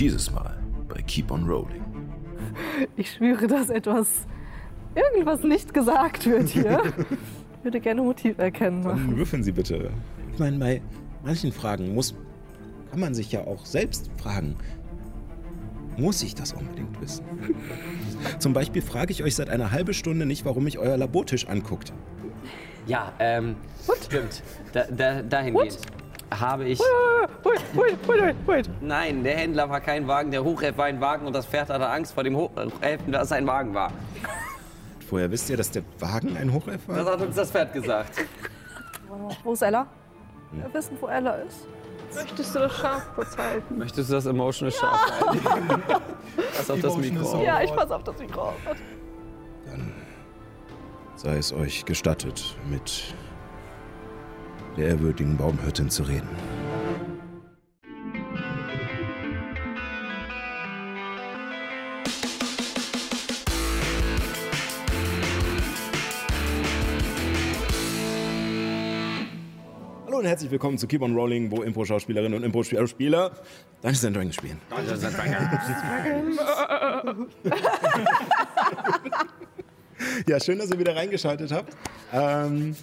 Dieses Mal bei Keep on Rolling. Ich schwöre, dass etwas, irgendwas nicht gesagt wird hier. Ich würde gerne Motiv erkennen. Dann würfeln Sie bitte. Ich meine, bei manchen Fragen muss, kann man sich ja auch selbst fragen, muss ich das unbedingt wissen? Zum Beispiel frage ich euch seit einer halben Stunde nicht, warum mich euer Labortisch anguckt. Ja, ähm, stimmt. Da, da, dahingehend habe ich. Wait, wait, wait, wait, wait. Nein, der Händler war kein Wagen, der Hochelf war ein Wagen und das Pferd hatte Angst vor dem Hochelfen, dass es ein Wagen war. Vorher wisst ihr, dass der Wagen ein Hochelf Das war? hat uns das Pferd gesagt. Wo ist Ella? Wir wissen, wo Ella ist. Möchtest du das Schaf kurz halten? Möchtest du das emotional scharf halten? Pass auf das Mikro. Ja, ich pass auf das Mikro auf. Dann sei es euch gestattet, mit der ehrwürdigen Baumhirtin zu reden. Hallo und herzlich willkommen zu Keep on Rolling, wo Impro-Schauspielerinnen und Impro-Spieler Dungeons and Dragons spielen. Ja, schön, dass ihr wieder reingeschaltet habt. Ähm,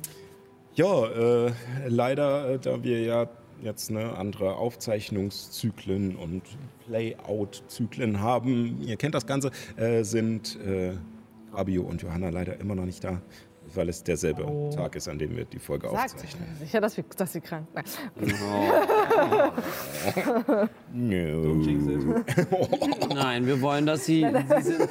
ja, äh, leider, äh, da wir ja jetzt ne, andere Aufzeichnungszyklen und Playout-Zyklen haben, ihr kennt das Ganze, äh, sind äh, Fabio und Johanna leider immer noch nicht da, weil es derselbe Tag ist, an dem wir die Folge Sagt aufzeichnen. sicher, dass, wir, dass sie krank Nein. No. Nein, wir wollen, dass sie. sie sind,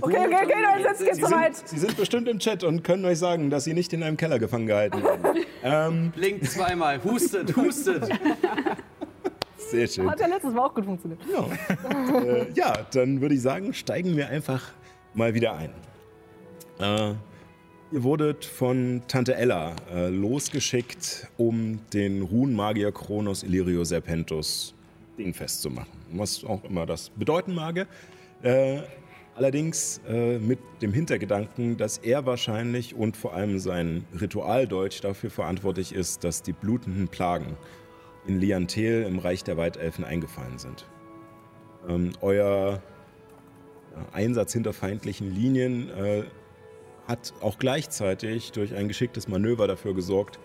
Okay, okay, okay, dann jetzt geht's Sie soweit. sind, Sie sind bestimmt im Chat und können euch sagen, dass sie nicht in einem Keller gefangen gehalten werden. ähm, Blinkt zweimal, hustet, hustet. sehr schön. Hat ja letztes Mal auch gut funktioniert. Ja, äh, ja dann würde ich sagen, steigen wir einfach mal wieder ein. Äh, ihr wurdet von Tante Ella äh, losgeschickt, um den Runenmagier Kronos Illyrio Serpentus dingfest zu machen. Was auch immer das bedeuten mag. Äh, allerdings äh, mit dem Hintergedanken, dass er wahrscheinlich und vor allem sein Ritualdeutsch dafür verantwortlich ist, dass die blutenden Plagen in Liantel im Reich der Weitelfen eingefallen sind. Ähm, euer Einsatz hinter feindlichen Linien äh, hat auch gleichzeitig durch ein geschicktes Manöver dafür gesorgt,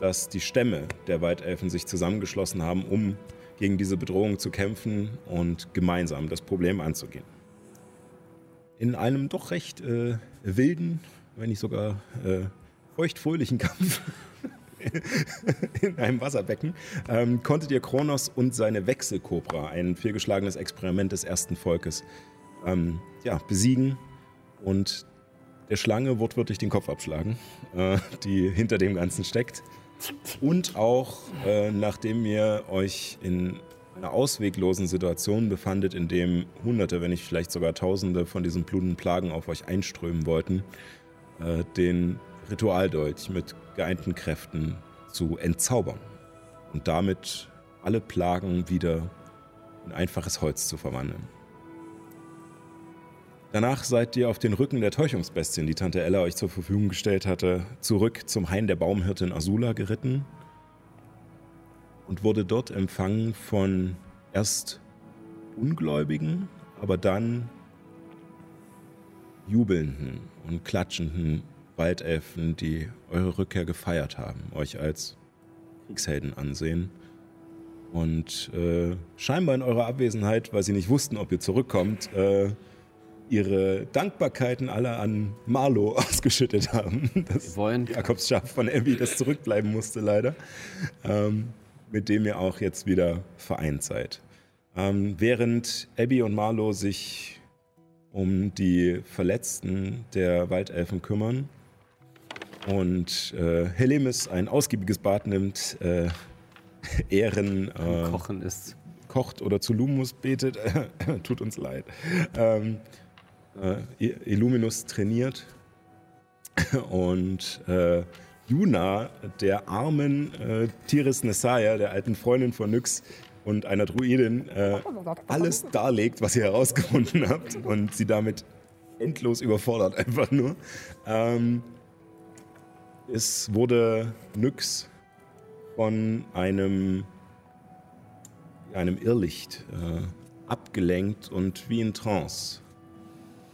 dass die Stämme der Weitelfen sich zusammengeschlossen haben, um gegen diese Bedrohung zu kämpfen und gemeinsam das Problem anzugehen. In einem doch recht äh, wilden, wenn nicht sogar äh, feuchtfröhlichen Kampf in einem Wasserbecken, ähm, konntet ihr Kronos und seine Wechselkobra, ein fehlgeschlagenes Experiment des ersten Volkes, ähm, ja, besiegen und der Schlange wortwörtlich den Kopf abschlagen, äh, die hinter dem Ganzen steckt. Und auch, äh, nachdem ihr euch in einer ausweglosen Situation befandet, in dem Hunderte, wenn nicht vielleicht sogar Tausende von diesen blutenden Plagen auf euch einströmen wollten, äh, den Ritualdolch mit geeinten Kräften zu entzaubern und damit alle Plagen wieder in einfaches Holz zu verwandeln. Danach seid ihr auf den Rücken der Täuschungsbestien, die Tante Ella euch zur Verfügung gestellt hatte, zurück zum Hain der Baumhirtin Azula geritten und wurde dort empfangen von erst Ungläubigen, aber dann jubelnden und klatschenden Waldelfen, die eure Rückkehr gefeiert haben, euch als Kriegshelden ansehen. Und äh, scheinbar in eurer Abwesenheit, weil sie nicht wussten, ob ihr zurückkommt, äh, ihre Dankbarkeiten alle an Marlo ausgeschüttet haben. Das wollen. Jakobsschaf von Abby, das zurückbleiben musste leider, ähm, mit dem ihr auch jetzt wieder vereint seid. Ähm, während Abby und Marlo sich um die Verletzten der Waldelfen kümmern und äh, Helemis ein ausgiebiges Bad nimmt, äh, Ehren äh, Kochen ist. kocht oder zu Lumus betet, tut uns leid. Ähm, äh, Illuminus trainiert und äh, Juna, der armen äh, Tiris Nessaya, der alten Freundin von Nyx und einer Druidin, äh, alles darlegt, was ihr herausgefunden habt und sie damit endlos überfordert einfach nur. Ähm, es wurde Nyx von einem, einem Irrlicht äh, abgelenkt und wie in Trance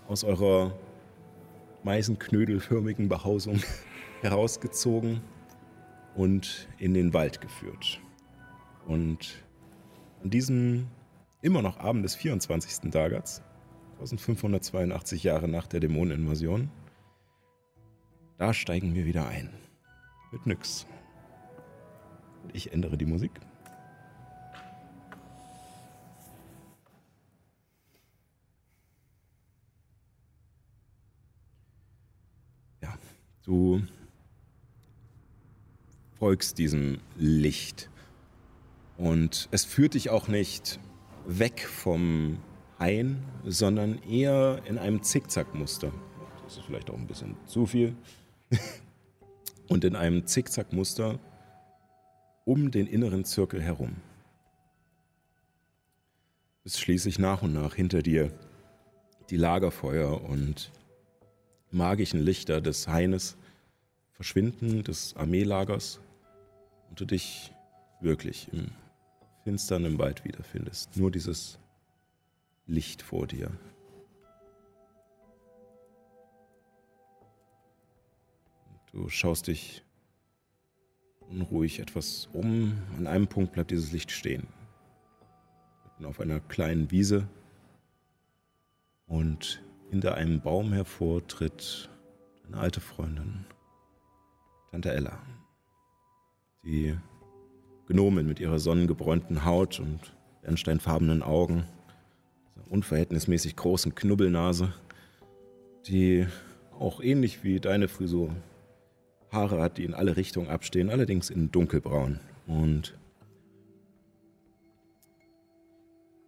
aus eurer meisenknödelförmigen Behausung herausgezogen und in den Wald geführt. Und an diesem immer noch Abend des 24. Dagats, 1582 Jahre nach der Dämoneninvasion, da steigen wir wieder ein. Mit Nyx. Ich ändere die Musik. Du folgst diesem Licht. Und es führt dich auch nicht weg vom Hain, sondern eher in einem Zickzackmuster. Das ist vielleicht auch ein bisschen zu viel. Und in einem Zickzackmuster um den inneren Zirkel herum. Bis schließlich nach und nach hinter dir die Lagerfeuer und magischen Lichter des Haines verschwinden, des Armeelagers, und du dich wirklich im finstern im Wald wiederfindest. Nur dieses Licht vor dir. Du schaust dich unruhig etwas um. An einem Punkt bleibt dieses Licht stehen. Mitten auf einer kleinen Wiese. Und hinter einem Baum hervor tritt eine alte Freundin, Tante Ella, die Gnomen mit ihrer sonnengebräunten Haut und bernsteinfarbenen Augen, dieser unverhältnismäßig großen Knubbelnase, die auch ähnlich wie deine Frisur Haare hat, die in alle Richtungen abstehen, allerdings in dunkelbraun. Und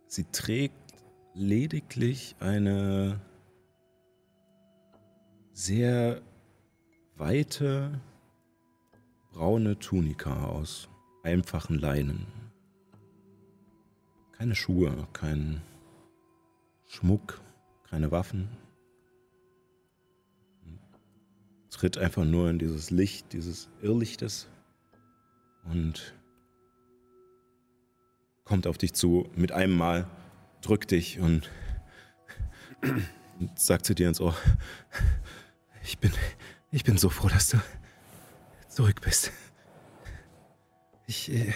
sie trägt lediglich eine sehr weite braune Tunika aus einfachen Leinen. Keine Schuhe, kein Schmuck, keine Waffen. Tritt einfach nur in dieses Licht, dieses Irrlichtes und kommt auf dich zu mit einem Mal, drückt dich und, und sagt zu dir ins Ohr, ich bin, ich bin so froh, dass du zurück bist. Ich, äh,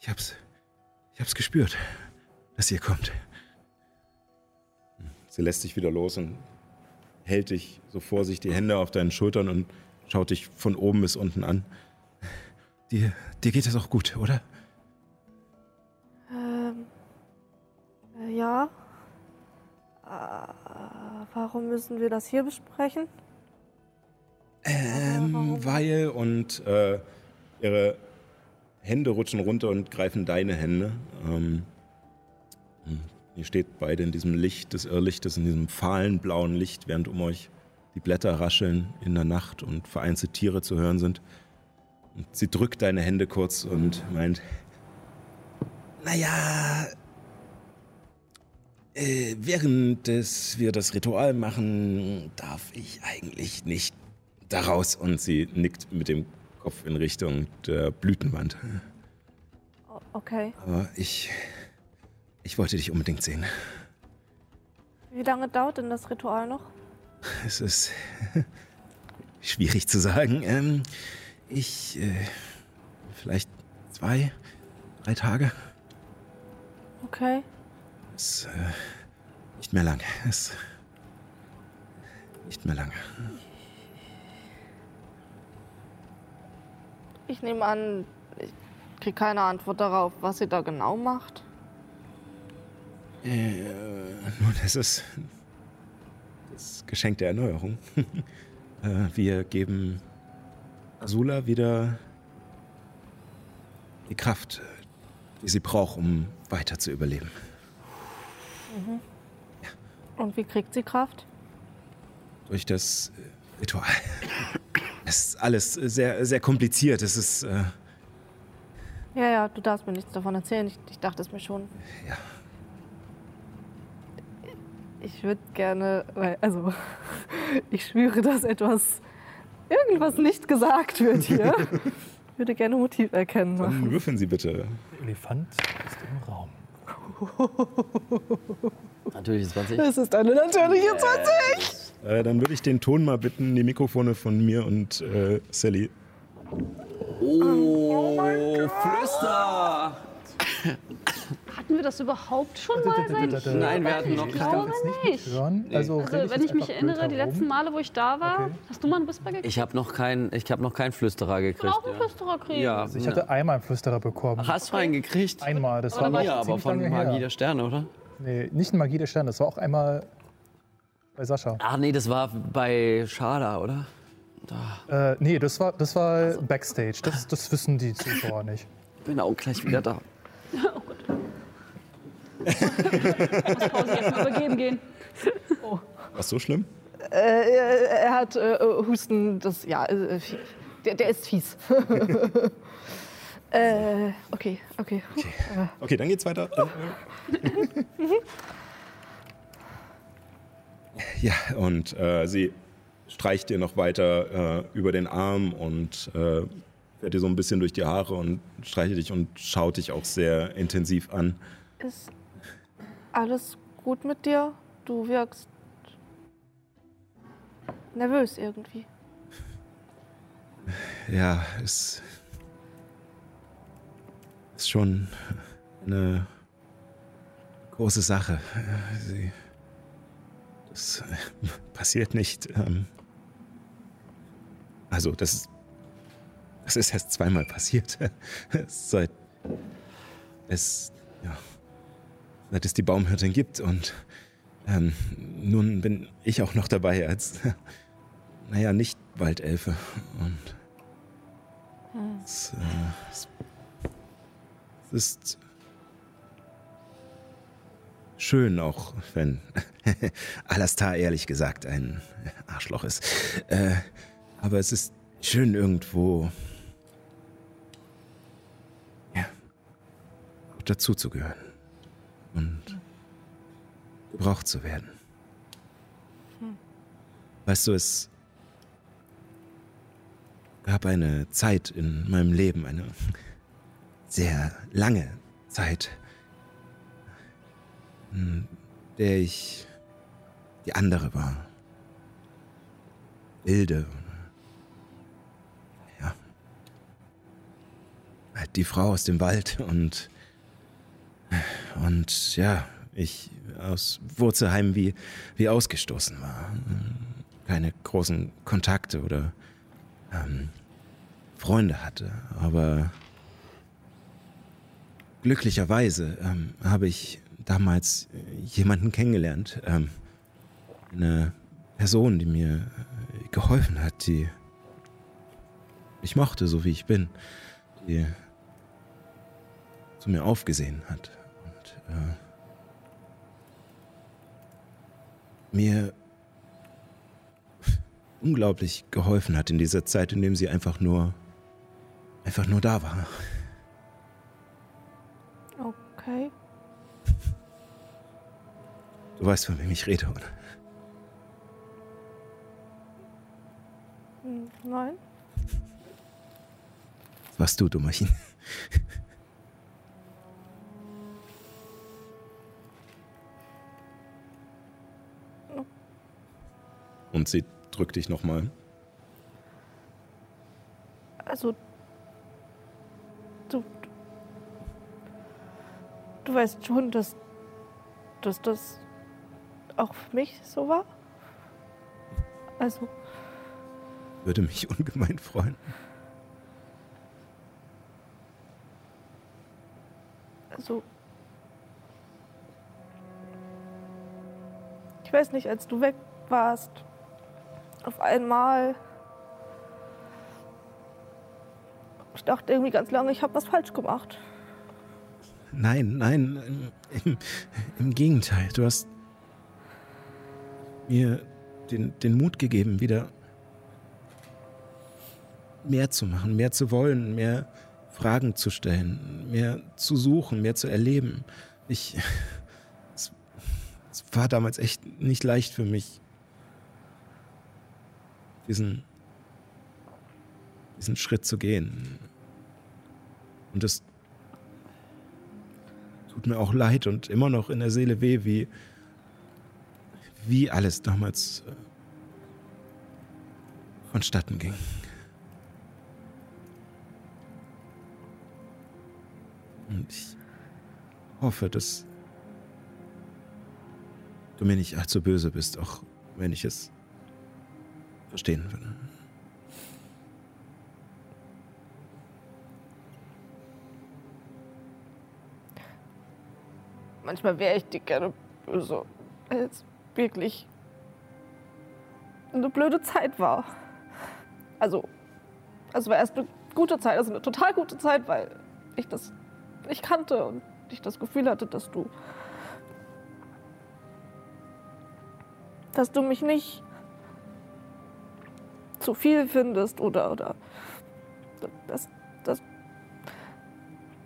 ich hab's, ich hab's gespürt, dass ihr kommt. Sie lässt dich wieder los und hält dich so vor sich die Hände auf deinen Schultern und schaut dich von oben bis unten an. Dir, dir geht es auch gut, oder? Ähm, äh, ja. Äh, warum müssen wir das hier besprechen? Ähm, weil und äh, ihre Hände rutschen runter und greifen deine Hände. Ähm, ihr steht beide in diesem Licht des Irrlichtes, in diesem fahlen blauen Licht, während um euch die Blätter rascheln in der Nacht und vereinzelt Tiere zu hören sind. Und sie drückt deine Hände kurz und meint, naja, äh, während des, wir das Ritual machen, darf ich eigentlich nicht daraus. Und sie nickt mit dem Kopf in Richtung der Blütenwand. Okay. Aber ich. Ich wollte dich unbedingt sehen. Wie lange dauert denn das Ritual noch? Es ist schwierig zu sagen. Ähm, ich. Äh, vielleicht zwei, drei Tage. Okay. Es. Äh, nicht mehr lang. Es. Nicht mehr lange. Ich nehme an, ich kriege keine Antwort darauf, was sie da genau macht. Äh, nun, es ist das Geschenk der Erneuerung. äh, wir geben Azula wieder die Kraft, die sie braucht, um weiter zu überleben. Mhm. Und wie kriegt sie Kraft? Durch das äh, Ritual. Es ist alles sehr, sehr kompliziert. Es ist. Äh ja, ja, du darfst mir nichts davon erzählen. Ich, ich dachte es mir schon. Ja. Ich würde gerne, also, ich schwöre, dass etwas, irgendwas nicht gesagt wird hier. Ich würde gerne Motiv erkennen Dann würfeln Sie bitte. Der Elefant ist im Raum. Natürlich ist 20. Das ist eine natürliche 20. Äh, dann würde ich den Ton mal bitten, die Mikrofone von mir und äh, Sally. Oh, Flüster! Hatten wir das überhaupt schon mal? Nein, wir hatten noch ich keinen. glaube nicht. hören. Also, Also, wenn ich mich erinnere, die letzten Male, wo ich da war, Okay. hast du mal einen Whisper gekriegt? Ich habe noch keinen ich hab noch keinen Flüsterer gekriegt. auch einen. Flüsterer kriegen. Ja, Also ich hatte einmal einen Flüsterer bekommen. Ach, hast du einen gekriegt? Einmal, das Aber war da Ja, aber von lange Magie her. der Sterne, oder? Nee, nicht Magie der Sterne, das war auch einmal bei Sascha. Ach nee, das war bei Schada, oder? Äh, nee, das war, das war Backstage. Das, das wissen die Zuschauer nicht. Bin auch gleich wieder da. Pause jetzt mal übergeben gehen. Was so schlimm? Äh, er, hat äh, Husten, das, ja, äh, der, der ist fies. äh, okay, okay. Okay, dann geht's weiter. ja, und äh, sie streicht dir noch weiter äh, über den Arm und äh, fährt dir so ein bisschen durch die Haare und streichelt dich und schaut dich auch sehr intensiv an. Ist alles gut mit dir? Du wirkst nervös irgendwie. Ja, es ist schon eine große Sache. Sie, das passiert nicht. Ähm, also, das, das ist erst zweimal passiert. Seit es, ja, seit es die Baumhirtin gibt. Und ähm, nun bin ich auch noch dabei als, naja, nicht Waldelfe. Und es, äh, es, ist schön, auch wenn Alastar ehrlich gesagt ein Arschloch ist. Äh, aber es ist schön irgendwo ja, dazuzugehören und gebraucht zu werden. Weißt du, es gab eine Zeit in meinem Leben, eine sehr lange Zeit, in der ich die andere war. Wilde. Ja. Halt die Frau aus dem Wald und. Und ja, ich aus Wurzelheim wie, wie ausgestoßen war. Keine großen Kontakte oder ähm, Freunde hatte. Aber glücklicherweise ähm, habe ich damals jemanden kennengelernt. Ähm, eine Person, die mir geholfen hat, die ich mochte, so wie ich bin. Die zu mir aufgesehen hat. Und äh, mir unglaublich geholfen hat in dieser Zeit, in dem sie einfach nur einfach nur da war. Okay. Du weißt, von wem ich rede, oder? Hm, Nein. Was du, Dummerchen? Und sie drückt dich nochmal. Also. Du. Du weißt schon, dass. dass das auch für mich so war? Also, Würde mich ungemein freuen. also. Ich weiß nicht, als du weg warst, auf einmal. Ich dachte irgendwie ganz lange, ich habe was falsch gemacht. Nein, nein, im, im Gegenteil. Du hast mir den, den Mut gegeben, wieder mehr zu machen, mehr zu wollen, mehr Fragen zu stellen, mehr zu suchen, mehr zu erleben. Ich. Es, es war damals echt nicht leicht für mich, diesen, diesen Schritt zu gehen. Und es tut mir auch leid und immer noch in der Seele weh, wie, wie alles damals äh, vonstatten ging. Und ich hoffe, dass du mir nicht allzu böse bist, auch wenn ich es verstehen würde. Manchmal wäre ich dir gerne böse, weil es wirklich eine blöde Zeit war. Also, also war erst eine gute Zeit, also eine total gute Zeit, weil ich das nicht kannte und ich das Gefühl hatte, dass du, dass du mich nicht zu viel findest oder oder dass, dass,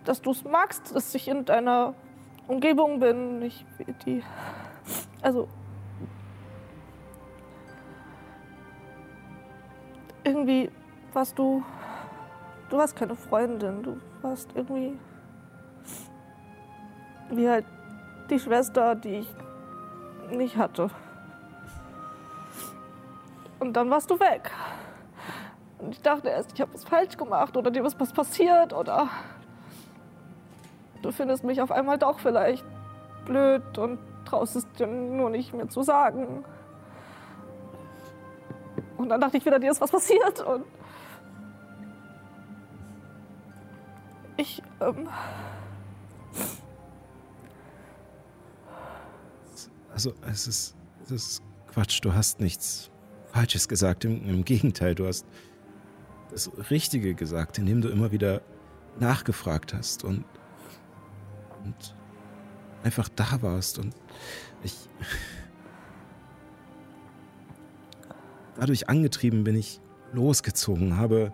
dass du es magst, dass ich in deiner Umgebung bin, wie die. Also. Irgendwie warst du. Du warst keine Freundin, du warst irgendwie. Wie halt die Schwester, die ich nicht hatte. Und dann warst du weg. Und ich dachte erst, ich habe was falsch gemacht oder dir ist was passiert oder du findest mich auf einmal doch vielleicht blöd und traust es dir nur nicht mehr zu sagen. Und dann dachte ich wieder, dir ist was passiert und ich, ähm, Also, es ist, es ist Quatsch, du hast nichts Falsches gesagt. Im, Im Gegenteil, du hast das Richtige gesagt, indem du immer wieder nachgefragt hast und, und einfach da warst. Und ich. Dadurch angetrieben bin ich losgezogen, habe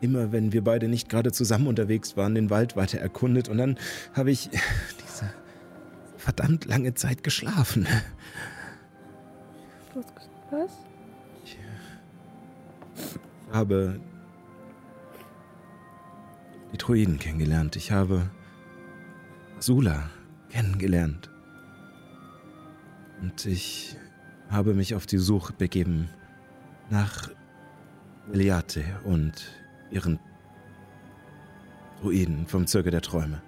immer, wenn wir beide nicht gerade zusammen unterwegs waren, den Wald weiter erkundet und dann habe ich diese verdammt lange Zeit geschlafen. was? Ich habe die Druiden kennengelernt. Ich habe Sula kennengelernt. Und ich habe mich auf die Suche begeben nach Eliate und ihren Druiden vom Zirkel der Träume.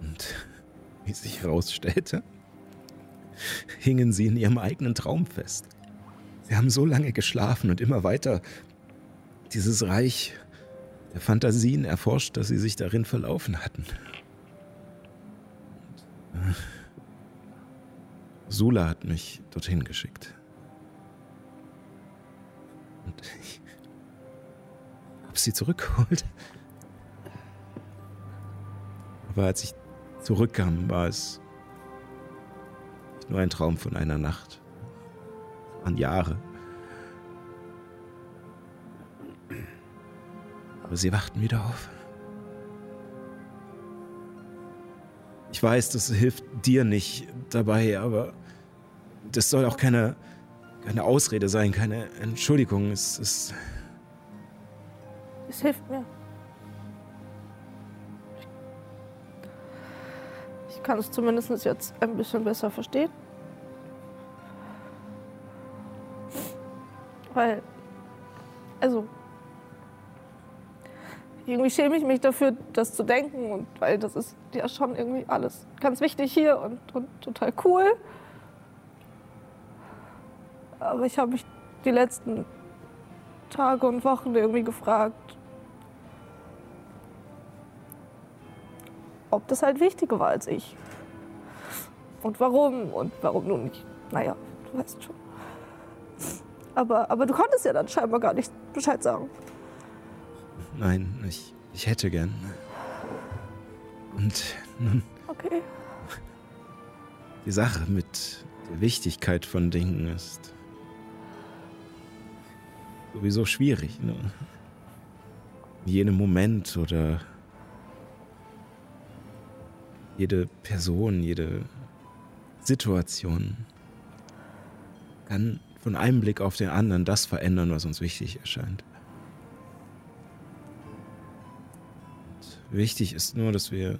Und wie sich herausstellte, hingen sie in ihrem eigenen Traum fest. Sie haben so lange geschlafen und immer weiter dieses Reich der Fantasien erforscht, dass sie sich darin verlaufen hatten. Sula hat mich dorthin geschickt. Und ich habe sie zurückgeholt. Aber als ich zurückkam, war es nur ein Traum von einer Nacht. Es waren Jahre. Aber sie wachten wieder auf. Ich weiß, das hilft dir nicht dabei, aber das soll auch keine, keine Ausrede sein, keine Entschuldigung. Es ist. Es hilft mir. Ich kann es zumindest jetzt ein bisschen besser verstehen. Weil, also, irgendwie schäme ich mich dafür, das zu denken und weil das ist ja schon irgendwie alles ganz wichtig hier und, und total cool. Aber ich habe mich die letzten Tage und Wochen irgendwie gefragt, ob das halt wichtiger war als ich. Und warum und warum nun nicht. Naja, du weißt schon. Aber, aber du konntest ja dann scheinbar gar nicht Bescheid sagen. Nein, ich, ich hätte gern. Und nun, Okay. die Sache mit der Wichtigkeit von Dingen ist sowieso schwierig. Ne? In jedem Moment oder jede Person, jede Situation kann von einem Blick auf den anderen das verändern, was uns wichtig erscheint. Und wichtig ist nur, dass wir.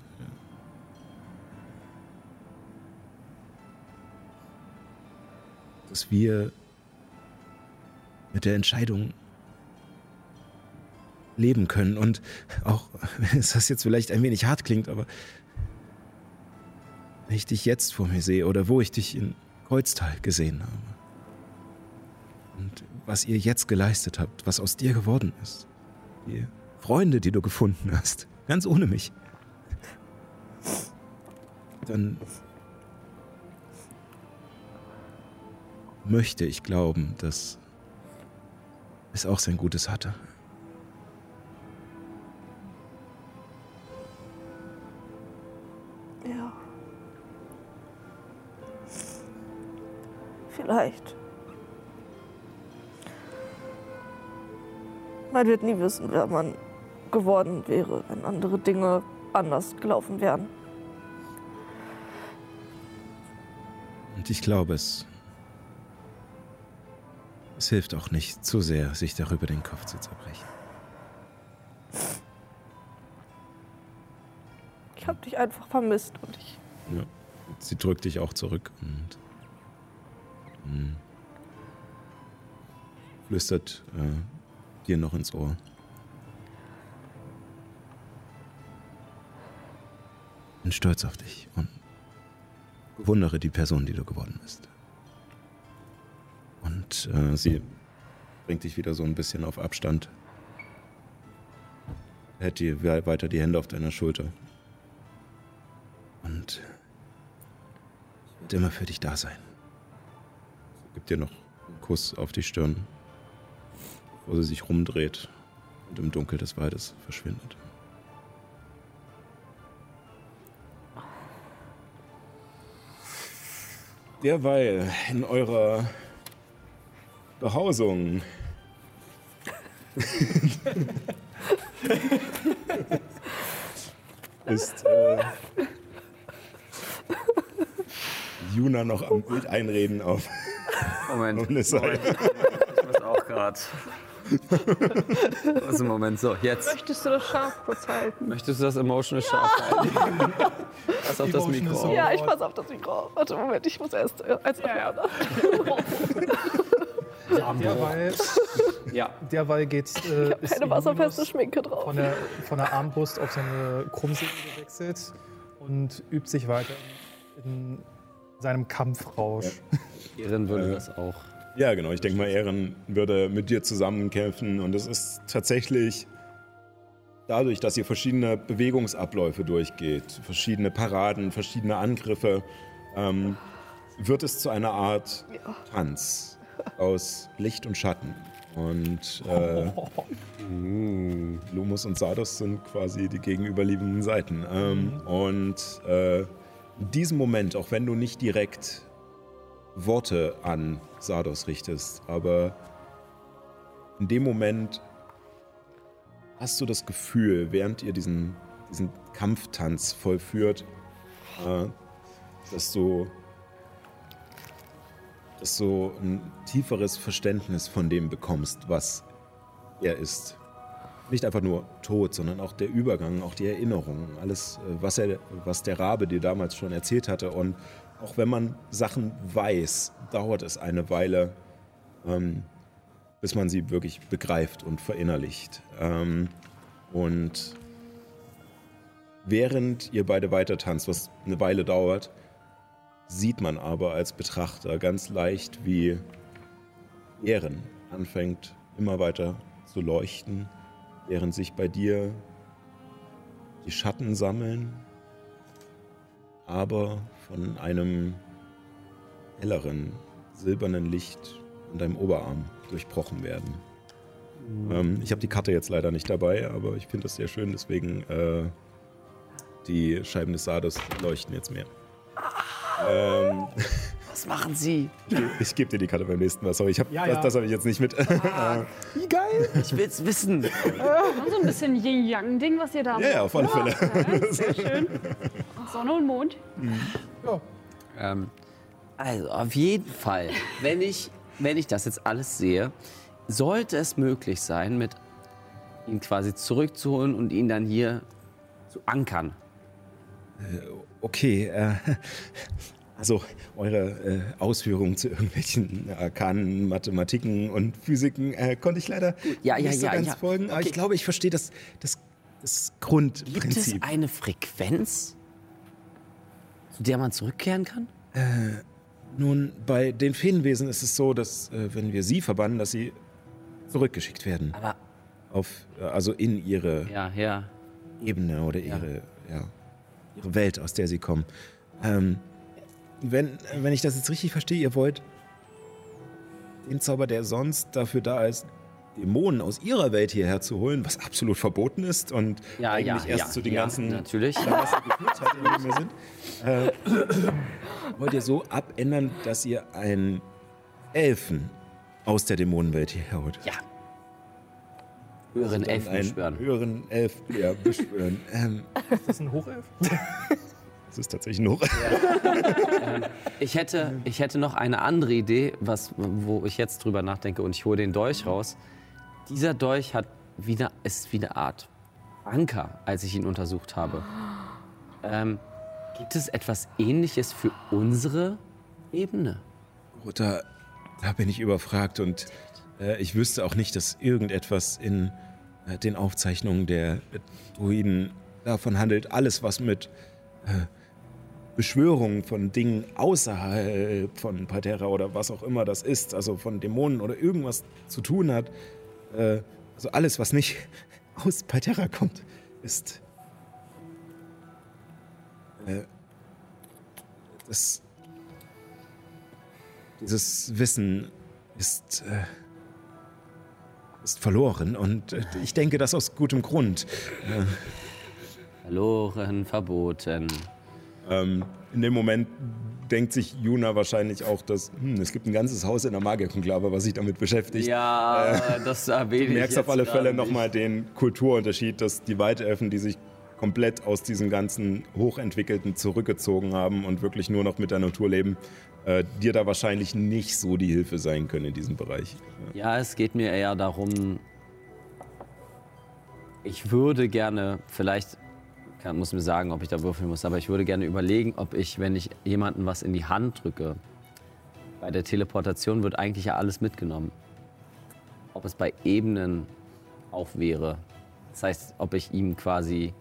dass wir mit der Entscheidung leben können. Und auch, wenn es das jetzt vielleicht ein wenig hart klingt, aber wenn ich dich jetzt vor mir sehe oder wo ich dich in Kreuztal gesehen habe und was ihr jetzt geleistet habt, was aus dir geworden ist, die Freunde, die du gefunden hast, ganz ohne mich, dann möchte ich glauben, dass es auch sein Gutes hatte. Ja. Vielleicht. Man wird nie wissen, wer man geworden wäre, wenn andere Dinge anders gelaufen wären. Und ich glaube, es, es hilft auch nicht zu sehr, sich darüber den Kopf zu zerbrechen. Ich habe dich einfach vermisst und ich. Ja. Sie drückt dich auch zurück und mh, flüstert äh, dir noch ins Ohr. Bin stolz auf dich und bewundere die Person, die du geworden bist. Und äh, sie bringt dich wieder so ein bisschen auf Abstand. Hält dir we- weiter die Hände auf deiner Schulter. Und werde immer für dich da sein. Gibt dir noch einen Kuss auf die Stirn, bevor sie sich rumdreht und im Dunkel des Waldes verschwindet. Derweil in eurer Behausung ist äh, Juna noch am Bild einreden auf Moment. Seite. Ich muss auch gerade. Im Moment so, jetzt. Möchtest du das Schaf kurz halten? Möchtest du das Emotional Sharp halten? Pass auf das Mikro. Ja, ich pass auf das Mikro. Warte, Moment, ich muss erst äh, als ja, Derweil, Ja. derweil geht's, äh, ist Keine wasserfeste Schminke drauf. von der, von der Armbrust auf seine Krummsäge gewechselt und übt sich weiter in seinem Kampfrausch. Ehren würde das auch. Ja, genau. Ich denke mal, Ehren würde mit dir zusammen kämpfen. Und es ist tatsächlich dadurch, dass ihr verschiedene Bewegungsabläufe durchgeht, verschiedene Paraden, verschiedene Angriffe, ähm, wird es zu einer Art Tanz aus Licht und Schatten. Und äh, Lumus und Sardos sind quasi die gegenüberliegenden Seiten. Ähm, Und äh, in diesem Moment, auch wenn du nicht direkt Worte an Sardos richtest, aber in dem Moment hast du das Gefühl, während ihr diesen, diesen Kampftanz vollführt, äh, dass du, dass du ein tieferes Verständnis von dem bekommst, was er ist. Nicht einfach nur Tod, sondern auch der Übergang, auch die Erinnerungen, alles, äh, was, er, was der Rabe dir damals schon erzählt hatte. Und auch wenn man Sachen weiß, dauert es eine Weile, ähm, bis man sie wirklich begreift und verinnerlicht. Ähm, und während ihr beide weiter tanzt, was eine Weile dauert, sieht man aber als Betrachter ganz leicht, wie Ehren anfängt immer weiter zu leuchten, während sich bei dir die Schatten sammeln, aber von einem helleren, silbernen Licht an deinem Oberarm durchbrochen werden. Ähm, ich habe die Karte jetzt leider nicht dabei, aber ich finde das sehr schön, deswegen äh, die Scheiben des Sardes leuchten jetzt mehr. Ähm, Was machen Sie? ich gebe dir die Karte beim nächsten Mal. Sorry, ich hab, Ja, das, ja. das habe ich jetzt nicht mit. Wie geil! Ich will's wissen. So ein bisschen Yin-Yang-Ding, was ihr da ja, ja, auf alle Fälle. Ja, sehr schön. Sonne und Mond. Ähm, also, auf jeden Fall, wenn ich, wenn ich das jetzt alles sehe, sollte es möglich sein, mit ihn quasi zurückzuholen und ihn dann hier zu ankern. Okay, äh, also eure äh, Ausführungen zu irgendwelchen arkanen Mathematiken und Physiken äh, konnte ich leider Ja, ja, nicht so ja, ganz ja. folgen, aber Okay. ich glaube, ich verstehe das, das, das Gibt es Grundprinzip. eine Frequenz, zu der man zurückkehren kann? Nun, bei den Feenwesen ist es so, dass äh, wenn wir sie verbannen, dass sie zurückgeschickt werden. Aber Auf, äh, also in ihre ja, ja. Ebene oder ihre, ja. ihre Welt, aus der sie kommen. Ähm, wenn, wenn ich das jetzt richtig verstehe, ihr wollt den Zauber, der sonst dafür da ist, Dämonen aus ihrer Welt hierher zu holen, was absolut verboten ist und Ja, ja, eigentlich erst ja, zu den ja, ganzen natürlich. Hat, denen wir sind. Äh, wollt ihr so abändern, dass ihr einen Elfen aus der Dämonenwelt hierher holt? Ja. Höheren Dann Elfen beschwören. höheren Elf ja, beschwören. ähm, Ist das ein Hochelf? das ist tatsächlich noch. Ich hätte, ich hätte noch eine andere Idee, was, wo ich jetzt drüber nachdenke und ich hole den Dolch raus. Dieser Dolch hat wieder, ist wie eine Art Anker, als ich ihn untersucht habe. Ähm, gibt es etwas Ähnliches für unsere Ebene? Da, da bin ich überfragt und äh, ich wüsste auch nicht, dass irgendetwas in äh, den Aufzeichnungen der äh, Druiden davon handelt. Alles, was mit äh, Beschwörungen von Dingen außerhalb von Patera oder was auch immer das ist, also von Dämonen oder irgendwas zu tun hat, äh, also alles, was nicht aus Patera kommt, ist äh, das dieses Wissen ist, äh, ist verloren und äh, ich denke das aus gutem Grund. Verloren, verboten. Ähm, in dem Moment denkt sich Juna wahrscheinlich auch, dass hm, es gibt ein ganzes Haus in der Magierkonklave, was sich damit beschäftigt. Ja, das erwähne Du ich merkst jetzt auf alle Fälle nochmal den Kulturunterschied, dass die Waldelfen, die sich komplett aus diesem ganzen Hochentwickelten zurückgezogen haben und wirklich nur noch mit der Natur leben, äh, dir da wahrscheinlich nicht so die Hilfe sein können in diesem Bereich. Ja, es geht mir eher darum, ich würde gerne, vielleicht kann, muss mir sagen, ob ich da würfeln muss, aber ich würde gerne überlegen, ob ich, wenn ich jemandem was in die Hand drücke, bei der Teleportation wird eigentlich ja alles mitgenommen. Ob es bei Ebenen auch wäre. Das heißt, ob ich ihm quasi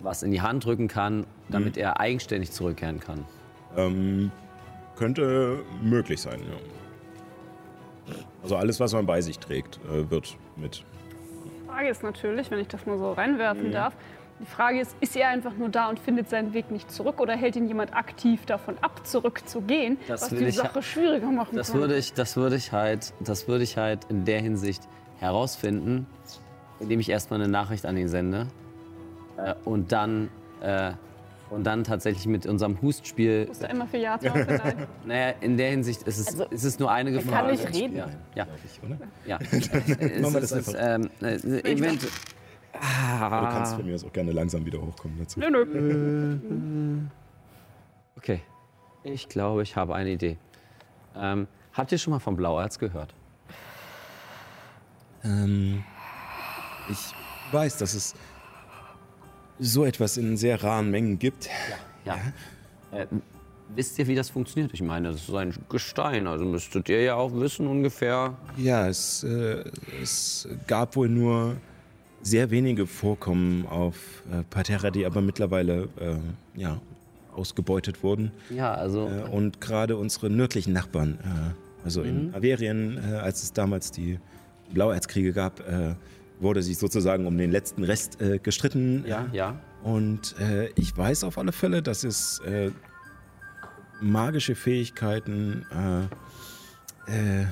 was in die Hand drücken kann, damit er eigenständig zurückkehren kann. Ähm, könnte möglich sein, ja. Also alles, was man bei sich trägt, äh, wird mit. Die Frage ist natürlich, wenn ich das mal so reinwerfen darf, die Frage ist, ist er einfach nur da und findet seinen Weg nicht zurück oder hält ihn jemand aktiv davon ab, zurückzugehen, Das was die ich- Sache schwieriger machen Das kann? würde ich, das würde ich halt, das würde ich halt in der Hinsicht herausfinden, indem ich erstmal eine Nachricht an ihn sende äh, und dann äh, und dann tatsächlich mit unserem Hustspiel. Muss er immer für Ja? Nein. Naja, in der Hinsicht ist es, Also, ist es nur eine Gefahr. kann nicht reden. Ja, ja, Oder? ja. Machen wir das einfach. ähm, äh, event Du kannst von mir auch gerne langsam wieder hochkommen dazu. Nö, nö. Okay, ich glaube, ich habe eine Idee. Ähm, habt ihr schon mal von Blauerz gehört? Ähm, ich weiß, dass es so etwas in sehr raren Mengen gibt. Ja. Äh, wisst ihr, wie das funktioniert? Ich meine, das ist ein Gestein, also müsstet ihr ja auch wissen ungefähr. Ja, es, äh, es gab wohl nur sehr wenige Vorkommen auf äh, Patera, die aber mittlerweile äh, ja, ausgebeutet wurden. Ja, also Äh, und gerade unsere nördlichen Nachbarn, äh, also in Averien, als es damals die Blauerzkriege gab, wurde sich sozusagen um den letzten Rest äh, gestritten. ja, ja. Und äh, ich weiß auf alle Fälle, dass es äh, magische Fähigkeiten äh, äh,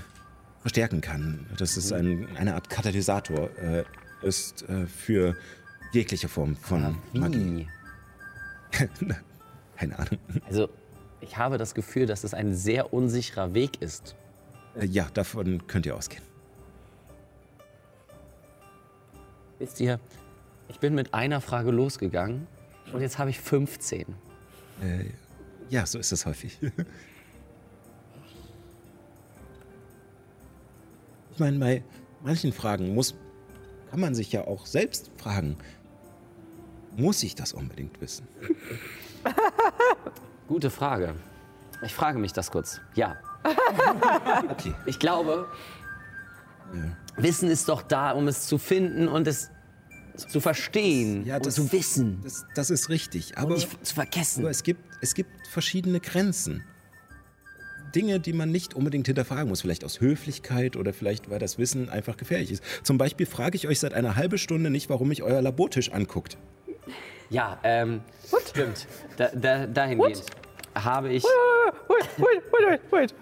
verstärken kann. Dass es ein, eine Art Katalysator äh, ist für jegliche Form von Magie. Wie? Keine Ahnung. Also, ich habe das Gefühl, dass es ein sehr unsicherer Weg ist. Ja, davon könnt ihr ausgehen. Wisst ihr, ich bin mit einer Frage losgegangen und jetzt habe ich 15. Äh, ja, so ist es häufig. ich meine, bei manchen Fragen muss, kann man sich ja auch selbst fragen, Muss ich das unbedingt wissen? Gute Frage. Ich frage mich das kurz. Ja. Okay. Ich glaube, Wissen ist doch da, um es zu finden und es zu verstehen Ja, und das- zu wissen Das, das ist richtig. und Aber, nicht zu vergessen. aber es, gibt, es gibt verschiedene Grenzen. Dinge, die man nicht unbedingt hinterfragen muss. Vielleicht aus Höflichkeit oder vielleicht, weil das Wissen einfach gefährlich ist. Zum Beispiel frage ich euch seit einer halben Stunde nicht, warum mich euer Labortisch anguckt. Ja, ähm, stimmt. Da, da, dahingehend habe ich. Wait, wait, wait, wait, wait.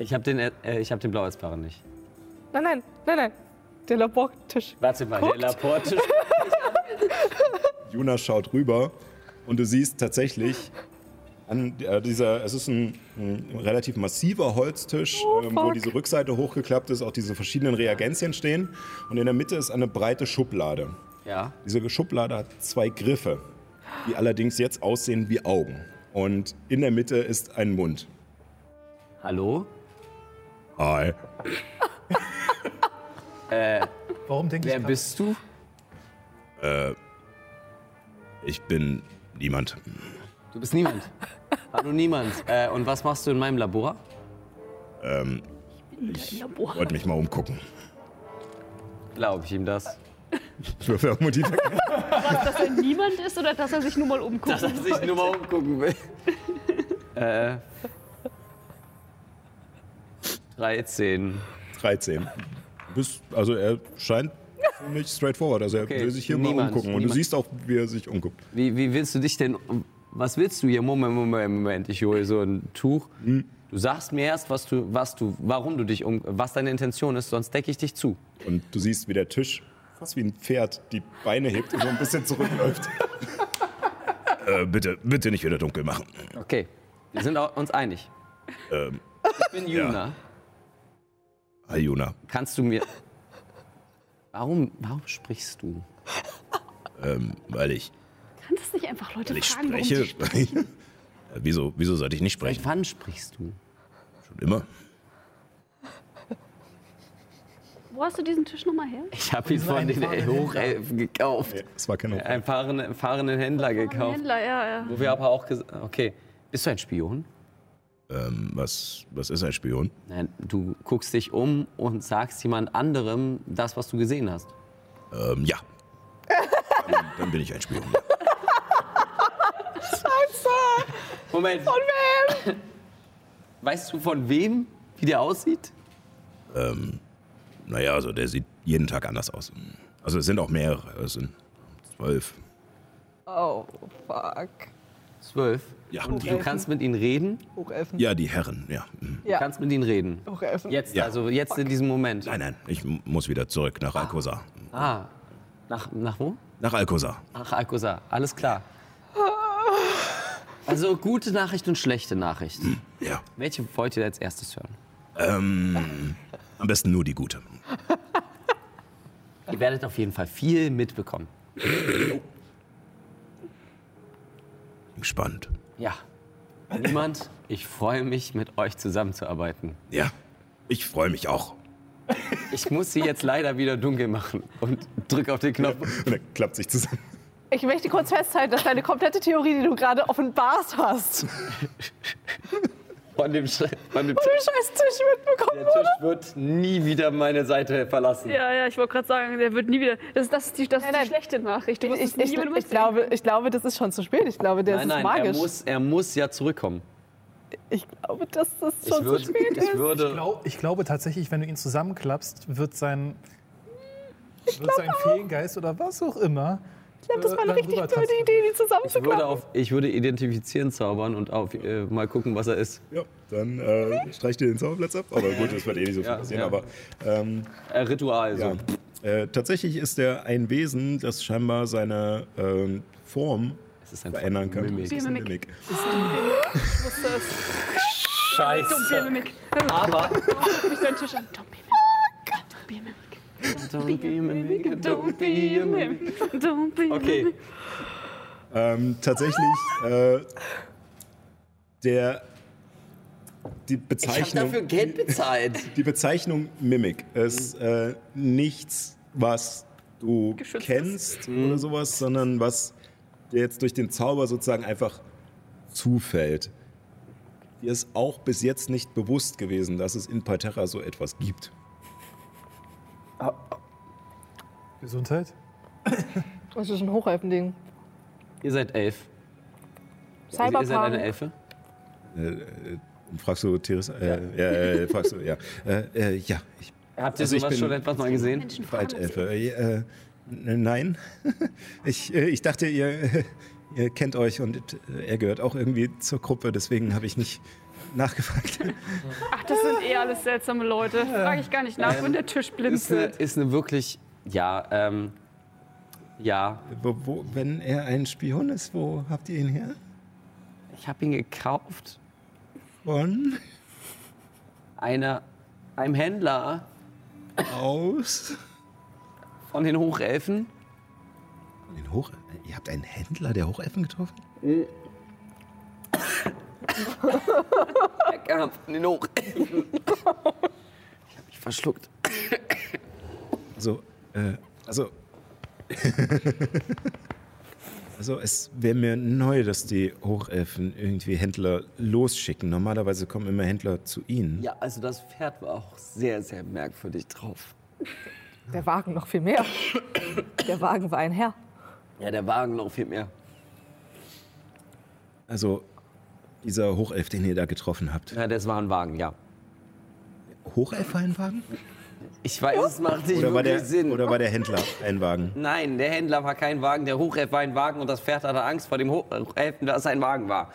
Ich habe den, äh, ich hab den Blauerzbarren nicht. Nein, nein, nein, nein. Der Labortisch. Warte mal, Guckt. der Labortisch. Jonas schaut rüber und du siehst tatsächlich an äh, dieser, es ist ein, ein relativ massiver Holztisch, ähm, wo diese Rückseite hochgeklappt ist, auch diese verschiedenen Reagenzien stehen und in der Mitte ist eine breite Schublade. Ja. Diese Schublade hat zwei Griffe, die allerdings jetzt aussehen wie Augen. Und in der Mitte ist ein Mund. Hallo? Hi. Warum denke ich Wer grad- bist du? Ich bin niemand. Du bist niemand. Hallo, niemand. Äh, und was machst du in meinem Labor? Wollte mich mal umgucken. Glaube ich ihm das. Würfel auf Motiv. Dass er niemand ist oder dass er sich nur mal umguckt? Dass er sich nur mal umgucken will. äh. 13. 13. Du bist, also er scheint ziemlich straightforward. Also er Okay, will sich hier niemand, mal umgucken. Und du siehst auch, wie er sich umguckt. Wie, wie willst du dich denn. Was willst du hier? Moment, Moment, Moment. Ich hole so ein Tuch. Du sagst mir erst, was du, was du, warum du dich um, was deine Intention ist, sonst decke ich dich zu. Und du siehst, wie der Tisch fast wie ein Pferd die Beine hebt und so ein bisschen zurückläuft. äh, bitte, bitte nicht wieder dunkel machen. Okay, wir sind uns einig. Ähm, Ich bin Juna. hi, Juna. Kannst du mir. Warum, warum sprichst du? Ähm, weil ich, Kannst du nicht einfach Leute weil ich fragen, warum spreche. sie sprechen? Wieso, wieso sollte ich nicht Seit sprechen? wann sprichst du? Schon immer. Wo hast du diesen Tisch nochmal her? Ich habe ihn von den Hochelfen gekauft. Es war kein Einen fahrenden, fahrenden Händler gekauft. Händler, ja, ja. Wo wir aber auch gesagt okay, bist du ein Spion? Ähm, was, was ist ein Spion? Nein, du guckst dich um und sagst jemand anderem das, was du gesehen hast. Ähm, ja. Dann, dann bin ich ein Spion. Ja. Moment. Von wem? Weißt du von wem, wie der aussieht? Ähm, naja, also der sieht jeden Tag anders aus. Also es sind auch mehrere. Es sind zwölf. Oh, fuck. Zwölf. Ja. Und du kannst mit ihnen reden? Hochelfen. Ja, die Herren, ja. Mhm. Du Ja. kannst mit ihnen reden. Hochelfen. Jetzt, Ja. also jetzt in diesem Moment. Nein, nein, ich muss wieder zurück nach Alcosar. Ah, nach, nach wo? Nach Alcosar. Ach, Alcosar, alles klar. Also gute Nachricht und schlechte Nachricht. Ja. Welche wollt ihr als erstes hören? Ähm, am besten nur die gute. Ihr werdet auf jeden Fall viel mitbekommen. Spannend. Ja. Niemand, ich freue mich, mit euch zusammenzuarbeiten. Ja, ich freue mich auch. Ich muss sie jetzt leider wieder dunkel machen und drück auf den Knopf. Und er klappt sich zusammen. Ich möchte kurz festhalten, dass deine komplette Theorie, die du gerade offenbart hast, Von dem, Sch- von dem den scheiß Tisch mitbekommen Der Tisch wird nie wieder meine Seite verlassen. Ja, ja, ich wollte gerade sagen, der wird nie wieder. Das, das ist die, das ist Nein, die schlechte Nachricht. Du Ich, es nie ich, ich, glaube, ich glaube, das ist schon zu spät. Ich glaube, das Nein, ist nein, er magisch. muss, er muss ja zurückkommen. Ich glaube, dass das schon würd, zu spät ich ist. Ich, würde. glaub, ich glaube tatsächlich, wenn du ihn zusammenklappst, wird sein, wird sein Feengeist oder was auch immer. Ich glaube, das war eine äh, richtig dann blöde. Idee, die Ich würde, zusammenzuklappen. auf, ich würde identifizieren zaubern und auf, äh, mal gucken, was er ist. Ja, dann äh, streich dir den Zauberplatz ab. Aber gut, das wird eh nicht so viel Ja, passieren. ja. Aber ähm, Äh, Ritual, so. ja. Äh, tatsächlich ist er ein Wesen, das scheinbar seine ähm, Form Es ist ein verändern kann. Mimik. Das ist ein Mimik. Mimik. Ich wusste es. Scheiße. Aber. Guck mich deinen Tisch an. Don't be a mimic. Don't be a mimic, don't be a mimic. Don't be a Okay, mimic. Ähm, tatsächlich, äh, der die ich habe Bezeichnung, dafür Geld bezahlt. die Bezeichnung Mimik ist äh, nichts, was du Geschützt kennst oder sowas, sondern was der jetzt durch den Zauber sozusagen einfach zufällt. Dir ist auch bis jetzt nicht bewusst gewesen, dass es in Parterra so etwas gibt. Gesundheit? Das ist ein Hochelfending. Ihr seid elf. Ihr seid Cyberpunk. eine Elfe? Äh, äh, fragst du, Theresa? Äh, ja, äh, fragst du, ja. Äh, äh, ja, ich Habt ihr Also sowas schon etwas mal gesehen? Waldelfe. N- nein. Ich, äh, ich dachte, ihr, ihr kennt euch und äh, er gehört auch irgendwie zur Gruppe, deswegen habe ich nicht nachgefragt. Ach, das sind eh alles seltsame Leute. Frage ich gar nicht nach, wenn der Tisch Ist eine, blinzelt. ist eine wirklich, ja, ähm, ja. wo, wo, wenn er ein Spion ist, wo habt ihr ihn her? Ich habe ihn gekauft. Von? Einer, einem Händler Aus? von den Hochelfen. Den Hoch ihr habt einen Händler der Hochelfen getroffen? Er von den Hochelfen. Ich habe mich verschluckt. Also, äh, also. also, es wäre mir neu, dass die Hochelfen irgendwie Händler losschicken. Normalerweise kommen immer Händler zu ihnen. Ja, also das Pferd war auch sehr, sehr merkwürdig drauf. Der Wagen noch viel mehr. Der Wagen war ein Herr. Ja, der Wagen noch viel mehr. Also, dieser Hochelf, den ihr da getroffen habt. Ja, das war ein Wagen, ja. Hochelf war ein Wagen? Ich weiß, es macht nicht Oder wirklich der, Sinn. oder war der Händler ein Wagen? Nein, der Händler war kein Wagen, der Hochelf war ein Wagen und das Pferd hatte Angst vor dem Hochelfen, dass es ein Wagen war.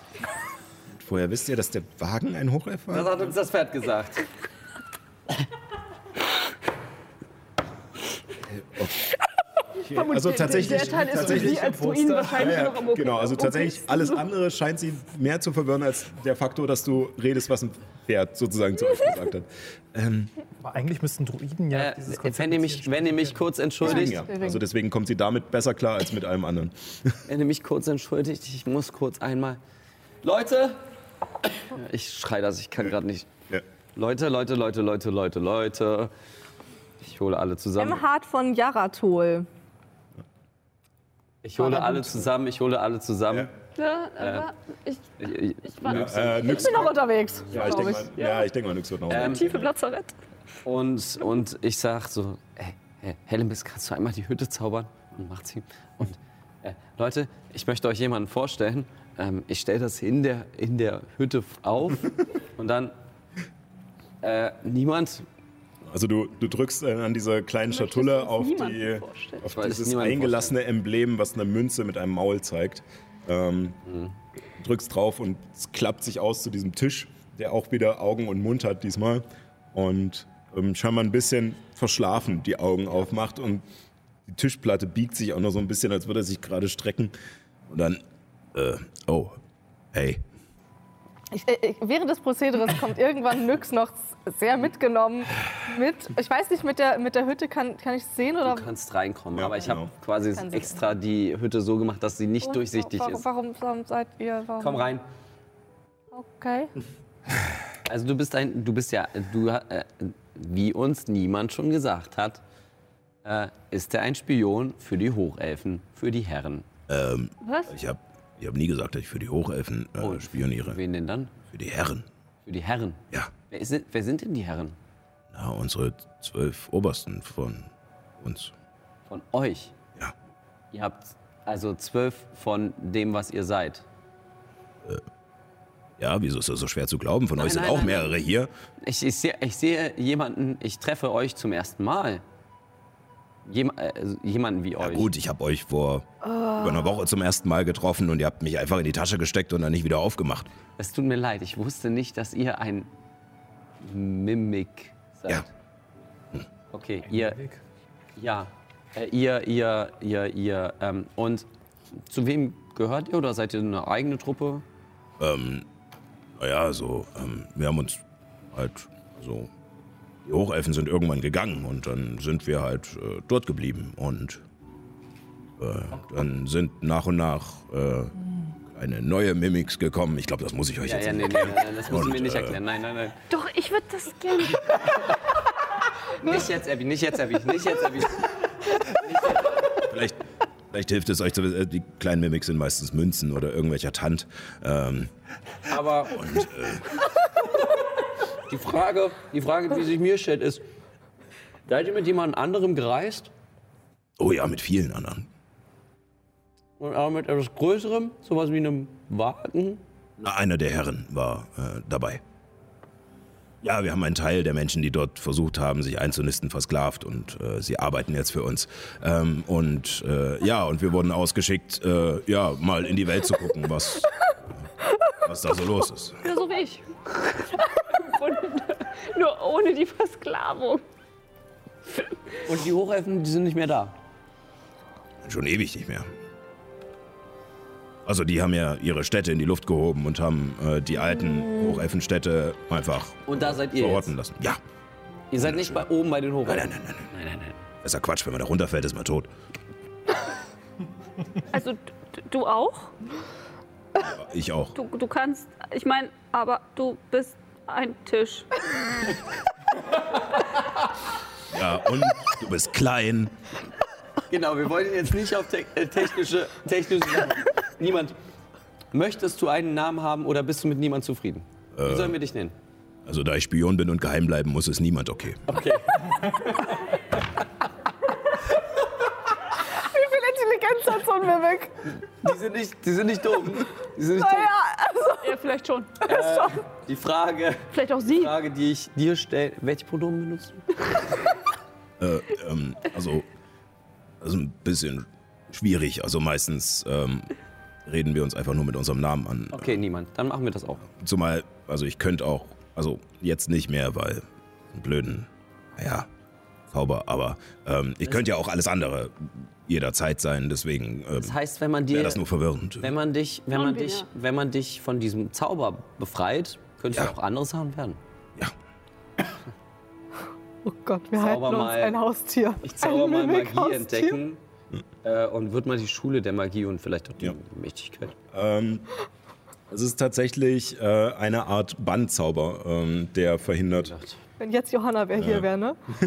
Woher wisst ihr, dass der Wagen ein Hochelf Das war? hat uns das Pferd gesagt. Also tatsächlich, der Teil ist tatsächlich, wie, als du ihn wahrscheinlich Ja, noch ja, am genau, also tatsächlich alles andere scheint sie mehr zu verwirren als der Faktor, dass du redest, was ein Pferd sozusagen zu euch gesagt hat. Ähm, Aber eigentlich müssten Druiden ja Äh, dieses Konzept wenn, ihr mich, wenn ihr mich kurz entschuldigt, ja, also deswegen kommt sie damit besser klar als mit allem anderen. wenn ihr mich kurz entschuldigt, ich muss kurz einmal. Leute! Ich schrei das, ich kann gerade nicht. Ja. Leute, Leute, Leute, Leute, Leute, Leute. Ich hole alle zusammen. Emhard von Yaratol. Ich hole alle zusammen, ich hole alle zusammen. Ja, aber ich, Ich, ich, ich war Äh, Ich bin noch unterwegs. ja, ich denke mal, ja, denk mal, Nyx wird noch. Ähm, tief im Lazarett. Und, und ich sag so, hey, hey Hellemis, kannst du einmal die Hütte zaubern? Und macht sie. Und äh, Leute, ich möchte euch jemanden vorstellen. Ähm, ich stelle das in der, in der Hütte auf und dann äh, niemand, Also du, du drückst äh, an dieser kleinen Schatulle auf, die, vorstellen? auf dieses eingelassene Emblem, was eine Münze mit einem Maul zeigt. Ähm, Drückst drauf und es klappt sich aus zu diesem Tisch, der auch wieder Augen und Mund hat diesmal. Und ähm, scheinbar ein bisschen verschlafen die Augen aufmacht und die Tischplatte biegt sich auch noch so ein bisschen, als würde er sich gerade strecken. Und dann, äh, oh, hey, Ich, ich, während des Prozederes kommt irgendwann Nyx noch sehr mitgenommen mit. Ich weiß nicht, mit der, mit der Hütte kann, kann ich sehen oder. du kannst reinkommen. Ja, Aber ich habe genau. quasi Kann sie- extra die Hütte so gemacht, dass sie nicht durchsichtig warum, ist. Warum, warum seid ihr? Warum? Komm rein. Okay. Also du bist ein, du bist ja, du, äh, wie uns niemand schon gesagt hat, äh, ist er ein Spion für die Hochelfen, für die Herren. ähm, Was? ich habe ich hab nie gesagt, dass ich für die Hochelfen äh, Oh. spioniere. Wen denn dann? Für die Herren. Für die Herren. Ja. Wer, ist, wer sind denn die Herren? Na, unsere zwölf Obersten von uns. Von euch. Ja. Ihr habt also zwölf von dem, was ihr seid. Ja, wieso ist das so schwer zu glauben? Von Nein, euch sind nein, auch nein, mehrere hier. Ich, ich, sehe, ich sehe jemanden, ich treffe euch zum ersten Mal. Jem, äh, jemanden wie Ja euch. gut, ich habe euch vor über einer Woche zum ersten Mal getroffen und ihr habt mich einfach in die Tasche gesteckt und dann nicht wieder aufgemacht. Es tut mir leid, ich wusste nicht, dass ihr ein Mimik seid. Ja. Okay, ihr, ja, äh, ihr, ihr, ihr, ihr, ähm, und zu wem gehört ihr oder seid ihr eine eigene Truppe? Ähm, naja, so, ähm, wir haben uns halt so. Die Hochelfen sind irgendwann gegangen und dann sind wir halt äh, dort geblieben und äh, dann sind nach und nach äh, eine neue Mimics gekommen. Ich glaube, das muss ich euch Ja, jetzt ja, nee, nee, nein, das müssen Und, wir nicht äh, erklären. Nein, nein, nein. Doch, ich würde das gerne. Nicht jetzt, Abby, nicht jetzt, Abby, nicht jetzt, Abby. Vielleicht, Vielleicht hilft es euch zu wissen, äh, die kleinen Mimics sind meistens Münzen oder irgendwelcher Tant. Ähm, Aber die, Frage, die Frage, die sich mir stellt, ist: Seid ihr mit jemand anderem gereist? oh ja, mit vielen anderen. Und auch mit etwas Größerem? Sowas wie einem Wagen? Na, Einer der Herren war äh, dabei. Ja, wir haben einen Teil der Menschen, die dort versucht haben, sich einzunisten, versklavt und äh, sie arbeiten jetzt für uns. Ähm, und äh, ja, und wir wurden ausgeschickt, äh, ja, mal in die Welt zu gucken, was, was da so los ist. Ja, so wie ich. Und nur ohne die Versklavung. Und die Hochelfen, die sind nicht mehr da. Schon ewig nicht mehr. Also die haben ja ihre Städte in die Luft gehoben und haben äh, die alten Hochelfenstädte einfach Und da seid ihr verorten jetzt. lassen. Ja. Ihr seid nicht bei oben bei den Nein, Hochelfen. nein, nein, nein. nein, nein, nein. Das ist ja Quatsch, wenn man da runterfällt, ist man tot. Also du auch? Ich auch. Du, du kannst, ich meine, aber du bist ein Tisch. Ja, und du bist klein. Genau, wir wollen jetzt nicht auf te äh, technische, technische Sachen. Niemand. Möchtest du einen Namen haben oder bist du mit niemand zufrieden? Wie sollen wir dich nennen? Also da ich Spion bin und geheim bleiben muss, ist niemand okay. Okay. Wie Intelligenz hat so ein Mimik? Die sind nicht, die sind nicht dumm. Die sind nicht dumm. Ja, vielleicht schon. Die Frage, Vielleicht auch sie. Frage, die ich dir stelle, welche Pronomen benutzt du? Äh, ähm, also, also ein bisschen schwierig. Also meistens ähm, reden wir uns einfach nur mit unserem Namen an. Okay, niemand. Dann machen wir das auch. Zumal, also ich könnte auch, also jetzt nicht mehr, weil einen blöden, naja, Zauber, aber ähm, ich könnte ja auch alles andere jederzeit sein, deswegen ähm, Das heißt, wenn man wäre dir, das nur verwirrend. wenn man dich, wenn man dich, ja. wenn man dich von diesem Zauber befreit, könnte es Ja. auch andere Sachen werden. Ja, Oh Gott, wir Zauber halten uns mal. ein Haustier. Ich zauber mal Magie entdecken äh, und wird mal die Schule der Magie und vielleicht auch die Ja. Mächtigkeit. ähm, es ist tatsächlich äh, eine Art Bandzauber, ähm, der verhindert. Wenn jetzt Johanna wer hier wäre, ne?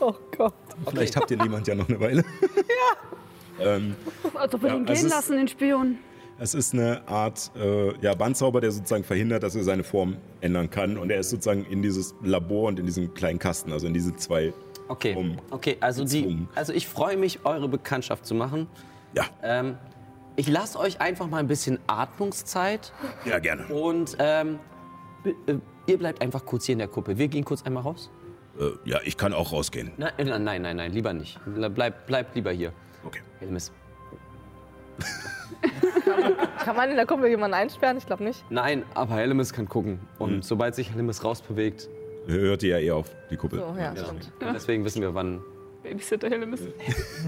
oh Gott. Vielleicht habt ihr niemand ja noch eine Weile. ähm, Also wir Ja, ihn es gehen ist- lassen, den Spion. Es ist eine Art äh, ja, Bandzauber, der sozusagen verhindert, dass er seine Form ändern kann. Und er ist sozusagen in dieses Labor und in diesem kleinen Kasten, also in diese zwei. Okay, Um- okay also, die, also ich freue mich, eure Bekanntschaft zu machen. Ja, Ähm, ich lasse euch einfach mal ein bisschen Atmungszeit ja, gerne. und ähm, äh, ihr bleibt einfach kurz hier in der Kuppe. Wir gehen kurz einmal raus. Äh, ja, ich kann auch rausgehen. Nein, äh, nein, nein, nein, lieber nicht. Bleib, bleib lieber hier. Okay. Helmis. Kann man in der Kumpel jemanden einsperren? Ich glaube nicht. Nein, aber Helmis kann gucken. Und Hm. sobald sich Helmis rausbewegt, Hört ihr ja eher auf die Kuppel. So, ja, ja. stimmt. Und deswegen wissen wir, wann. Babysitter, Hellemis.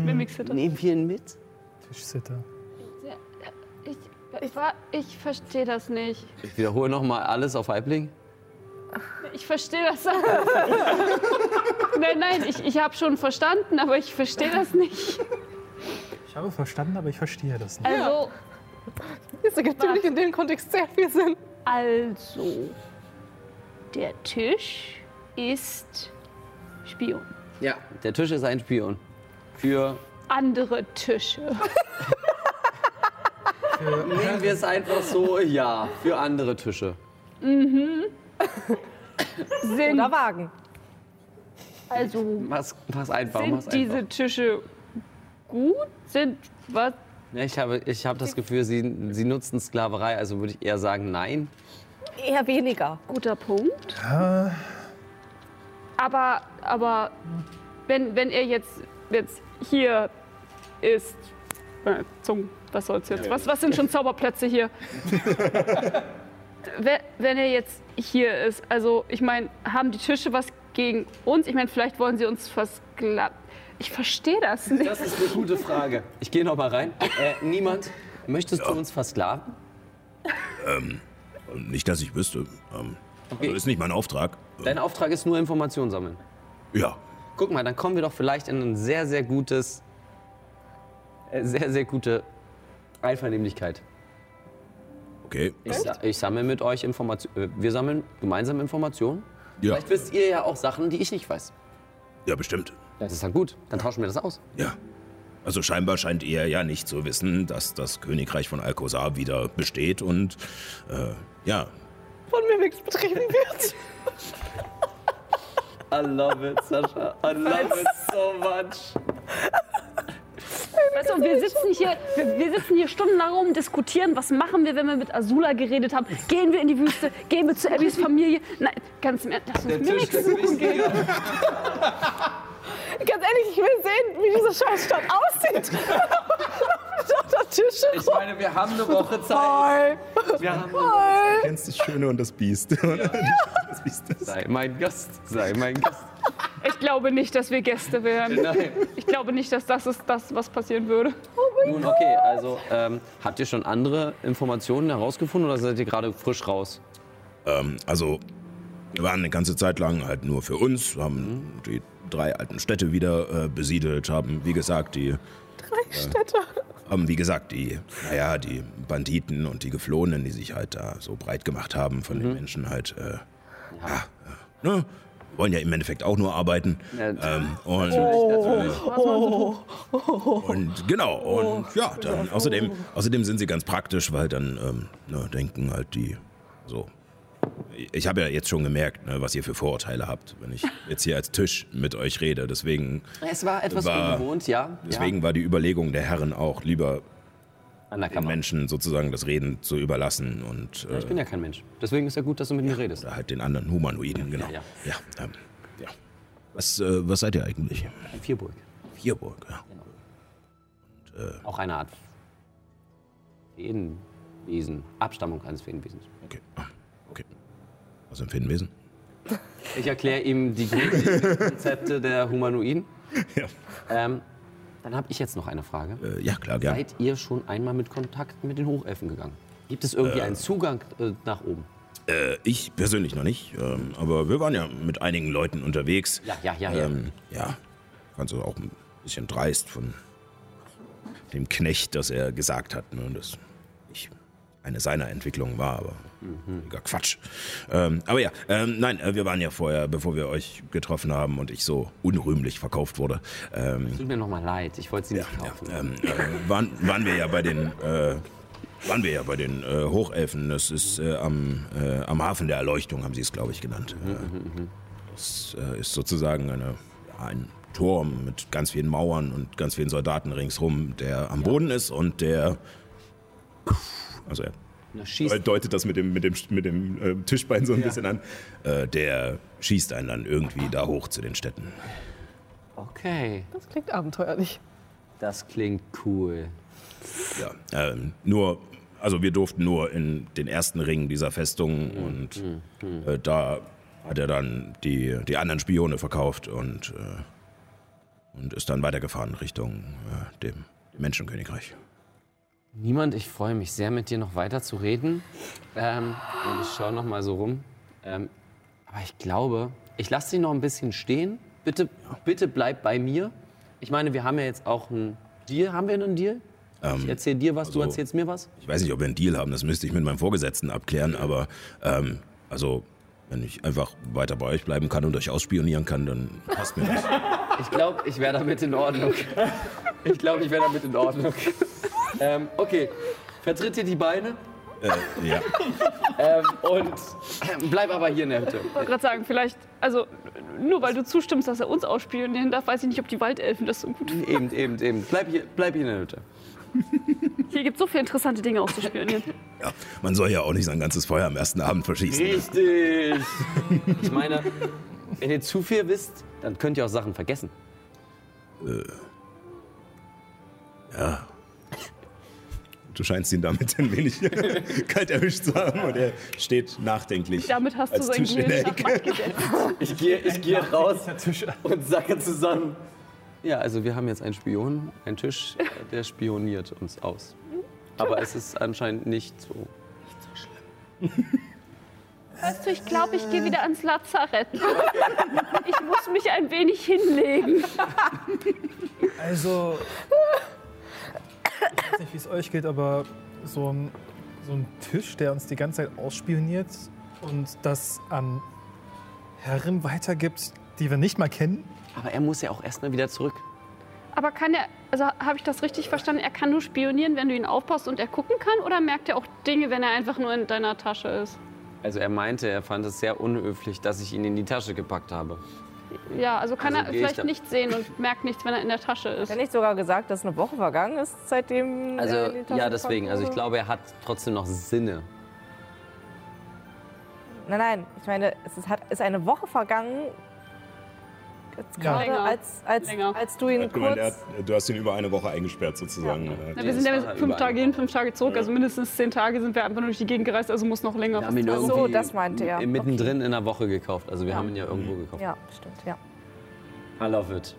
Mimic-Sitter. Nehmen wir ihn mit? Tischsitter. Ich, ich, ich verstehe das nicht. Ich wiederhole nochmal alles auf Halbling. Ich verstehe das. nein, nein, ich, ich habe schon verstanden, aber ich verstehe das nicht. Ich habe verstanden, aber ich verstehe das nicht. Also, Das ergibt natürlich in dem Kontext sehr viel Sinn. also, der Tisch ist Spion. Ja, der Tisch ist ein Spion. Für. Andere Tische. Nehmen wir es einfach so, ja, für andere Tische. Sind, Oder Wagen. also, Mach's, mach's einfach, mach's sind diese einfach. Tische gut? Sind was? Ja, ich habe, ich habe das Gefühl, sie, sie nutzen Sklaverei, also würde ich eher sagen, nein. Eher weniger. Guter Punkt. Ja, Aber, aber wenn, wenn er jetzt, jetzt hier ist, äh, Zungen, was soll's jetzt? Was, was sind schon Zauberplätze hier? wenn, wenn er jetzt hier ist, also ich meine, haben die Tische was gegen uns? Ich meine, vielleicht wollen sie uns versklavt. Ich verstehe das nicht. Das ist eine gute Frage. Ich gehe noch mal rein. Äh, niemand, möchtest du uns versklaven? Nicht, dass ich wüsste. Ähm, Okay. also ist nicht mein Auftrag. Dein Auftrag ist nur Informationen sammeln. Ja. Guck mal, dann kommen wir doch vielleicht in ein sehr, sehr gutes, äh, sehr, sehr gute Einvernehmlichkeit. Okay. Ich, sa ich sammle mit euch Informationen. Wir sammeln gemeinsam Informationen. Ja. Vielleicht wisst ihr ja auch Sachen, die ich nicht weiß. Ja, bestimmt. Das ist dann gut. Dann tauschen wir das aus. Ja. Also scheinbar scheint ihr ja nicht zu wissen, dass das Königreich von Alcosar wieder besteht und äh, ja, Von mir nichts betrieben wird. I love it, Sascha. I love it so much. Weißt du, wir sitzen hier, wir, wir sitzen hier stundenlang rum, diskutieren, was machen wir, wenn wir mit Azula geredet haben. Gehen wir in die Wüste, gehen wir zu Abbys Familie. Nein, ganz im Ernst, lass uns mir nichts suchen gehen. Ganz ehrlich, ich will sehen, wie diese Scheißstadt aussieht. Auf der Tische. Ich meine, wir haben eine Woche Zeit. Hi. Wir haben Hi. kennst das Schöne und das Biest. das Biest sei mein Gast, sei mein Gast. Ich glaube nicht, dass wir Gäste wären. Nein. Ich glaube nicht, dass das ist das, was passieren würde. Nun, okay, also ähm, habt ihr schon andere Informationen herausgefunden oder seid ihr gerade frisch raus? Ähm, also, wir waren eine ganze Zeit lang halt nur für uns, haben die drei alten Städte wieder äh, besiedelt, haben, wie gesagt, die Drei Städte. haben, wie gesagt, die, naja, die Banditen und die Geflohenen, die sich halt da so breit gemacht haben von den Menschen halt, äh, ja, äh, ne, wollen ja im Endeffekt auch nur arbeiten. Ja, Ähm, und, Oh. und genau, und ja, dann außerdem, außerdem sind sie ganz praktisch, weil dann ähm, ne, denken halt die so. Ich habe ja jetzt schon gemerkt, ne, was ihr für Vorurteile habt, wenn ich jetzt hier als Tisch mit euch rede. Deswegen, Es war etwas War- ungewohnt, ja. deswegen war die Überlegung der Herren auch lieber ja. An der den. Menschen sozusagen das Reden zu überlassen und äh, Ich bin ja kein Mensch. Deswegen ist ja gut, dass du mit mir redest. oder halt den anderen Humanoiden, genau. Ja, Ja, ähm, ja. Was, äh, was seid ihr eigentlich? Vierburg. Vierburg, ja. Auch eine Art Feenwesen. Abstammung eines Feenwesens. Okay. Was im Feenwesen? Ich erkläre ihm die grundlegenden Konzepte der Humanoiden. Ja. Ähm, dann habe ich jetzt noch eine Frage. Äh, ja, klar, gerne. Seid ihr schon einmal mit Kontakt mit den Hochelfen gegangen? Gibt es irgendwie einen Zugang äh, nach oben? Äh, ich persönlich noch nicht, ähm, aber wir waren ja mit einigen Leuten unterwegs. Ja, ja, ja, ja. Ähm, ja, ganz so auch ein bisschen dreist von dem Knecht, dass er gesagt hat, ne, ich eine seiner Entwicklungen war, aber mega Quatsch. Ähm, aber ja, ähm, nein, äh, wir waren ja vorher, bevor wir euch getroffen haben und ich so unrühmlich verkauft wurde, ähm, Tut mir noch mal leid, ich wollte sie nicht kaufen. ähm, äh, waren, waren wir ja bei den äh, waren wir ja bei den äh, Hochelfen. Das ist äh, am, äh, am Hafen der Erleuchtung, haben sie es, glaube ich, genannt. Äh, das äh, ist sozusagen eine, ja, ein Turm mit ganz vielen Mauern und ganz vielen Soldaten ringsrum, der am Boden ist und der also er schießt. deutet das mit dem, mit dem, mit dem äh, Tischbein so ein bisschen an. Äh, der schießt einen dann irgendwie da hoch zu den Städten. Okay, Das klingt abenteuerlich. das klingt cool. Ja, ähm, nur, also wir durften nur in den ersten Ring dieser Festung und Äh, da hat er dann die, die anderen Spione verkauft und, äh, und ist dann weitergefahren Richtung äh, dem Menschenkönigreich. Niemand, ich freue mich sehr, mit dir noch weiter zu reden. Ähm, und ich schaue noch mal so rum. Ähm, aber ich glaube, ich lasse dich noch ein bisschen stehen. Bitte, bitte bleib bei mir. Ich meine, wir haben ja jetzt auch einen Deal. Haben wir einen Deal? ich erzähle dir was, du also- erzählst mir was. Ich weiß nicht, ob wir einen Deal haben, das müsste ich mit meinem Vorgesetzten abklären, aber ähm, also wenn ich einfach weiter bei euch bleiben kann und euch ausspionieren kann, dann passt mir das. Ich glaube, ich wäre damit in Ordnung. Ich glaube, ich wäre damit in Ordnung. Ähm, okay, vertritt dir die Beine äh, ja. ähm, und bleib aber hier in der Hütte. Ich wollte gerade sagen, vielleicht, also nur weil du zustimmst, dass er uns ausspionieren darf, weiß ich nicht, ob die Waldelfen das so gut finden. Eben, eben, eben. Bleib hier, bleib hier in der Hütte. Hier gibt es so viele interessante Dinge auszuspionieren. ja, man soll ja auch nicht sein ganzes Feuer am ersten Abend verschießen. Richtig. Ich meine, wenn ihr zu viel wisst, dann könnt ihr auch Sachen vergessen. Ja. Du scheinst ihn damit ein wenig kalt erwischt zu haben und er steht nachdenklich. Damit hast du sein Tisch in der Ecke. Ich gehe ich gehe raus Tisch. und sacke zusammen. Ja, also wir haben jetzt einen Spion, einen Tisch, der spioniert uns aus. Aber es ist anscheinend nicht so. Weißt du, ich glaube, ich gehe wieder ans Lazarett. Ich muss mich ein wenig hinlegen. Also, ich weiß nicht, wie es euch geht, aber so ein, so ein Tisch, der uns die ganze Zeit ausspioniert und das an Herren weitergibt, die wir nicht mal kennen. Aber er muss ja auch erstmal wieder zurück. Aber kann er, also habe ich das richtig verstanden, er kann nur spionieren, wenn du ihn aufpasst und er gucken kann? Oder merkt er auch Dinge, wenn er einfach nur in deiner Tasche ist? Also er meinte, er fand es sehr unhöflich, dass ich ihn in die Tasche gepackt habe. Ja, also kann Also er vielleicht nicht sehen und merkt nichts, wenn er in der Tasche ist. Hat er nicht sogar gesagt, dass eine Woche vergangen ist, seitdem Also er in die Tasche ja, deswegen. Also ich glaube, er hat trotzdem noch Sinne. Nein, nein, ich meine, es ist, hat, ist eine Woche vergangen, jetzt Ja. gerade, Länger. als, als, Länger. als du ihn Hat gemeint, kurz... hat, du hast ihn über eine Woche eingesperrt sozusagen. Na, Äh, wir sind ja fünf. Tage hin, fünf Tage zurück. Also mindestens zehn Tage sind wir einfach nur durch die Gegend gereist, also muss noch länger. Wir haben ihn so, das meinte er. mittendrin in der Woche gekauft. Also wir Ja. haben ihn ja irgendwo gekauft. Ja, stimmt, ja. I love it.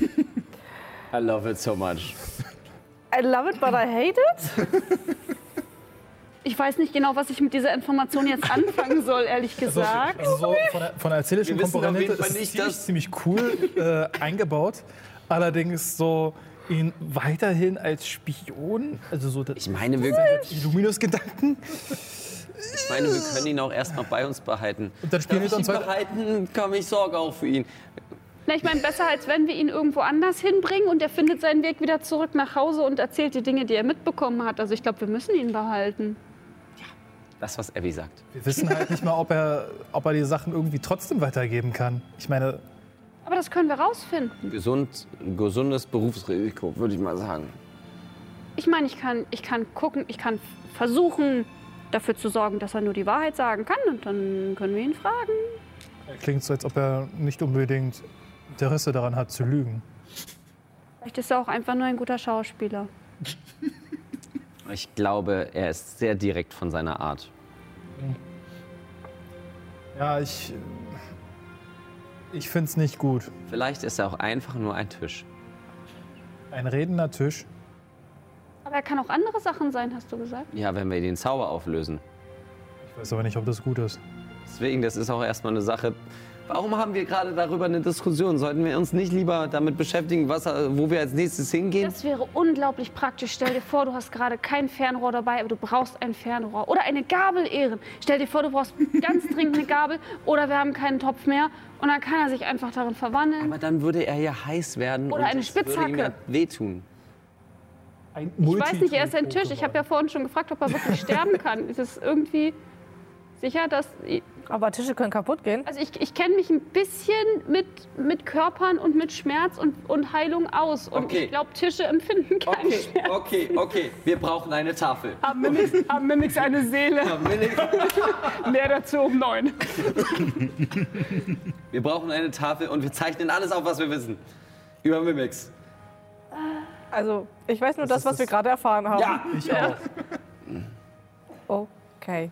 I love it so much. I love it, but I hate it. Ich weiß nicht genau, was ich mit dieser Information jetzt anfangen soll, ehrlich gesagt. Also so von der, von auf Komponente ist nicht, ziemlich, ziemlich cool äh, eingebaut. Allerdings so ihn weiterhin als Spion, also so das Ich meine, wir, Illuminus-Gedanken. ich meine, wir können ihn auch erst noch bei uns behalten. Und dann spielen Darf wir ihn weiter. behalten, komm, ich sorge auch für ihn. Na, ich meine, besser als wenn wir ihn irgendwo anders hinbringen und er findet seinen Weg wieder zurück nach Hause und erzählt die Dinge, die er mitbekommen hat. Also ich glaube, wir müssen ihn behalten. Das, was Abby sagt. Wir wissen halt nicht mal, ob er, ob er die Sachen irgendwie trotzdem weitergeben kann. Ich meine, Aber das können wir rausfinden. Gesund, gesundes Berufsrisiko, würde ich mal sagen. Ich meine, ich kann, ich kann gucken, ich kann versuchen, dafür zu sorgen, dass er nur die Wahrheit sagen kann und dann können wir ihn fragen. er klingt so, als ob er nicht unbedingt Interesse daran hat, zu lügen. Vielleicht ist er auch einfach nur ein guter Schauspieler. Ich glaube, er ist sehr direkt von seiner Art. Ja, ich. Ich finde es nicht gut. Vielleicht ist er auch einfach nur ein Tisch. Ein redender Tisch. Aber er kann auch andere Sachen sein, hast du gesagt. Ja, wenn wir den Zauber auflösen. Ich weiß aber nicht, ob das gut ist. Deswegen, das ist auch erstmal eine Sache. Warum haben wir gerade darüber eine Diskussion? Sollten wir uns nicht lieber damit beschäftigen, was, wo wir als nächstes hingehen? Das wäre unglaublich praktisch. Stell dir vor, du hast gerade kein Fernrohr dabei, aber du brauchst ein Fernrohr. Oder eine Gabel, Ehren. Stell dir vor, du brauchst ganz dringend eine Gabel oder wir haben keinen Topf mehr. Und dann kann er sich einfach darin verwandeln. Aber dann würde er ja heiß werden Oder und eine es würde ihm Spitzhacke. ja wehtun. Ein Ich weiß nicht, er ist ein Tisch. Ich habe ja vorhin schon gefragt, ob er wirklich sterben kann. Ist es irgendwie sicher, dass. Aber Tische können kaputt gehen. Also ich, ich kenne mich ein bisschen mit, mit Körpern und mit Schmerz und, und Heilung aus. Und Okay. ich glaube, Tische empfinden keinen Okay, Schmerz. okay, okay. Wir brauchen eine Tafel. Haben wir haben wir nix eine Seele. Mehr dazu um neun. Wir brauchen eine Tafel und wir zeichnen alles auf, was wir wissen. Über Mimics. Also, ich weiß nur das, ist was wir das- gerade erfahren haben. Ja, Ich auch. Okay.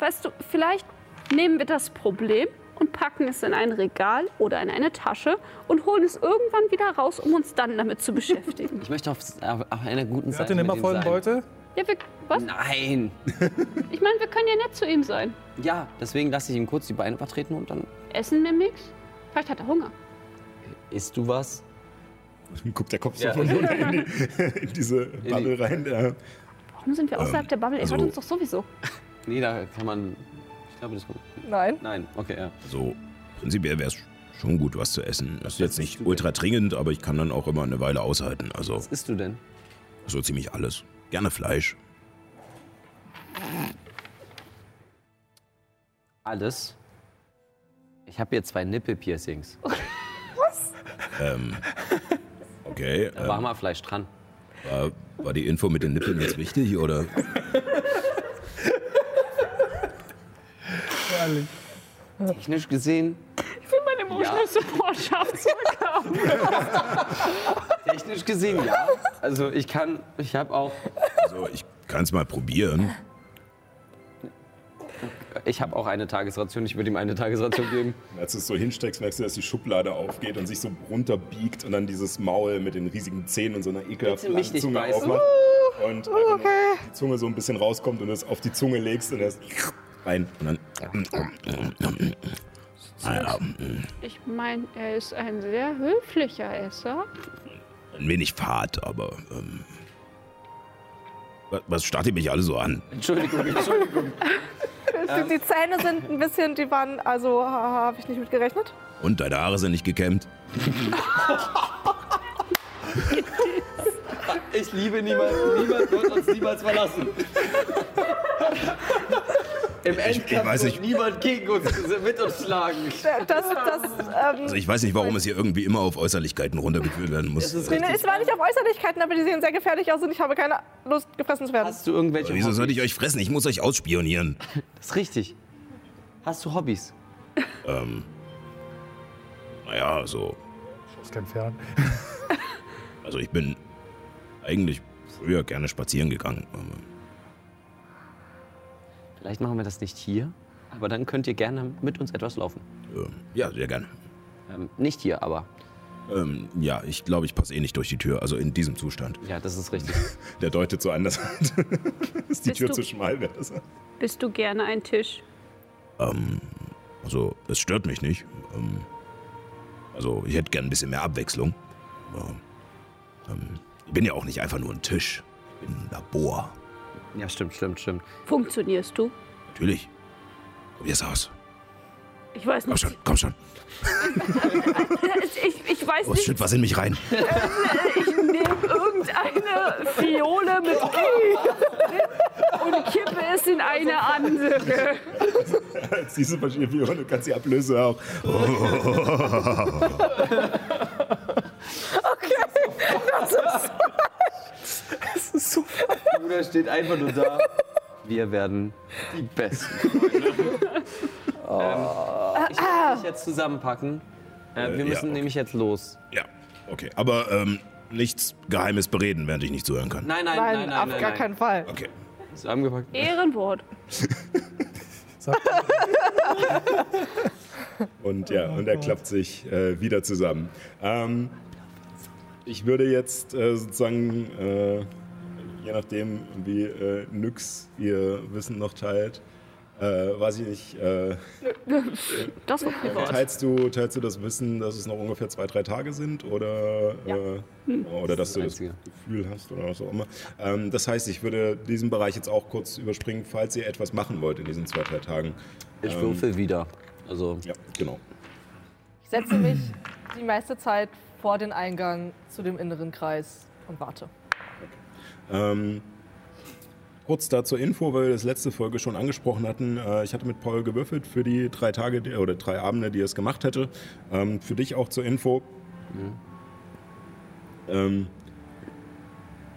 Weißt du, vielleicht nehmen wir das Problem und packen es in ein Regal oder in eine Tasche und holen es irgendwann wieder raus, um uns dann damit zu beschäftigen. ich möchte auf, auf einer guten Seite hat den mit immer vollen sein. Beutel? Ja, wir, was? Nein. Ich meine, wir können ja nett zu ihm sein. Ja, deswegen lasse ich ihm kurz die Beine vertreten und dann Essen wir nichts? Vielleicht hat er Hunger. isst du was. Guckt der Kopf Ja. so von in, die, in diese Bubble rein. Ja. Warum sind wir außerhalb der Bubble? Er also- hört uns doch sowieso. Nee, da kann man. Ich glaube, das kommt. Nein. Nein, okay, ja. So, prinzipiell wäre es schon gut, was zu essen. Das ist jetzt nicht ultra dringend, aber ich kann dann auch immer eine Weile aushalten. Also Was isst du denn? so ziemlich alles. Gerne Fleisch. Alles. Ich habe hier zwei Nippelpiercings. Ähm, okay, Da war ähm, mal Fleisch dran. war, war die Info mit den Nippeln jetzt wichtig oder? Ehrlich. Technisch gesehen, Ich will meine Emotional Support scharf zurückhaben. technisch gesehen ja. Also ich kann, ich habe auch, Also ich kann es mal probieren. ich habe auch eine Tagesration. Ich würde ihm eine Tagesration geben. Als du es so hinsteckst, merkst du, dass die Schublade aufgeht und sich so runterbiegt und dann dieses Maul mit den riesigen Zähnen und so einer ekelhaften Zunge aufmacht. Und einfach nur die Zunge so ein bisschen rauskommt und es auf die Zunge legst und erst rein. Und dann. Ich meine, er ist ein sehr höflicher Esser. ein wenig fad, aber. Ähm, was, starrt ihr mich alle so an? Entschuldigung, Entschuldigung. Die, die Zähne sind ein bisschen, die waren, also ha- habe ich nicht mit gerechnet. Und deine Haare sind nicht gekämmt? Ich liebe niemand, niemand wird uns niemals verlassen. Im Endkampf weiß wird niemand gegen uns mit uns schlagen. Das, das, ähm, Also ich weiß nicht, warum es hier irgendwie immer auf Äußerlichkeiten runtergeführt werden muss. es war nicht auf Äußerlichkeiten, aber die sehen sehr gefährlich aus und ich habe keine Lust, gefressen zu werden. Hast du irgendwelche Wieso sollte Hobbys? ich euch fressen? Ich muss euch ausspionieren. Das ist richtig. Hast du Hobbys? Ähm, naja, so. Schuss kein Fern. Also ich bin eigentlich früher gerne spazieren gegangen. Vielleicht machen wir das nicht hier, aber dann könnt ihr gerne mit uns etwas laufen. Ähm, ja, sehr gerne. Ähm, nicht hier, aber Ähm, ja, ich glaube, ich passe eh nicht durch die Tür, also in diesem Zustand. ja, das ist richtig. Der deutet so an, dass, dass die Bist Tür du- zu schmal wäre. Das- Bist du gerne ein Tisch? Ähm, also, es stört mich nicht. Ähm, also, ich hätte gern ein bisschen mehr Abwechslung. Ähm, ich bin ja auch nicht einfach nur ein Tisch. Ich bin ein Labor. Ja, stimmt, stimmt, stimmt. Funktionierst du? Natürlich. Probier's aus. Ich weiß Komm nicht. schon, komm schon. Ich, ich weiß Los, nicht. schütt was in mich rein. Ich nehme irgendeine Fiole mit G und kippe es in eine andere. Diese verschiedenen Figuren, du kannst die Ablöse auch. Bruder steht einfach nur da. Wir werden die Besten. ähm, ich will dich jetzt zusammenpacken. Äh, wir ja, müssen okay. nämlich jetzt los. Ja, okay. Aber ähm, nichts Geheimes bereden, während ich nicht zuhören kann. Nein, nein, Nein, nein, nein, auf nein, gar nein. keinen Fall. Okay. Zusammengepackt. Ehrenwort. Und ja, und er klappt sich äh, wieder zusammen. Ähm, ich würde jetzt äh, sozusagen, äh, je nachdem, wie äh, Nyx ihr Wissen noch teilt, äh, weiß ich nicht, äh, Das war privat. teilst, du, teilst du das Wissen, dass es noch ungefähr zwei, drei Tage sind oder, äh, oder dass du das Einzige. Gefühl hast oder was auch immer. Ähm, das heißt, ich würde diesen Bereich jetzt auch kurz überspringen, falls ihr etwas machen wollt in diesen zwei, drei Tagen. Ich würfel wieder. Also, Ja, genau. Ich setze mich die meiste Zeit vor den Eingang zu dem inneren Kreis und warte. Ähm, kurz dazu Info, weil wir das letzte Folge schon angesprochen hatten. Äh, ich hatte mit Paul gewürfelt für die drei Tage die, oder drei Abende, die er es gemacht hätte. Ähm, für dich auch zur Info. Ähm,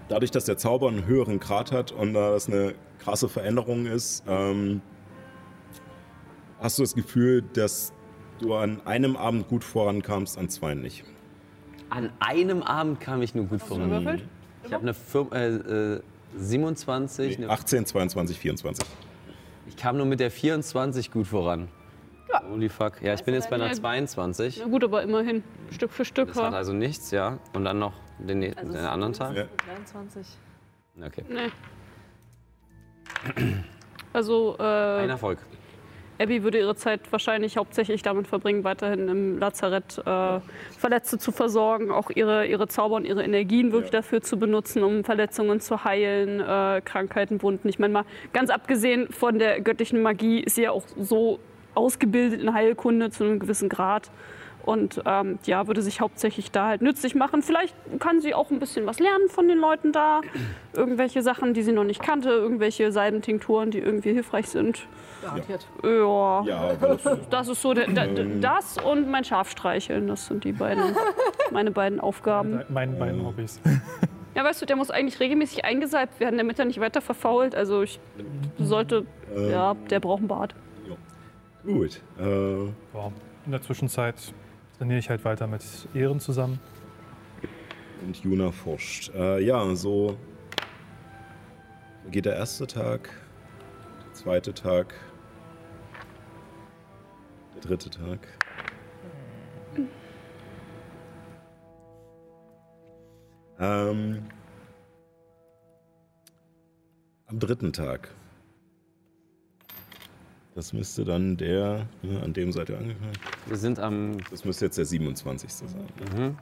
dadurch, dass der Zauber einen höheren Grad hat und da das eine krasse Veränderung ist, ähm, hast du das Gefühl, dass du an einem Abend gut vorankamst, an zwei nicht. An einem Abend kam ich nur gut du voran. gewürfelt? Ich habe eine Fir äh, äh, 27, eine, 18, 22, 24. ich kam nur mit der 24 gut voran. Holy fuck. Ja, ich bin jetzt bei einer Ja. 22. Na gut, aber immerhin. Stück für Stück. Das hat also nichts, ja. Und dann noch den, den anderen Tag. Ja. 23. Okay. Nee. Also, Ein äh, Erfolg. Abby würde ihre Zeit wahrscheinlich hauptsächlich damit verbringen, weiterhin im Lazarett äh, Verletzte zu versorgen, auch ihre, ihre Zauber und ihre Energien wirklich Ja. dafür zu benutzen, um Verletzungen zu heilen, äh, Krankheiten, Wunden. Ich meine mal, ganz abgesehen von der göttlichen Magie ist sie ja auch so ausgebildet in Heilkunde zu einem gewissen Grad. Und ähm, ja, würde sich hauptsächlich da halt nützlich machen. Vielleicht kann sie auch ein bisschen was lernen von den Leuten da. Irgendwelche Sachen, die sie noch nicht kannte, irgendwelche Salbentinkturen, die irgendwie hilfreich sind. Garantiert. Ja, Ja, aber das, das ist so der, der, das und mein Schafstreicheln. Das sind die beiden, meine beiden Aufgaben. meine beiden Hobbys. Ja, weißt du, der muss eigentlich regelmäßig eingesalbt werden, damit er nicht weiter verfault. Also ich sollte, ja, der braucht einen Bart. gut. Äh, Ja, in der Zwischenzeit trainiere ich halt weiter mit Ehren zusammen. Und Juna forscht. Äh, ja, so geht der erste Tag, der zweite Tag, dritte Tag. Ähm, am dritten Tag. Das müsste dann der, ne, an dem seid ihr angefangen. Wir sind am. Das müsste jetzt der 27. sein. Mhm.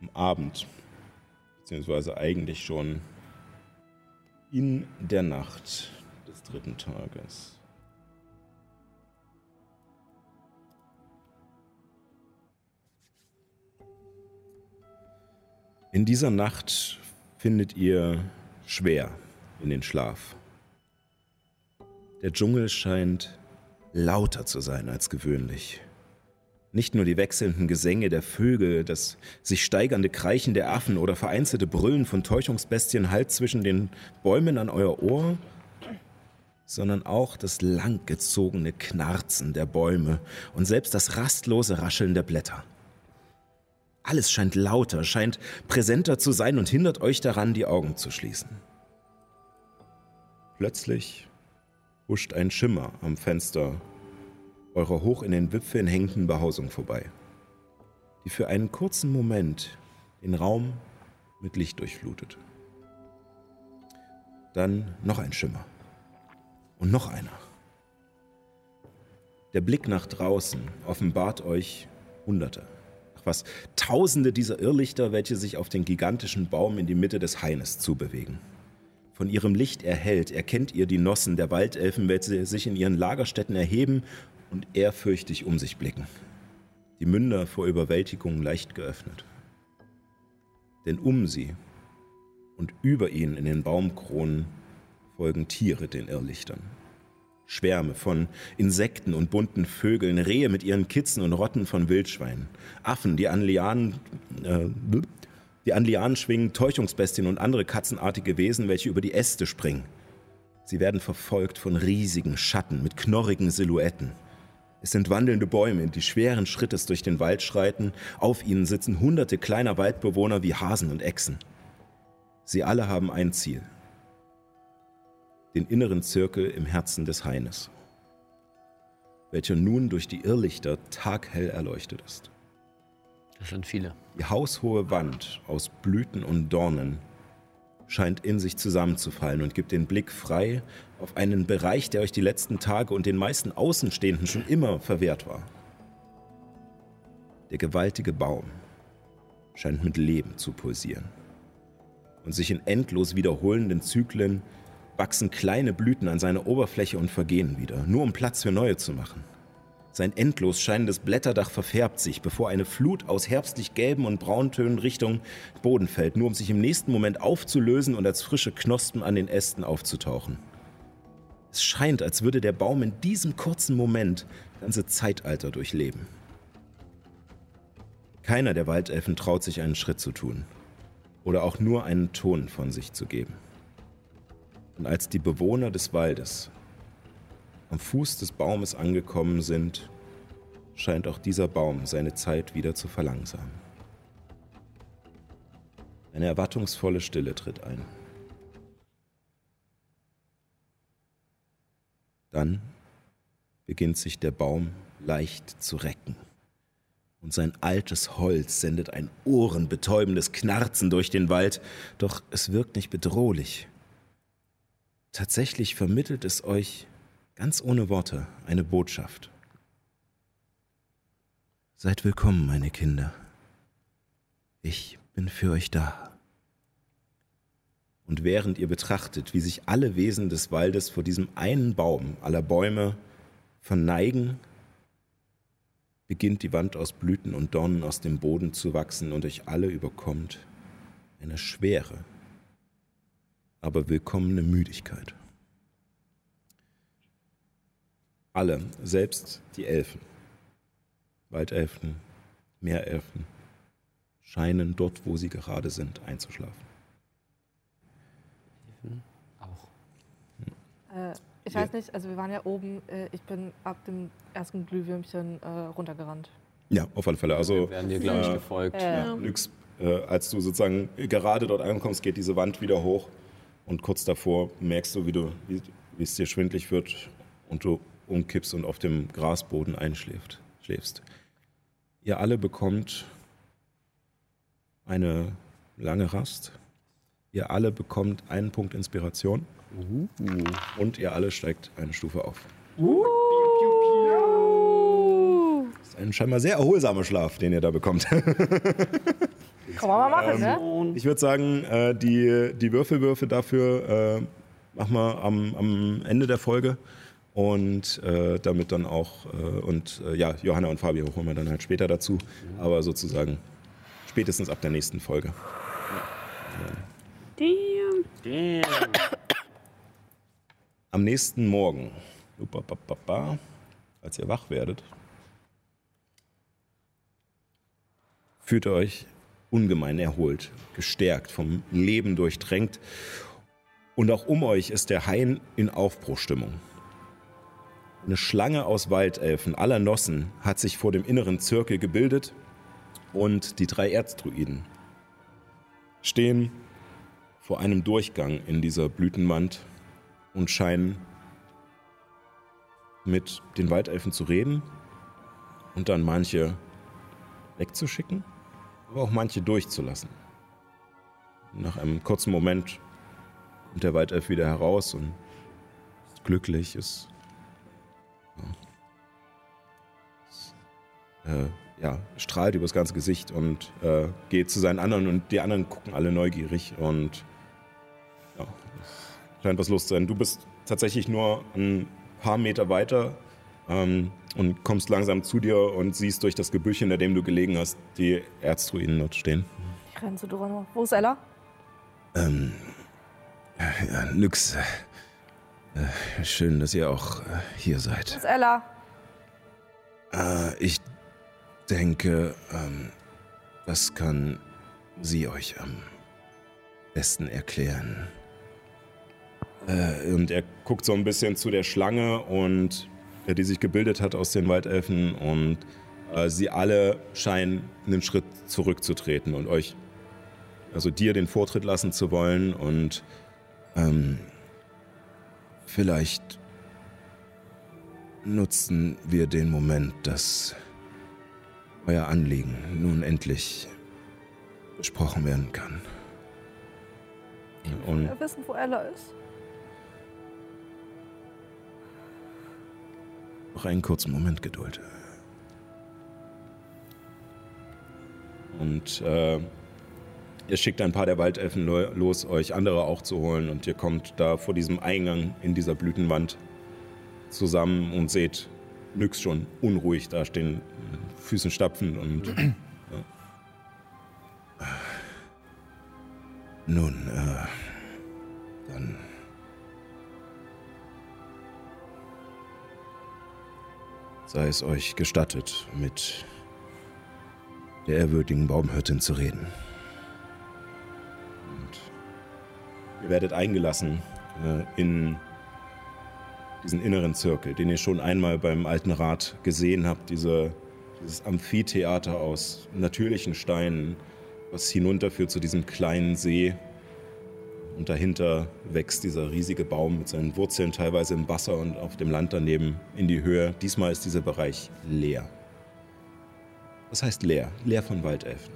am Abend, beziehungsweise eigentlich schon in der Nacht des dritten Tages. In dieser Nacht findet ihr schwer in den Schlaf. Der Dschungel scheint lauter zu sein als gewöhnlich. Nicht nur die wechselnden Gesänge der Vögel, das sich steigernde Kreichen der Affen oder vereinzelte Brüllen von Täuschungsbestien halt zwischen den Bäumen an euer Ohr, sondern auch das langgezogene Knarzen der Bäume und selbst das rastlose Rascheln der Blätter. Alles scheint lauter, scheint präsenter zu sein und hindert euch daran, die Augen zu schließen. Plötzlich huscht ein Schimmer am Fenster eurer hoch in den Wipfeln hängenden Behausung vorbei, die für einen kurzen Moment den Raum mit Licht durchflutet. Dann noch ein Schimmer. Und noch einer. Der Blick nach draußen offenbart euch Hunderte, ach was, Tausende dieser Irrlichter, welche sich auf den gigantischen Baum in die Mitte des Haines zubewegen. Von ihrem Licht erhellt erkennt ihr die Nossen der Waldelfen, welche sich in ihren Lagerstätten erheben und ehrfürchtig um sich blicken. Die Münder vor Überwältigung leicht geöffnet. Denn um sie und über ihnen in den Baumkronen folgen Tiere den Irrlichtern. Schwärme von Insekten und bunten Vögeln, Rehe mit ihren Kitzen und Rotten von Wildschweinen, Affen, die an Lianen, äh, die an Lianen schwingen, Täuschungsbestien und andere katzenartige Wesen, welche über die Äste springen. Sie werden verfolgt von riesigen Schatten mit knorrigen Silhouetten. Es sind wandelnde Bäume, die schweren Schrittes durch den Wald schreiten. Auf ihnen sitzen hunderte kleiner Waldbewohner wie Hasen und Echsen. Sie alle haben ein Ziel. Den inneren Zirkel im Herzen des Haines, welcher nun durch die Irrlichter taghell erleuchtet ist. Das sind viele. Die haushohe Wand aus Blüten und Dornen scheint in sich zusammenzufallen und gibt den Blick frei auf einen Bereich, der euch die letzten Tage und den meisten Außenstehenden schon immer verwehrt war. Der gewaltige Baum scheint mit Leben zu pulsieren. Und sich in endlos wiederholenden Zyklen wachsen kleine Blüten an seiner Oberfläche und vergehen wieder, nur um Platz für neue zu machen. Sein endlos scheinendes Blätterdach verfärbt sich, bevor eine Flut aus herbstlich gelben und brauntönen Richtung Boden fällt, nur um sich im nächsten Moment aufzulösen und als frische Knospen an den Ästen aufzutauchen. Es scheint, als würde der Baum in diesem kurzen Moment ganze Zeitalter durchleben. Keiner der Waldelfen traut sich einen Schritt zu tun oder auch nur einen Ton von sich zu geben. Und als die Bewohner des Waldes am Fuß des Baumes angekommen sind, scheint auch dieser Baum seine Zeit wieder zu verlangsamen. Eine erwartungsvolle Stille tritt ein. Dann beginnt sich der Baum leicht zu recken. Und sein altes Holz sendet ein ohrenbetäubendes Knarzen durch den Wald, doch es wirkt nicht bedrohlich. Tatsächlich vermittelt es euch ganz ohne Worte eine Botschaft. Seid willkommen, meine Kinder. Ich bin für euch da. Und während ihr betrachtet, wie sich alle Wesen des Waldes vor diesem einen Baum aller Bäume verneigen, beginnt die Wand aus Blüten und Dornen aus dem Boden zu wachsen und euch alle überkommt eine schwere, aber willkommene Müdigkeit. Alle, selbst die Elfen, Waldelfen, Meerelfen, scheinen dort, wo sie gerade sind, einzuschlafen. Auch. Äh, ich weiß nicht, also wir waren ja oben, äh, ich bin ab dem ersten Glühwürmchen äh, runtergerannt. Ja, auf alle Fälle. Also Wir werden dir, glaube ich, äh, gefolgt. Ja. Lux, äh, als du sozusagen gerade dort ankommst, geht diese Wand wieder hoch und kurz davor merkst du, wie, du, wie, wie es dir schwindlig wird und du umkippst und auf dem Grasboden einschläfst. Schläfst. Ihr alle bekommt eine lange Rast. Ihr alle bekommt einen Punkt Inspiration. Und ihr alle steigt eine Stufe auf. Das ist ein scheinbar sehr erholsamer Schlaf, den ihr da bekommt. Kann man mal machen, ne? Ich würde sagen, äh, die, die Würfelwürfe dafür äh, machen wir am, am Ende der Folge. Und äh, damit dann auch, äh, und äh, ja, Johanna und Fabio holen wir dann halt später dazu. Aber sozusagen spätestens ab der nächsten Folge. Damn. Damn. Am nächsten Morgen, als ihr wach werdet, fühlt ihr euch ungemein erholt, gestärkt, vom Leben durchtränkt. Und auch um euch ist der Hain in Aufbruchstimmung. Eine Schlange aus Waldelfen aller Nossen hat sich vor dem inneren Zirkel gebildet und die drei Erzdruiden stehen vor einem Durchgang in dieser Blütenwand und scheinen mit den Waldelfen zu reden und dann manche wegzuschicken, aber auch manche durchzulassen. Nach einem kurzen Moment kommt der Waldelf wieder heraus und ist glücklich, ist äh, ja, strahlt übers ganze Gesicht und äh, geht zu seinen anderen und die anderen gucken alle neugierig und ja, scheint was los zu sein. Du bist tatsächlich nur ein paar Meter weiter ähm, und kommst langsam zu dir und siehst durch das Gebüsch, hinter dem du gelegen hast, die Erzdruiden dort stehen. Ich renne zu Dorano. Wo ist Ella? Ähm, ja, nix. Äh, schön, dass ihr auch äh, hier seid. ist Ella? Äh, ich denke, ähm, das kann sie euch am besten erklären. Und er guckt so ein bisschen zu der Schlange und die sich gebildet hat aus den Waldelfen und sie alle scheinen einen Schritt zurückzutreten und euch, also dir den Vortritt lassen zu wollen und Ähm, vielleicht nutzen wir den Moment, dass euer Anliegen nun endlich besprochen werden kann. und Wir wissen, wo Ella ist. Noch einen kurzen Moment Geduld. Und äh, ihr schickt ein paar der Waldelfen lo- los, euch andere auch zu holen. Und ihr kommt da vor diesem Eingang in dieser Blütenwand zusammen und seht Nyx schon unruhig da stehen, Füßen stapfen und Nun, äh, dann. Sei es euch gestattet, mit der ehrwürdigen Baumhirtin zu reden. Werdet eingelassen äh, in diesen inneren Zirkel, den ihr schon einmal beim Alten Rat gesehen habt. Diese, dieses Amphitheater aus natürlichen Steinen, was hinunterführt zu diesem kleinen See. Und dahinter wächst dieser riesige Baum mit seinen Wurzeln teilweise im Wasser und auf dem Land daneben in die Höhe. Diesmal ist dieser Bereich leer. Was heißt leer? Leer von Waldelfen.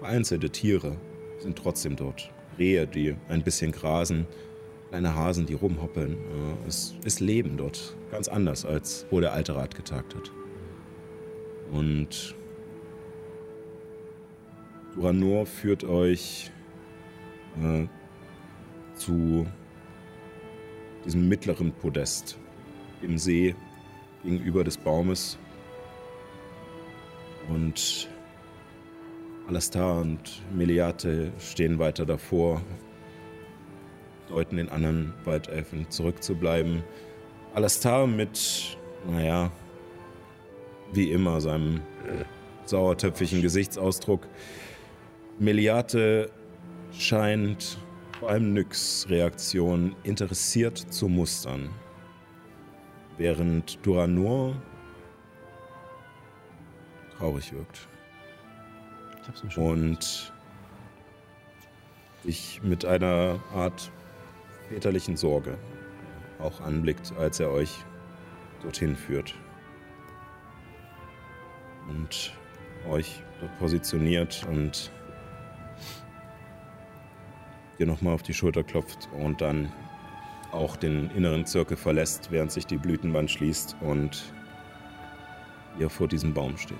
Vereinzelte Tiere sind trotzdem dort. Rehe, die ein bisschen grasen, kleine Hasen, die rumhoppeln. Äh, Es ist Leben dort. Ganz anders, als wo der alte Rat getagt hat. Und Duranor führt euch äh, zu diesem mittleren Podest im See gegenüber des Baumes. Und Alastar und Meliate stehen weiter davor, deuten den anderen Waldelfen zurückzubleiben. Alastar mit, naja, wie immer, seinem sauertöpfigen Gesichtsausdruck. Meliate scheint vor allem Nyx Reaktion interessiert zu mustern. Während Duranor traurig wirkt. Und sich mit einer Art väterlichen Sorge auch anblickt, als er euch dorthin führt. Und euch dort positioniert und dir nochmal auf die Schulter klopft und dann auch den inneren Zirkel verlässt, während sich die Blütenwand schließt und ihr vor diesem Baum steht.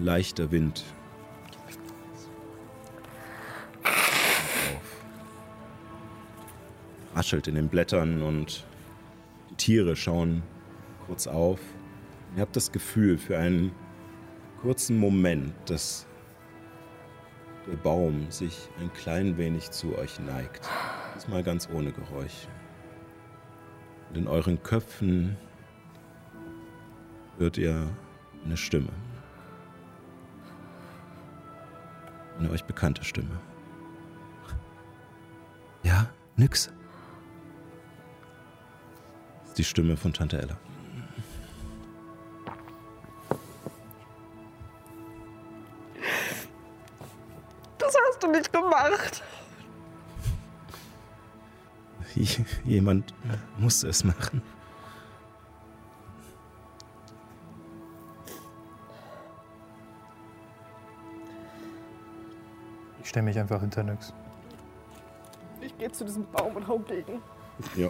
Leichter Wind. Raschelt in den Blättern und die Tiere schauen kurz auf. Ihr habt das Gefühl für einen kurzen Moment, dass der Baum sich ein klein wenig zu euch neigt. Diesmal ganz ohne Geräusch. Und in euren Köpfen hört ihr eine Stimme. Eine euch bekannte Stimme. Ja, nix. Das ist die Stimme von Tante Ella. Das hast du nicht gemacht. Jemand musste es machen. Ich stelle mich einfach hinter Nyx. Ich gehe zu diesem Baum und hau gegen. Ja.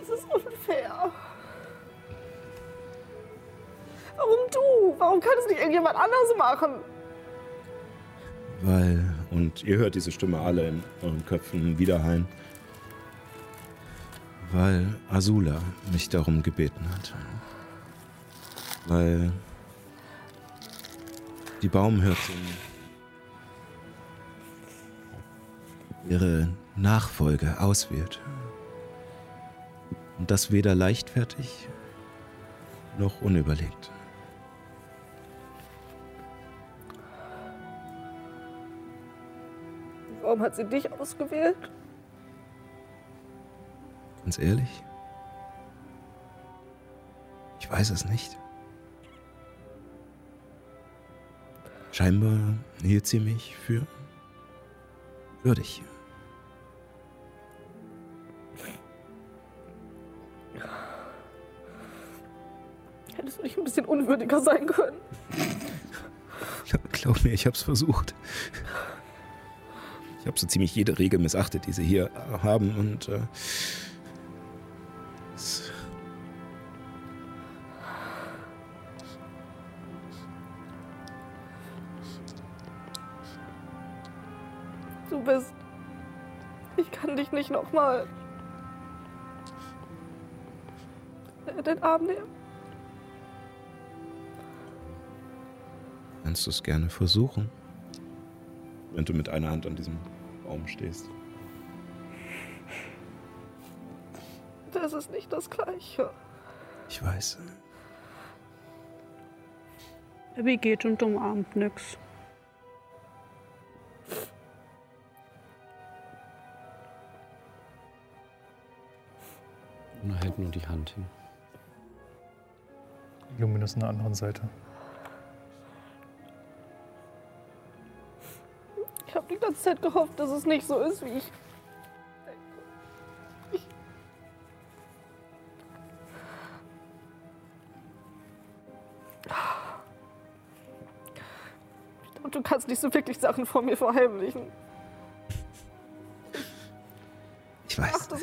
Das ist unfair. Warum du? Warum kann es nicht irgendjemand anders machen? Weil, und ihr hört diese Stimme alle in euren Köpfen wiederhallen, weil Azula mich darum gebeten hat. Weil die Baumhirtin ihre Nachfolge auswählt. Und das weder leichtfertig noch unüberlegt. Warum hat sie dich ausgewählt? Ganz ehrlich? Ich weiß es nicht. Scheinbar hielt sie mich für würdig. Hättest du nicht ein bisschen unwürdiger sein können? Glaub mir, ich hab's versucht. Ich habe so ziemlich jede Regel missachtet, die sie hier haben und äh, in den Arm nehmen. kannst du es gerne versuchen. Wenn du mit einer Hand an diesem Baum stehst. Das ist nicht das Gleiche. Ich weiß. Abby geht und umarmt nix. Und hält nur die Hand hin. Luminus an der anderen Seite. Ich habe die ganze Zeit gehofft, dass es nicht so ist, wie ich. Ich- Und du kannst nicht so wirklich Sachen vor mir verheimlichen.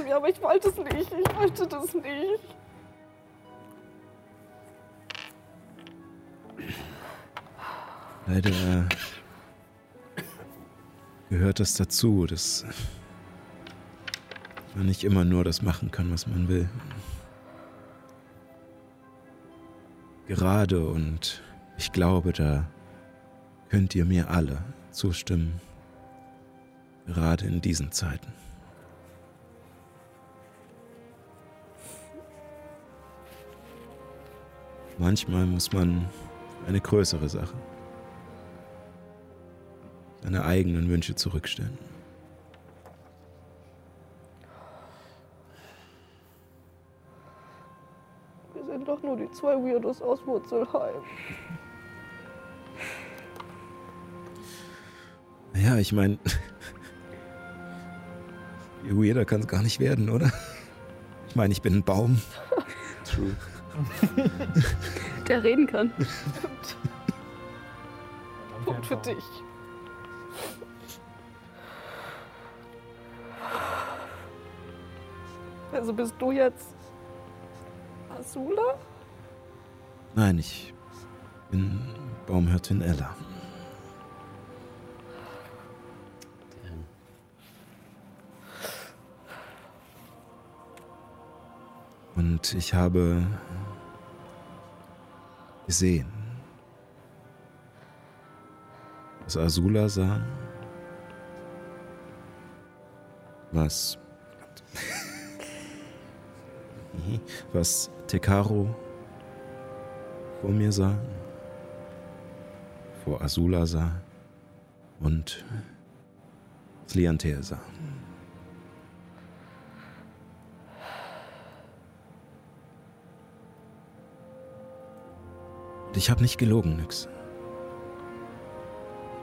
Mir, aber ich wollte es nicht. Ich wollte das nicht. Leider gehört das dazu, dass man nicht immer nur das machen kann, was man will. Gerade und ich glaube, da könnt ihr mir alle zustimmen. Gerade in diesen Zeiten. Manchmal muss man eine größere Sache seine eigenen Wünsche zurückstellen. Wir sind doch nur die zwei Weirdos aus Wurzelheim. Ja, ich meine, weirder kann es gar nicht werden, oder? Ich meine, ich bin ein Baum. True. Der reden kann. Punkt für dich. Also bist du jetzt Azula? Nein, ich bin Baumhirtin Ella. Und ich habe gesehen, was Azula sah, was, was Tekaro vor mir sah, vor Azula sah und Sliantel sah. Ich habe nicht gelogen, nix.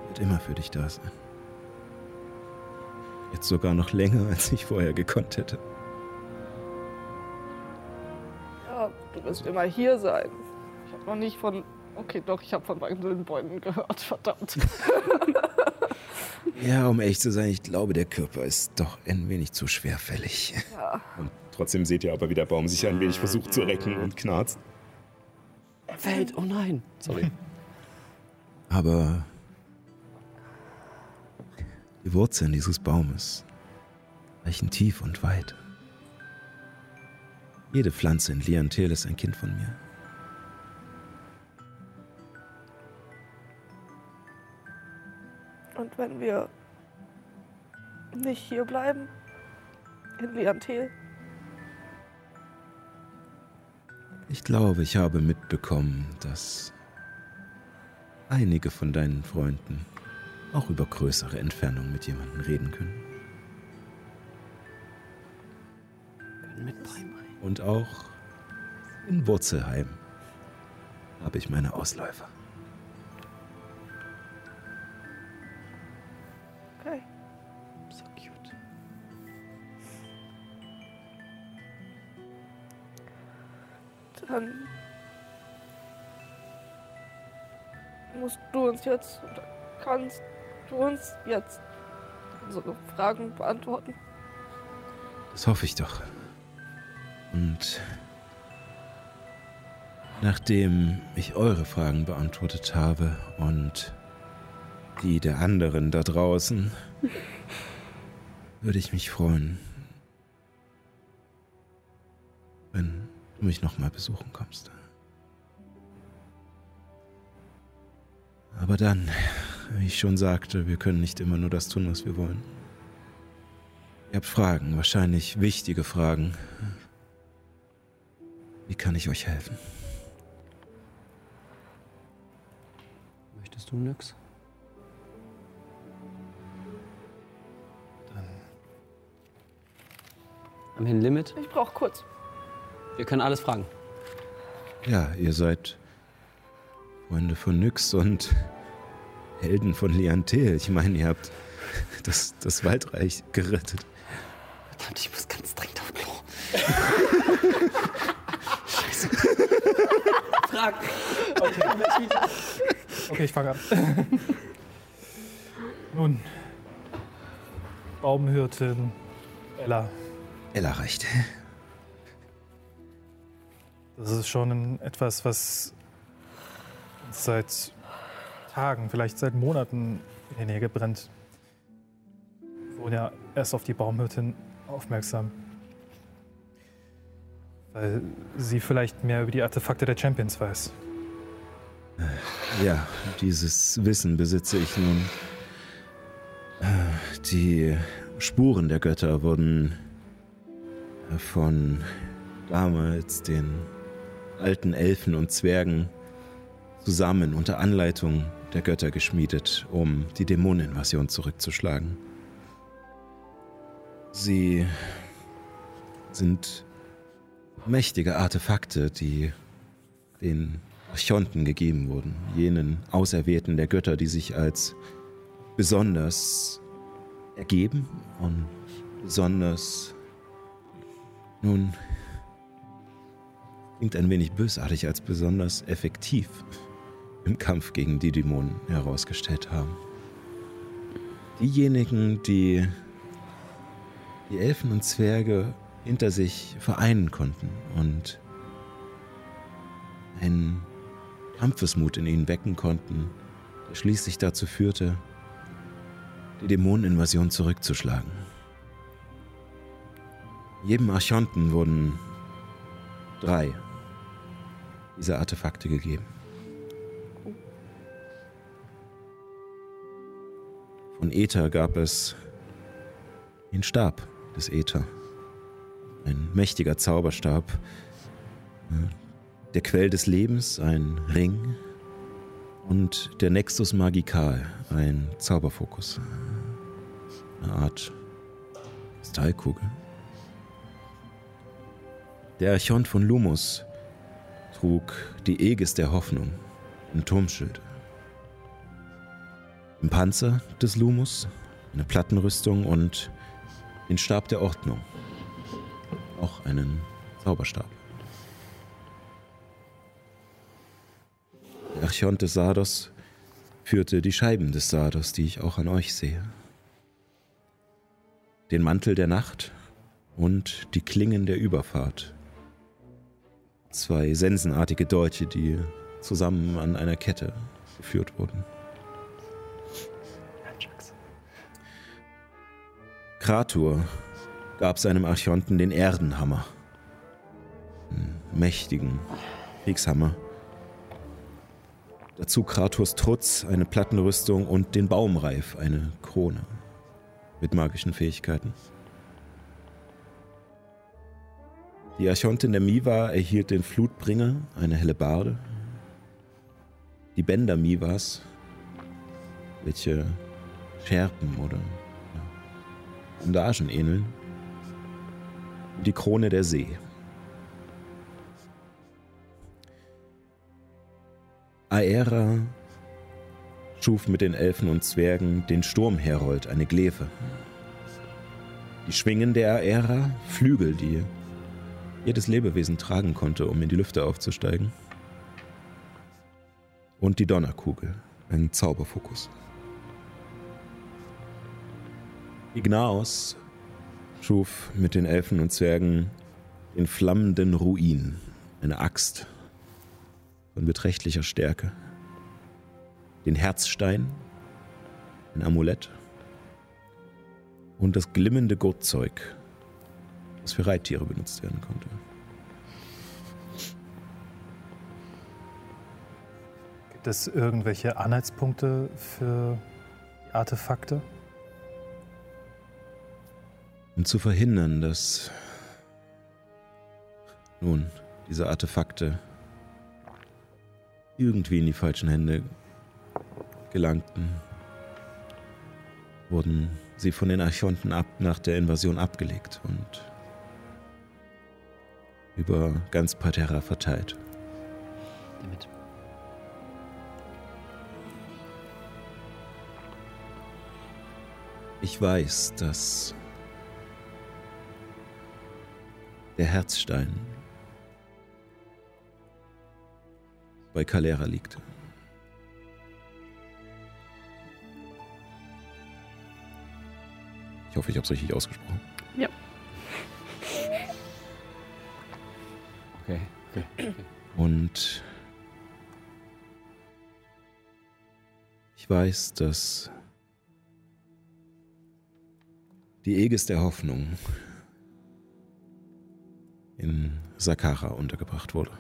Ich werde immer für dich da sein. Jetzt sogar noch länger, als ich vorher gekonnt hätte. Ja, du wirst immer hier sein. Ich habe noch nicht von. Okay, doch, ich habe von wandelnden Bäumen gehört, verdammt. Ja, um ehrlich zu sein, ich glaube, der Körper ist doch ein wenig zu schwerfällig. Ja. Und trotzdem seht ihr aber, wie der Baum sich ein wenig versucht zu recken und knarzt. Fällt. Oh nein. Sorry. Aber die Wurzeln dieses Baumes reichen tief und weit. Jede Pflanze in Liantel ist ein Kind von mir. Und wenn wir nicht hier bleiben, in Liantel, Ich glaube, ich habe mitbekommen, dass einige von deinen Freunden auch über größere Entfernungen mit jemandem reden können. Und auch in Wurzelheim habe ich meine Ausläufer. Dann musst du uns jetzt, oder kannst du uns jetzt unsere Fragen beantworten. Das hoffe ich doch. Und nachdem ich eure Fragen beantwortet habe und die der anderen da draußen, würde ich mich freuen, du mich nochmal besuchen kommst. Aber dann, wie ich schon sagte, wir können nicht immer nur das tun, was wir wollen. Ihr habt Fragen, wahrscheinlich wichtige Fragen. Wie kann ich euch helfen? Möchtest du nix? Wir ein Limit? Ich brauche kurz. Wir können alles fragen. Ja, ihr seid Freunde von Nyx und Helden von Liantel. Ich meine, ihr habt das, das Waldreich gerettet. Verdammt, ich muss ganz dringend auf Klo. Frag. Okay, ich fange an. Nun, Baumhirtin Ella. Ella reicht. Das ist schon etwas, was seit Tagen, vielleicht seit Monaten in die Nägel brennt. Wir wurden ja erst auf die Baumhirtin aufmerksam. Weil sie vielleicht mehr über die Artefakte der Champions weiß. Ja, dieses Wissen besitze ich nun. Die Spuren der Götter wurden von damals den alten Elfen und Zwergen zusammen unter Anleitung der Götter geschmiedet, um die Dämoneninvasion zurückzuschlagen. Sie sind mächtige Artefakte, die den Archonten gegeben wurden, jenen Auserwählten der Götter, die sich als besonders ergeben und besonders, nun, klingt ein wenig bösartig, als besonders effektiv im Kampf gegen die Dämonen herausgestellt haben. Diejenigen, die die Elfen und Zwerge hinter sich vereinen konnten und ein Kampfesmut in ihnen wecken konnten, der schließlich dazu führte, die Dämoneninvasion zurückzuschlagen. Jedem Archonten wurden drei dieser Artefakte gegeben. Von Äther gab es den Stab des Äther. Ein mächtiger Zauberstab. Der Quell des Lebens, ein Ring. Und der Nexus Magical, ein Zauberfokus. Eine Art Kristallkugel. Der Archont von Lumus trug die Aegis der Hoffnung, ein Turmschild. Im Panzer des Lumus, eine Plattenrüstung und den Stab der Ordnung. Auch einen Zauberstab. Der Archont des Sardos führte die Scheiben des Sardos, die ich auch an euch sehe. Den Mantel der Nacht und die Klingen der Überfahrt, Zwei sensenartige Dolche, die zusammen an einer Kette geführt wurden. Kratur gab seinem Archonten den Erdenhammer. Einen mächtigen Kriegshammer. Dazu Kraturs Trutz, eine Plattenrüstung und den Baumreif, eine Krone mit magischen Fähigkeiten. Die Archontin der Miva erhielt den Flutbringer, eine helle Barde. Die Bänder Mivas, welche Scherpen oder Bandagen ähneln. Die Krone der See. Aera schuf mit den Elfen und Zwergen den Sturmherold, eine Glefe. Die Schwingen der Aera, Flügel, die jedes Lebewesen tragen konnte, um in die Lüfte aufzusteigen. Und die Donnerkugel, ein Zauberfokus. Ignaos schuf mit den Elfen und Zwergen den flammenden Ruin, eine Axt von beträchtlicher Stärke, den Herzstein, ein Amulett und das glimmende Gurtzeug, das für Reittiere benutzt werden konnte. Gibt es irgendwelche Anhaltspunkte für die Artefakte? Um zu verhindern, dass nun diese Artefakte irgendwie in die falschen Hände gelangten, wurden sie von den Archonten ab nach der Invasion abgelegt und über ganz Parterra verteilt. Damit. Ich weiß, dass der Herzstein bei Calera liegt. Ich hoffe, ich habe es richtig ausgesprochen. Ja. Okay. okay. Und ich weiß, dass die Aegis der Hoffnung in Sakara untergebracht wurde.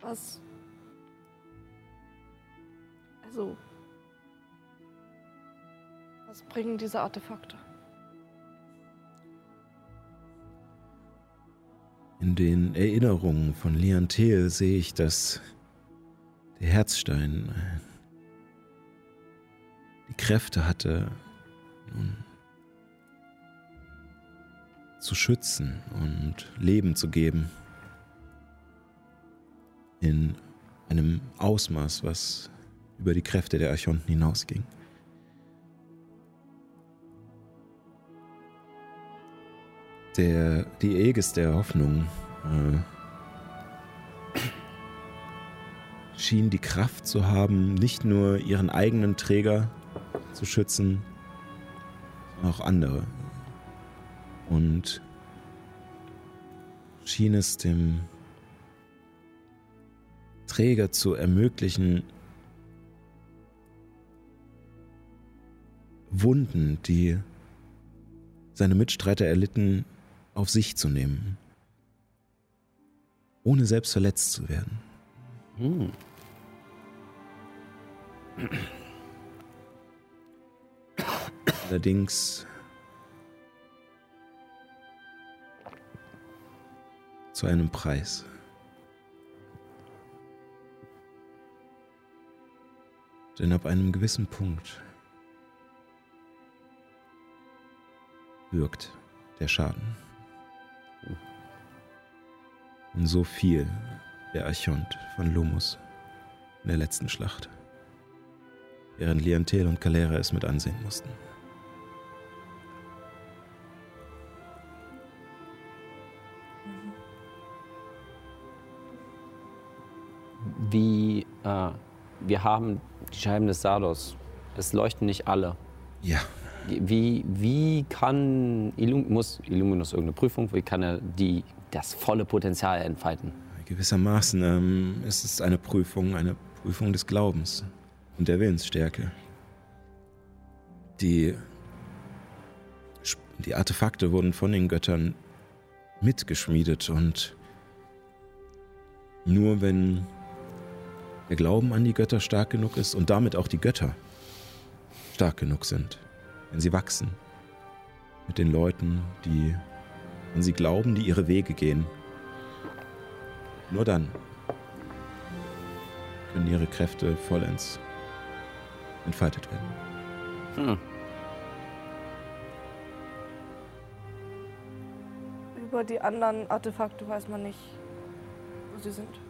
Was? Also. Was bringen diese Artefakte? In den Erinnerungen von Leontel sehe ich, dass der Herzstein äh, die Kräfte hatte, nun, zu schützen und Leben zu geben. In einem Ausmaß, was über die Kräfte der Archonten hinausging. Der, die Aegis der Hoffnung äh, schien die Kraft zu haben, nicht nur ihren eigenen Träger zu schützen, auch andere. Und schien es dem Träger zu ermöglichen, Wunden, die seine Mitstreiter erlitten, auf sich zu nehmen, ohne selbst verletzt zu werden. Hm. Allerdings zu einem Preis. Denn ab einem gewissen Punkt wirkt der Schaden. Und so viel der Archont von Lumus in der letzten Schlacht, während Liantel und Calera es mit ansehen mussten. Wie, äh, wir haben die Scheiben des Sardos. Es leuchten nicht alle. Ja, Wie, wie kann Illum muss Illuminus irgendeine Prüfung, wie kann er die, das volle Potenzial entfalten? gewissermaßen ähm, ist es eine Prüfung, eine Prüfung des Glaubens und der Willensstärke. Die, die Artefakte wurden von den Göttern mitgeschmiedet und nur wenn der Glauben an die Götter stark genug ist und damit auch die Götter stark genug sind, wenn sie wachsen mit den Leuten, die an sie glauben, die ihre Wege gehen, nur dann können ihre Kräfte vollends entfaltet werden. Hm. Über die anderen Artefakte weiß man nicht, wo sie sind.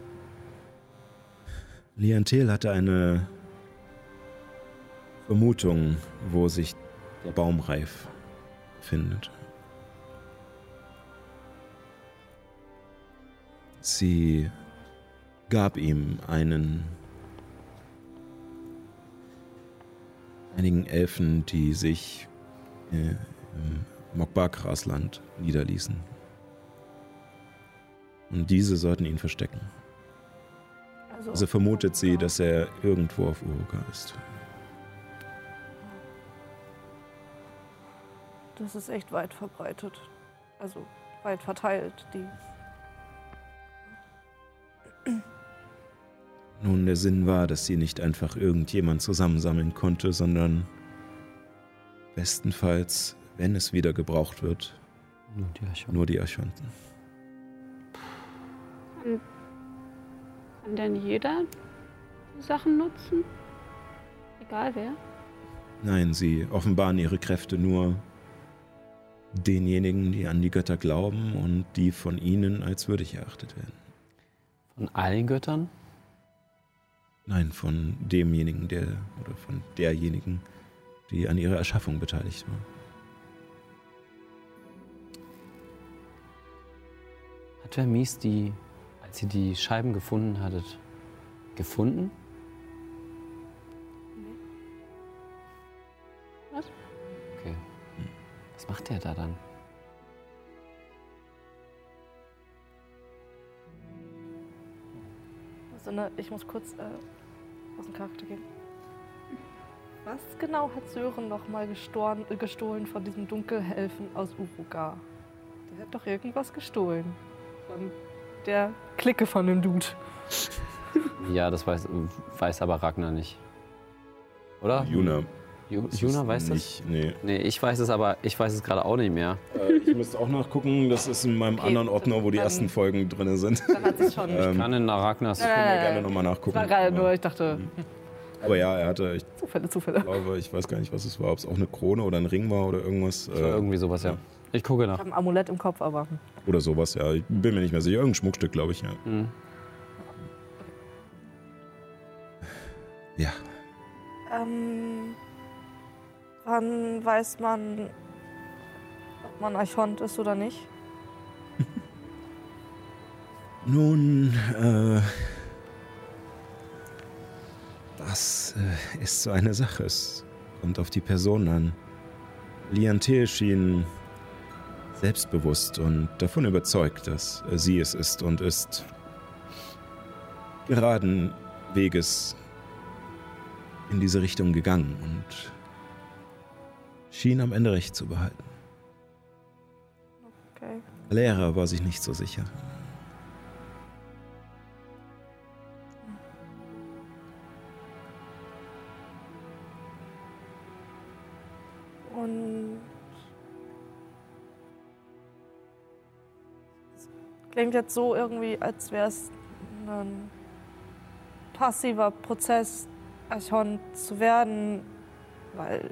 Liantel hatte eine Vermutung, wo sich der Baumreif befindet. Sie gab ihm einen einigen Elfen, die sich äh, im Mokbakras-Land niederließen. Und diese sollten ihn verstecken. Also, Also vermutet sie, dass er irgendwo auf Uruka ist. Das ist echt weit verbreitet. Also weit verteilt, die. Nun, der Sinn war, dass sie nicht einfach irgendjemand zusammensammeln konnte, sondern bestenfalls, wenn es wieder gebraucht wird, Nur die Archon. nur die Archonten. Kann denn jeder die Sachen nutzen? Egal wer. Nein, sie offenbaren ihre Kräfte nur denjenigen, die an die Götter glauben und die von ihnen als würdig erachtet werden. Von allen Göttern? Nein, von demjenigen, der oder von derjenigen, die an ihrer Erschaffung beteiligt war. Hat Vermies die, als ihr die Scheiben gefunden hattet, gefunden? Was? Okay. Was macht der da dann? So eine, ich muss kurz äh, aus dem Charakter gehen. Was genau hat Sören nochmal gestohlen, äh, gestohlen von diesem Dunkelhelfen aus Uruga? Der hat doch irgendwas gestohlen. Von der Clique von dem Dude. Ja, das weiß, weiß aber Ragnar nicht. Oder? Juna. Ju, Juna weiß das? nicht, Nee. Nee, ich weiß es aber, ich weiß es gerade auch nicht mehr. Äh, ich müsste auch nachgucken. Das ist in meinem Okay, anderen Ordner, wo die dann- ersten Folgen drin sind. Dann hat es schon. Ähm, Kann in Ragnars. Äh, Können wir gerne nochmal nachgucken. war gerade nur, Aber, ich dachte, aber ja, er hatte, ich Zufälle, Zufälle. glaube, ich weiß gar nicht, was es war, ob es auch eine Krone oder ein Ring war oder irgendwas. Das war Äh, irgendwie sowas, ja. Ich gucke Ich nach. habe ein Amulett im Kopf, aber oder sowas, ja. Ich bin mir nicht mehr sicher. Irgendein Schmuckstück, glaube ich, ja. Hm. Ja. ähm, wann weiß man, ob man Archont ist oder nicht? Nun, äh, das äh, ist so eine Sache. Es kommt auf die Person an. Liantel schien selbstbewusst und davon überzeugt, dass sie es ist und ist geraden Weges in diese Richtung gegangen und schien am Ende recht zu behalten. Okay. Lehrer war sich nicht so sicher. Und es klingt jetzt so irgendwie, als wäre es ein passiver Prozess, Archon zu werden, weil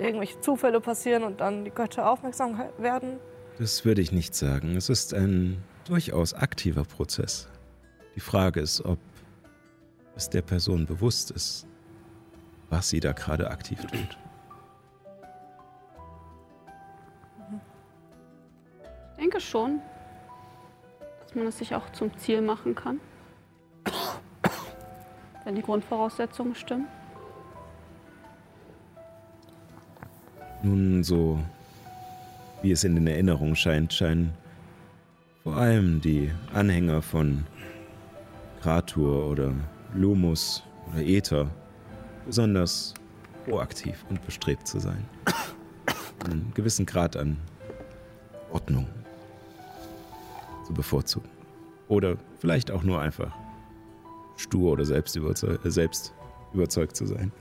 irgendwelche Zufälle passieren und dann die Götter aufmerksam werden. Das würde ich nicht sagen. Es ist ein durchaus aktiver Prozess. Die Frage ist, ob es der Person bewusst ist, was sie da gerade aktiv tut. Ich denke schon, dass man es sich auch zum Ziel machen kann. Wenn die Grundvoraussetzungen stimmen. Nun, so wie es in den Erinnerungen scheint, scheinen vor allem die Anhänger von Kratur oder Lumus oder Äther besonders proaktiv und bestrebt zu sein. Einen gewissen Grad an Ordnung zu bevorzugen. Oder vielleicht auch nur einfach stur oder selbst, äh, selbst überzeugt zu sein.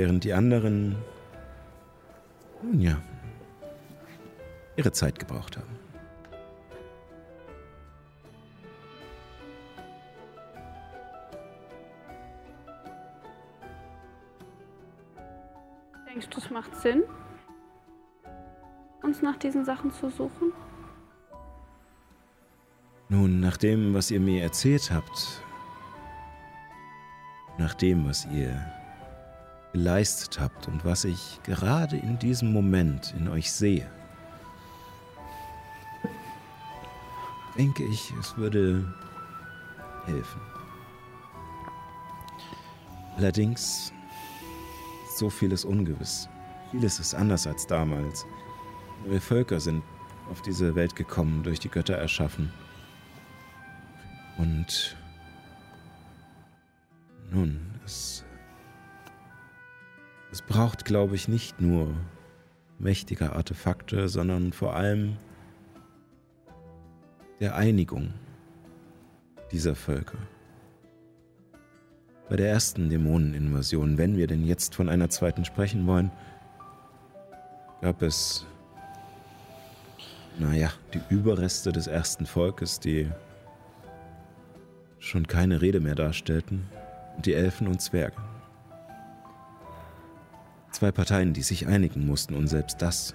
Während die anderen, nun ja, ihre Zeit gebraucht haben. Denkst du, es macht Sinn, uns nach diesen Sachen zu suchen? Nun, nach dem, was ihr mir erzählt habt, nach dem, was ihr geleistet habt und was ich gerade in diesem Moment in euch sehe, denke ich, es würde helfen. Allerdings ist so vieles ungewiss. Vieles ist anders als damals. Neue Völker sind auf diese Welt gekommen, durch die Götter erschaffen. Und nun, es, es braucht, glaube ich, nicht nur mächtige Artefakte, sondern vor allem der Einigung dieser Völker. Bei der ersten Dämoneninvasion, wenn wir denn jetzt von einer zweiten sprechen wollen, gab es, naja, die Überreste des ersten Volkes, die schon keine Rede mehr darstellten, und die Elfen und Zwerge. Zwei Parteien, die sich einigen mussten, und selbst das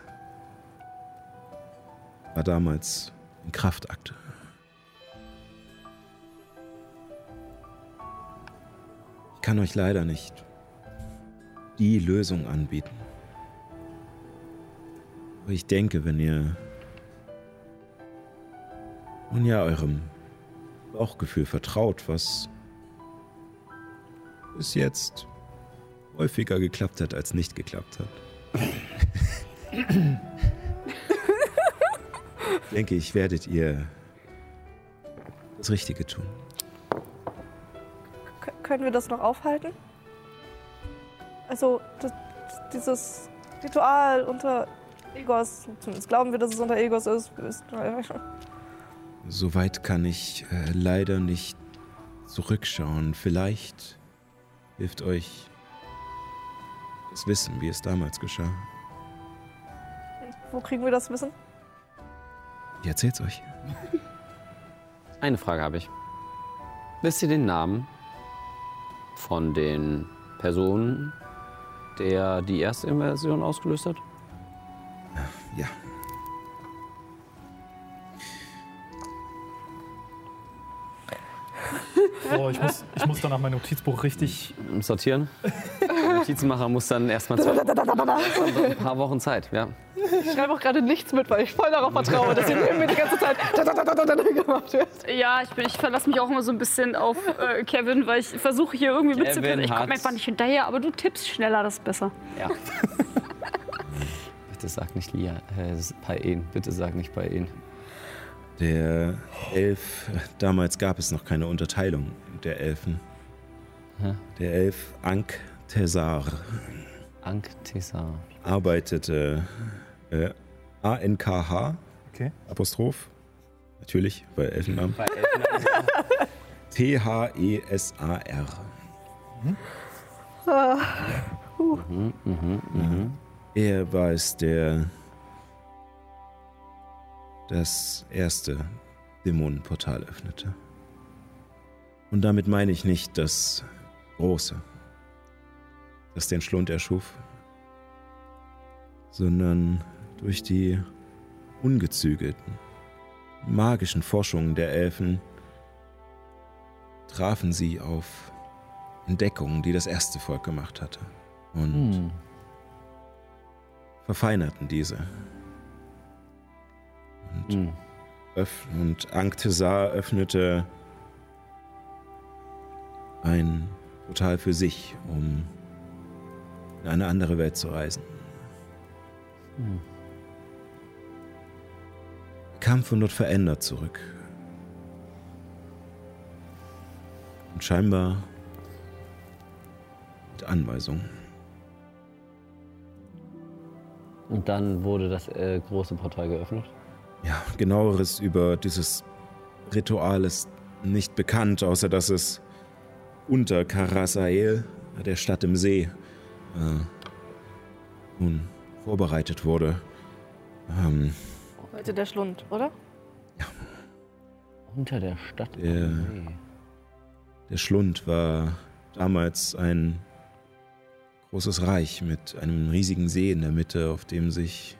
war damals ein Kraftakt. Ich kann euch leider nicht die Lösung anbieten. Aber ich denke, wenn ihr nun ja eurem Bauchgefühl vertraut, was bis jetzt häufiger geklappt hat, als nicht geklappt hat. denke ich, werdet ihr das Richtige tun. K können wir das noch aufhalten? Also, das, dieses Ritual unter Egos, zumindest glauben wir, dass es unter Egos ist. ist Soweit kann ich äh, leider nicht zurückschauen. Vielleicht hilft euch das Wissen, wie es damals geschah. Wo kriegen wir das Wissen? Ich erzähl's euch. Eine Frage habe ich. Wisst ihr den Namen von den Personen, der die erste Invasion ausgelöst hat? Ja. Oh, ich muss, ich muss danach mein Notizbuch richtig. Sortieren? Notizmacher muss dann erstmal zwei, ein paar Wochen Zeit. Ja. Ich schreibe auch gerade nichts mit, weil ich voll darauf vertraue, dass ihr mir die ganze Zeit gemacht wird. Ja, ich, bin- ich verlasse mich auch immer so ein bisschen auf äh, Kevin, weil ich versuche hier irgendwie Kevin mitzukommen. Ich komme einfach nicht hinterher, aber du tippst schneller, das ist besser. ja. Bitte sag nicht Lia, äh, Paen. Bitte sag nicht Paen. Der Elf, damals gab es noch keine Unterteilung der Elfen. Der Elf Ankh Tesar Ankh Tessar. arbeitete äh, A-N-K-H, Okay. Apostroph, natürlich, bei Elfennamen, Bei Elfen T-H-E-S-A-R. Er war es, der das erste Dämonenportal öffnete. Und damit meine ich nicht das große, das den Schlund erschuf, sondern durch die ungezügelten, magischen Forschungen der Elfen trafen sie auf Entdeckungen, die das erste Volk gemacht hatte. Und Hm. verfeinerten diese. Und, Hm. und Anktesar öffnete ein Portal für sich, um in eine andere Welt zu reisen. Hm. Kam von dort verändert zurück. Und scheinbar mit Anweisungen. Und dann wurde das äh, große Portal geöffnet. Ja, genaueres über dieses Ritual ist nicht bekannt, außer dass es unter Karasael, der Stadt im See, äh, nun vorbereitet wurde. Ähm, Heute der Schlund, oder? Unter der Stadt. Der- der Schlund war damals ein großes Reich mit einem riesigen See in der Mitte, auf dem sich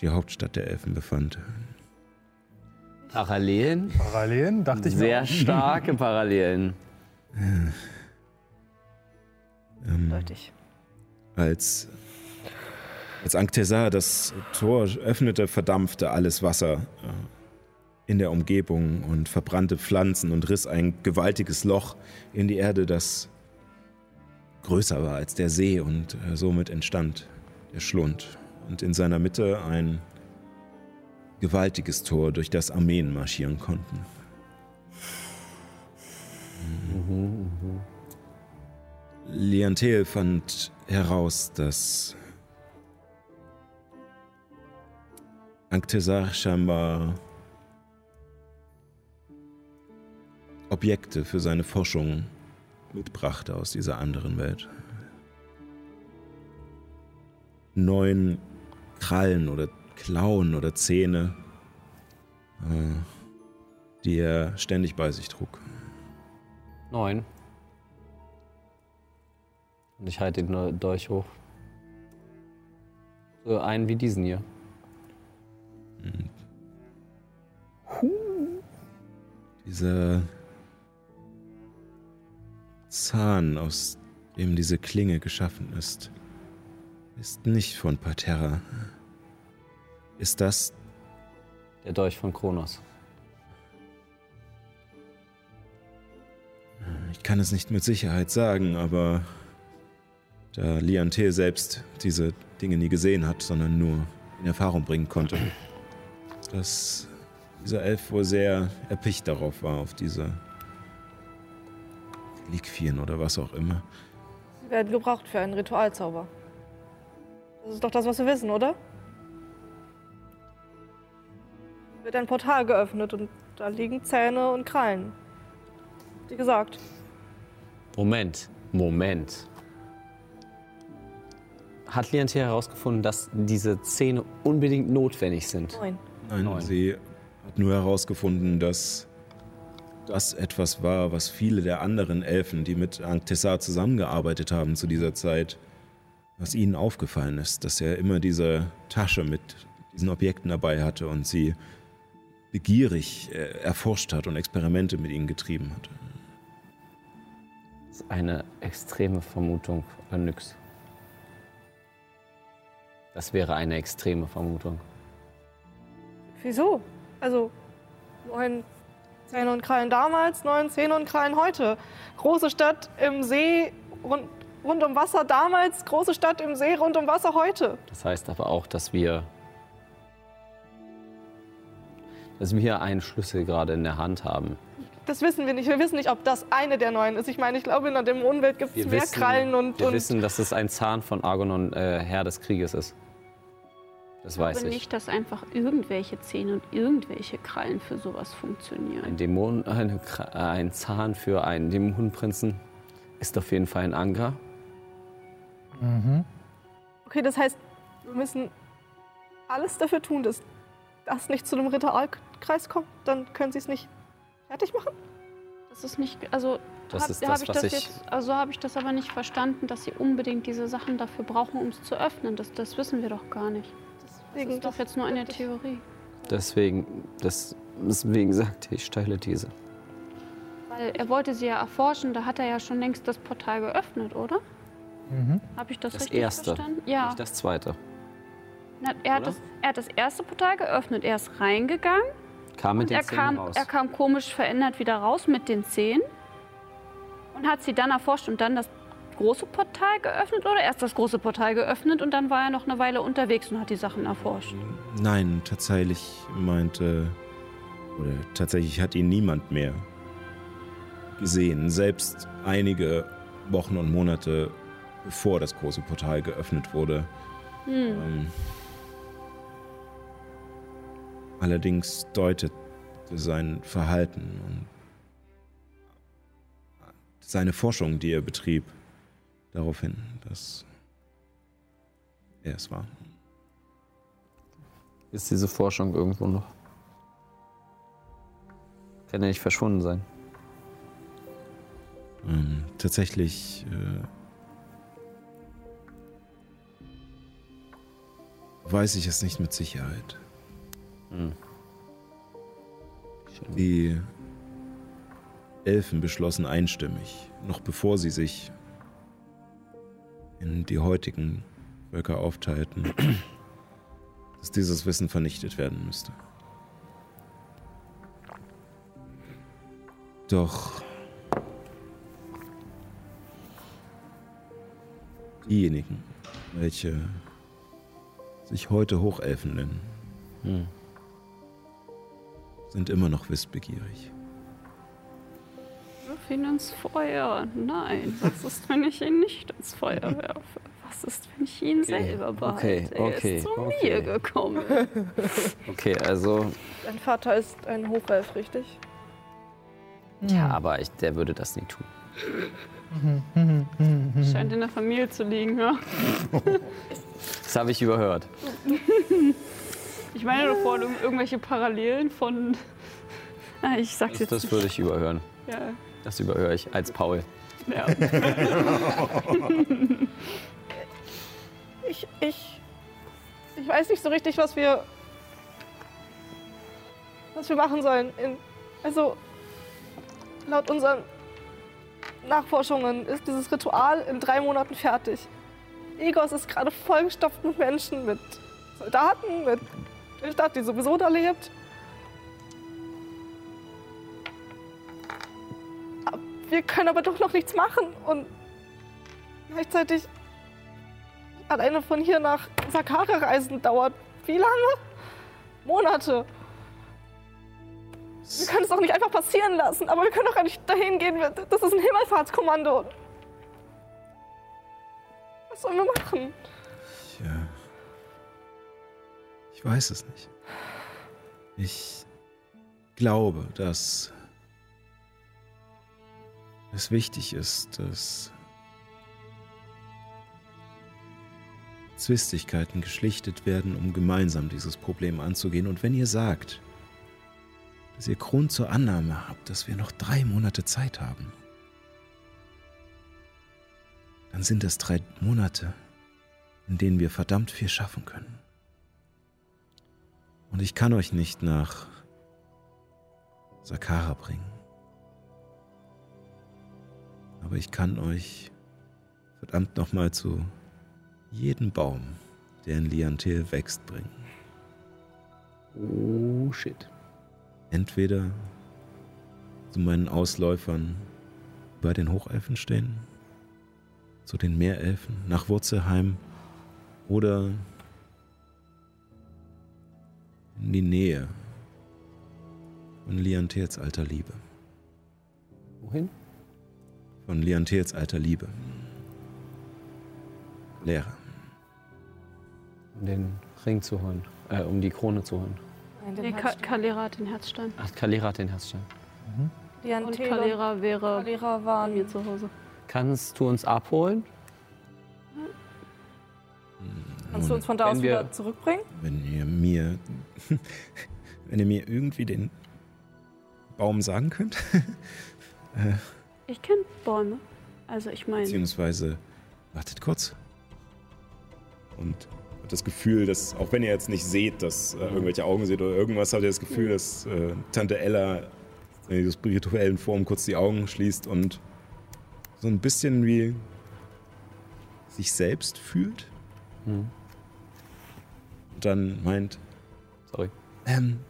die Hauptstadt der Elfen befand. Parallelen? Parallelen, dachte ich mir. Sehr starke Parallelen. Ähm, Deutlich. Als, als Anktesar das Tor öffnete, verdampfte alles Wasser äh, in der Umgebung und verbrannte Pflanzen und riss ein gewaltiges Loch in die Erde, das größer war als der See und äh, somit entstand der Schlund. Und in seiner Mitte ein gewaltiges Tor, durch das Armeen marschieren konnten. Liantel fand heraus, dass Anktesar scheinbar Objekte für seine Forschung mitbrachte aus dieser anderen Welt. Neun Krallen oder Klauen oder Zähne, äh, die er ständig bei sich trug. Neun. Und ich halte den Dolch hoch. So einen wie diesen hier. Dieser Zahn, aus dem diese Klinge geschaffen ist, ist nicht von Paterra. Ist das Der Dolch von Kronos. Ich kann es nicht mit Sicherheit sagen, aber da Liantel selbst diese Dinge nie gesehen hat, sondern nur in Erfahrung bringen konnte, dass dieser Elf wohl sehr erpicht darauf war, auf diese Liquien oder was auch immer. Sie werden gebraucht für einen Ritualzauber. Das ist doch das, was wir wissen, oder? Wird ein Portal geöffnet und da liegen Zähne und Krallen. Wie gesagt. Moment, Moment. Hat Liantia herausgefunden, dass diese Zähne unbedingt notwendig sind? Nein. Nein, Neun. sie hat nur herausgefunden, dass das etwas war, was viele der anderen Elfen, die mit Anktessar zusammengearbeitet haben zu dieser Zeit, was ihnen aufgefallen ist, dass er immer diese Tasche mit diesen Objekten dabei hatte und sie begierig äh, erforscht hat und Experimente mit ihnen getrieben hat. Das ist eine extreme Vermutung, Onyx. Das wäre eine extreme Vermutung. Wieso? Also, neun Zähne und Krallen damals, neun Zähne und Krallen heute. Große Stadt im See, rund, rund um Wasser damals, große Stadt im See, rund um Wasser heute. Das heißt aber auch, dass wir, dass wir einen Schlüssel gerade in der Hand haben. Das wissen wir nicht. Wir wissen nicht, ob das eine der neun ist. Ich meine, ich glaube, in der Dämonenwelt gibt es mehr wissen, Krallen und. wir und wissen, dass es ein Zahn von Argonon, äh, Herr des Krieges ist. Das weiß Aber ich. nicht, dass einfach irgendwelche Zähne und irgendwelche Krallen für sowas funktionieren. Ein Dämon, eine, Kra- äh, ein Zahn für einen Dämonenprinzen ist auf jeden Fall ein Anker. okay, das heißt, wir müssen alles dafür tun, dass das nicht zu einem Ritualkreis kommt. Dann können sie es nicht fertig machen. Das ist nicht, also Das hab, ist hab das, ich was das ich- jetzt, also habe ich das aber nicht verstanden, dass sie unbedingt diese Sachen dafür brauchen, um es zu öffnen. Das, das wissen wir doch gar nicht. Das Deswegen, ist doch jetzt nur eine Theorie. Deswegen, das, deswegen sagte ich, steile These. Weil er wollte sie ja erforschen, da hat er ja schon längst das Portal geöffnet, oder? Habe ich das, Das richtig erste, verstanden? Ja. nicht das zweite. Na, er, hat das, er hat das erste Portal geöffnet. Er ist reingegangen Kam mit und den er Zähnen kam, raus. er kam komisch verändert wieder raus mit den Zehen und hat sie dann erforscht und dann das große Portal geöffnet oder erst das große Portal geöffnet und dann war er noch eine Weile unterwegs und hat die Sachen erforscht. Nein, tatsächlich meinte, oder tatsächlich hat ihn niemand mehr gesehen. Selbst einige Wochen und Monate bevor das große Portal geöffnet wurde. Ähm, allerdings deutete sein Verhalten und seine Forschung, die er betrieb, darauf hin, dass er es war. Ist diese Forschung irgendwo noch? Kann ja nicht verschwunden sein. Ähm, tatsächlich äh, weiß ich es nicht mit Sicherheit. Hm. Die Elfen beschlossen einstimmig, noch bevor sie sich in die heutigen Völker aufteilten, dass dieses Wissen vernichtet werden müsste. Doch diejenigen, welche sich heute Hochelfen nennen, Hm. sind immer noch wissbegierig. Wirf ihn ins Feuer. Nein, was ist, wenn ich ihn nicht ins Feuer werfe? Was ist, wenn ich ihn selber behalte? Okay, er okay, ist zu okay. mir gekommen. Okay, also, Dein Vater ist ein Hochelf, richtig? ja, aber ich, der würde das nicht tun. Scheint in der Familie zu liegen, ja. Das habe ich überhört. Ich meine doch vor irgendwelche Parallelen von. Ah, ich sag's Das, jetzt das würde ich überhören. Ja, Das überhöre ich als Paul. ja. Ich, ich, ich weiß nicht so richtig, was wir, was wir machen sollen. In, also, laut unseren Nachforschungen ist dieses Ritual in drei Monaten fertig. Egos ist gerade vollgestopft mit Menschen, mit Soldaten, mit der Stadt, die sowieso da lebt. Wir können aber doch noch nichts machen und gleichzeitig alleine von hier nach Sakara reisen dauert wie lange? Monate. Wir können es doch nicht einfach passieren lassen, aber wir können doch nicht dahin gehen. Das ist ein Himmelfahrtskommando. Was sollen wir machen? Ja. Ich weiß es nicht. Ich glaube, dass es wichtig ist, dass Zwistigkeiten geschlichtet werden, um gemeinsam dieses Problem anzugehen. Und wenn ihr sagt, dass ihr Grund zur Annahme habt, dass wir noch drei Monate Zeit haben, dann sind das drei Monate, in denen wir verdammt viel schaffen können. Und ich kann euch nicht nach Sakara bringen. Aber ich kann euch verdammt nochmal zu jedem Baum, der in Liantel wächst, bringen. Oh, shit. Entweder zu meinen Ausläufern bei den Hochelfen stehen, zu den Meerelfen, nach Wurzelheim oder in die Nähe von Liantels alter Liebe. Wohin? Von Liantels alter Liebe. Lehrer. Um den Ring zu holen. Äh, um die Krone zu holen. Nein, Nee, Ka. Kalera hat den Herzstein. Ach, Kalera hat den Herzstein. Die Und Kalera wäre Kalera waren mir zu Hause. Kannst du uns abholen? Kannst du uns von da aus wir- wieder zurückbringen? Wenn ihr mir, wenn ihr mir irgendwie den Baum sagen könnt, Ich kenne Bäume. Also ich meine, beziehungsweise wartet kurz. Und habt das Gefühl, dass, auch wenn ihr jetzt nicht seht, dass äh, irgendwelche Augen seht oder irgendwas, habt ihr das Gefühl, dass äh, Tante Ella in dieser spirituellen Form kurz die Augen schließt und so ein bisschen wie sich selbst fühlt. Hm. Und dann meint, Sorry. ähm,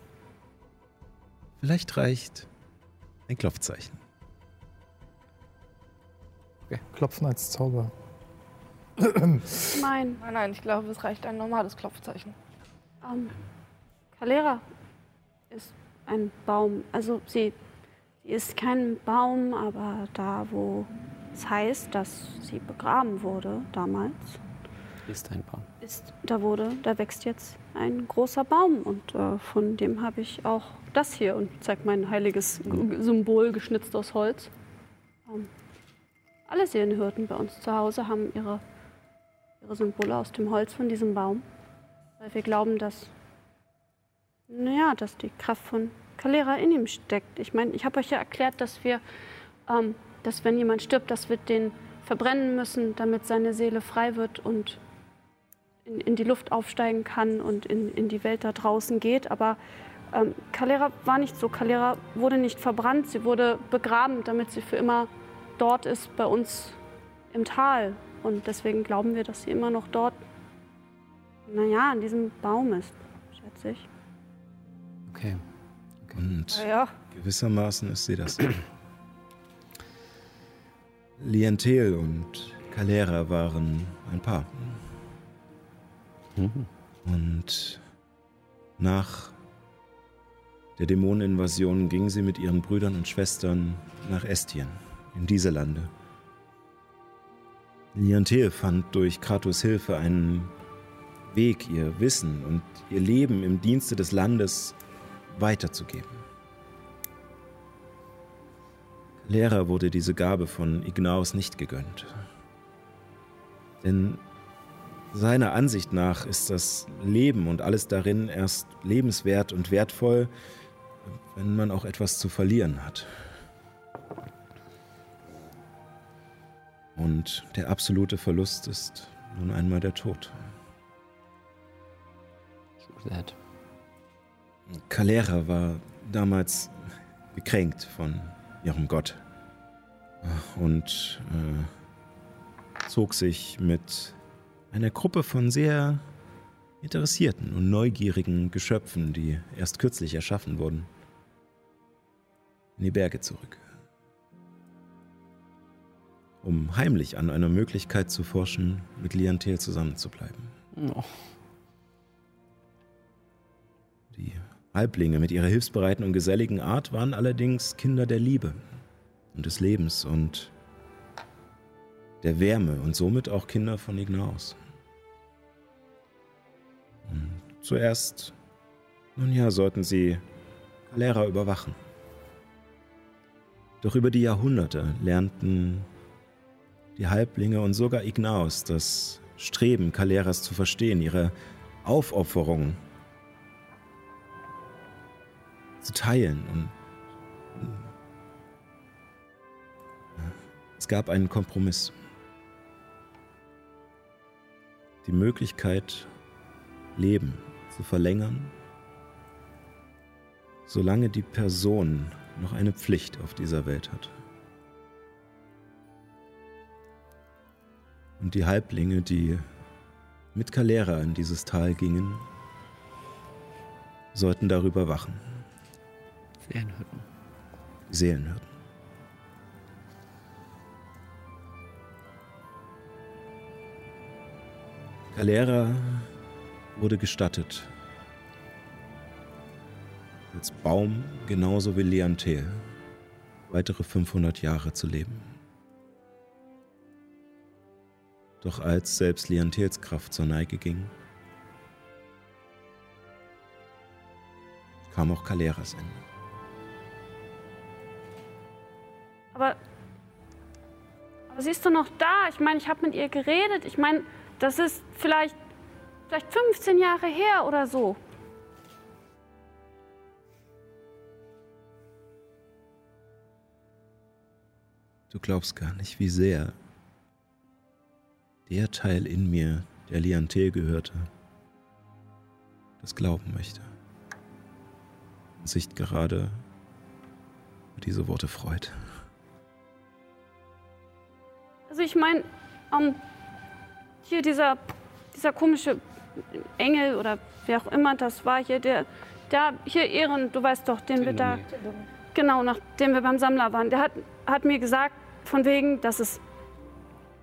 vielleicht reicht ein Klopfzeichen. Klopfen als Zauber. meine, Nein, nein, ich glaube, es reicht ein normales Klopfzeichen. ähm, Kalera ist ein Baum. Also sie, sie ist kein Baum, aber da, wo es heißt, dass sie begraben wurde damals, Ist ein Baum. ist, da wurde, da wächst jetzt ein großer Baum und äh, von dem habe ich auch das hier und zeigt mein heiliges G- Symbol geschnitzt aus Holz. Ähm, alle Seelenhirten bei uns zu Hause haben ihre, ihre Symbole aus dem Holz von diesem Baum, weil wir glauben, dass, naja, dass die Kraft von Kalera in ihm steckt. Ich meine, ich habe euch ja erklärt, dass wir, ähm, dass wenn jemand stirbt, dass wir den verbrennen müssen, damit seine Seele frei wird und in, in die Luft aufsteigen kann und in, in die Welt da draußen geht. Aber ähm, Kalera war nicht so. Kalera wurde nicht verbrannt, sie wurde begraben, damit sie für immer dort ist bei uns im Tal. Und deswegen glauben wir, dass sie immer noch dort, naja, an diesem Baum ist, schätze ich. Okay. Und Naja, gewissermaßen ist sie das. Lientel und Calera waren ein Paar. Mhm. Und nach der Dämoneninvasion ging sie mit ihren Brüdern und Schwestern nach Estien, in diese Lande. Liantel fand durch Kratos Hilfe einen Weg, ihr Wissen und ihr Leben im Dienste des Landes weiterzugeben. Lehrer wurde diese Gabe von Ignaus nicht gegönnt. Denn seiner Ansicht nach ist das Leben und alles darin erst lebenswert und wertvoll, wenn man auch etwas zu verlieren hat. Und der absolute Verlust ist nun einmal der Tod. Sad. Calera war damals gekränkt von ihrem Gott und äh, zog sich mit einer Gruppe von sehr interessierten und neugierigen Geschöpfen, die erst kürzlich erschaffen wurden, in die Berge zurück. Um heimlich an einer Möglichkeit zu forschen, mit Liantel zusammenzubleiben. Oh. Die Halblinge mit ihrer hilfsbereiten und geselligen Art waren allerdings Kinder der Liebe und des Lebens und der Wärme und somit auch Kinder von Ignaus. Und zuerst, nun ja, sollten sie Calera überwachen. Doch über die Jahrhunderte lernten die Halblinge und sogar Ignaus das Streben Caleras zu verstehen, ihre Aufopferung zu teilen. Und es gab einen Kompromiss. Die Möglichkeit, Leben zu verlängern, solange die Person noch eine Pflicht auf dieser Welt hat. Und die Halblinge, die mit Kalera in dieses Tal gingen, sollten darüber wachen. Seelenhütten. Die Seelenhirten. Kalera wurde gestattet, als Baum genauso wie Leantel weitere 500 Jahre zu leben. Doch als selbst Kraft zur Neige ging, kam auch Kaleras Ende. Aber, aber sie ist doch noch da. Ich meine, ich habe mit ihr geredet. Ich meine, das ist vielleicht, vielleicht 15 Jahre her oder so. Du glaubst gar nicht, wie sehr der Teil in mir, der Liantel gehörte, das glauben möchte. Und sich gerade über diese Worte freut. Also ich meine, ähm, hier dieser, dieser komische Engel oder wer auch immer das war, hier der, der hier Ehren, du weißt doch, den wir da, genau, nachdem wir beim Sammler waren, der hat, hat mir gesagt, von wegen, dass es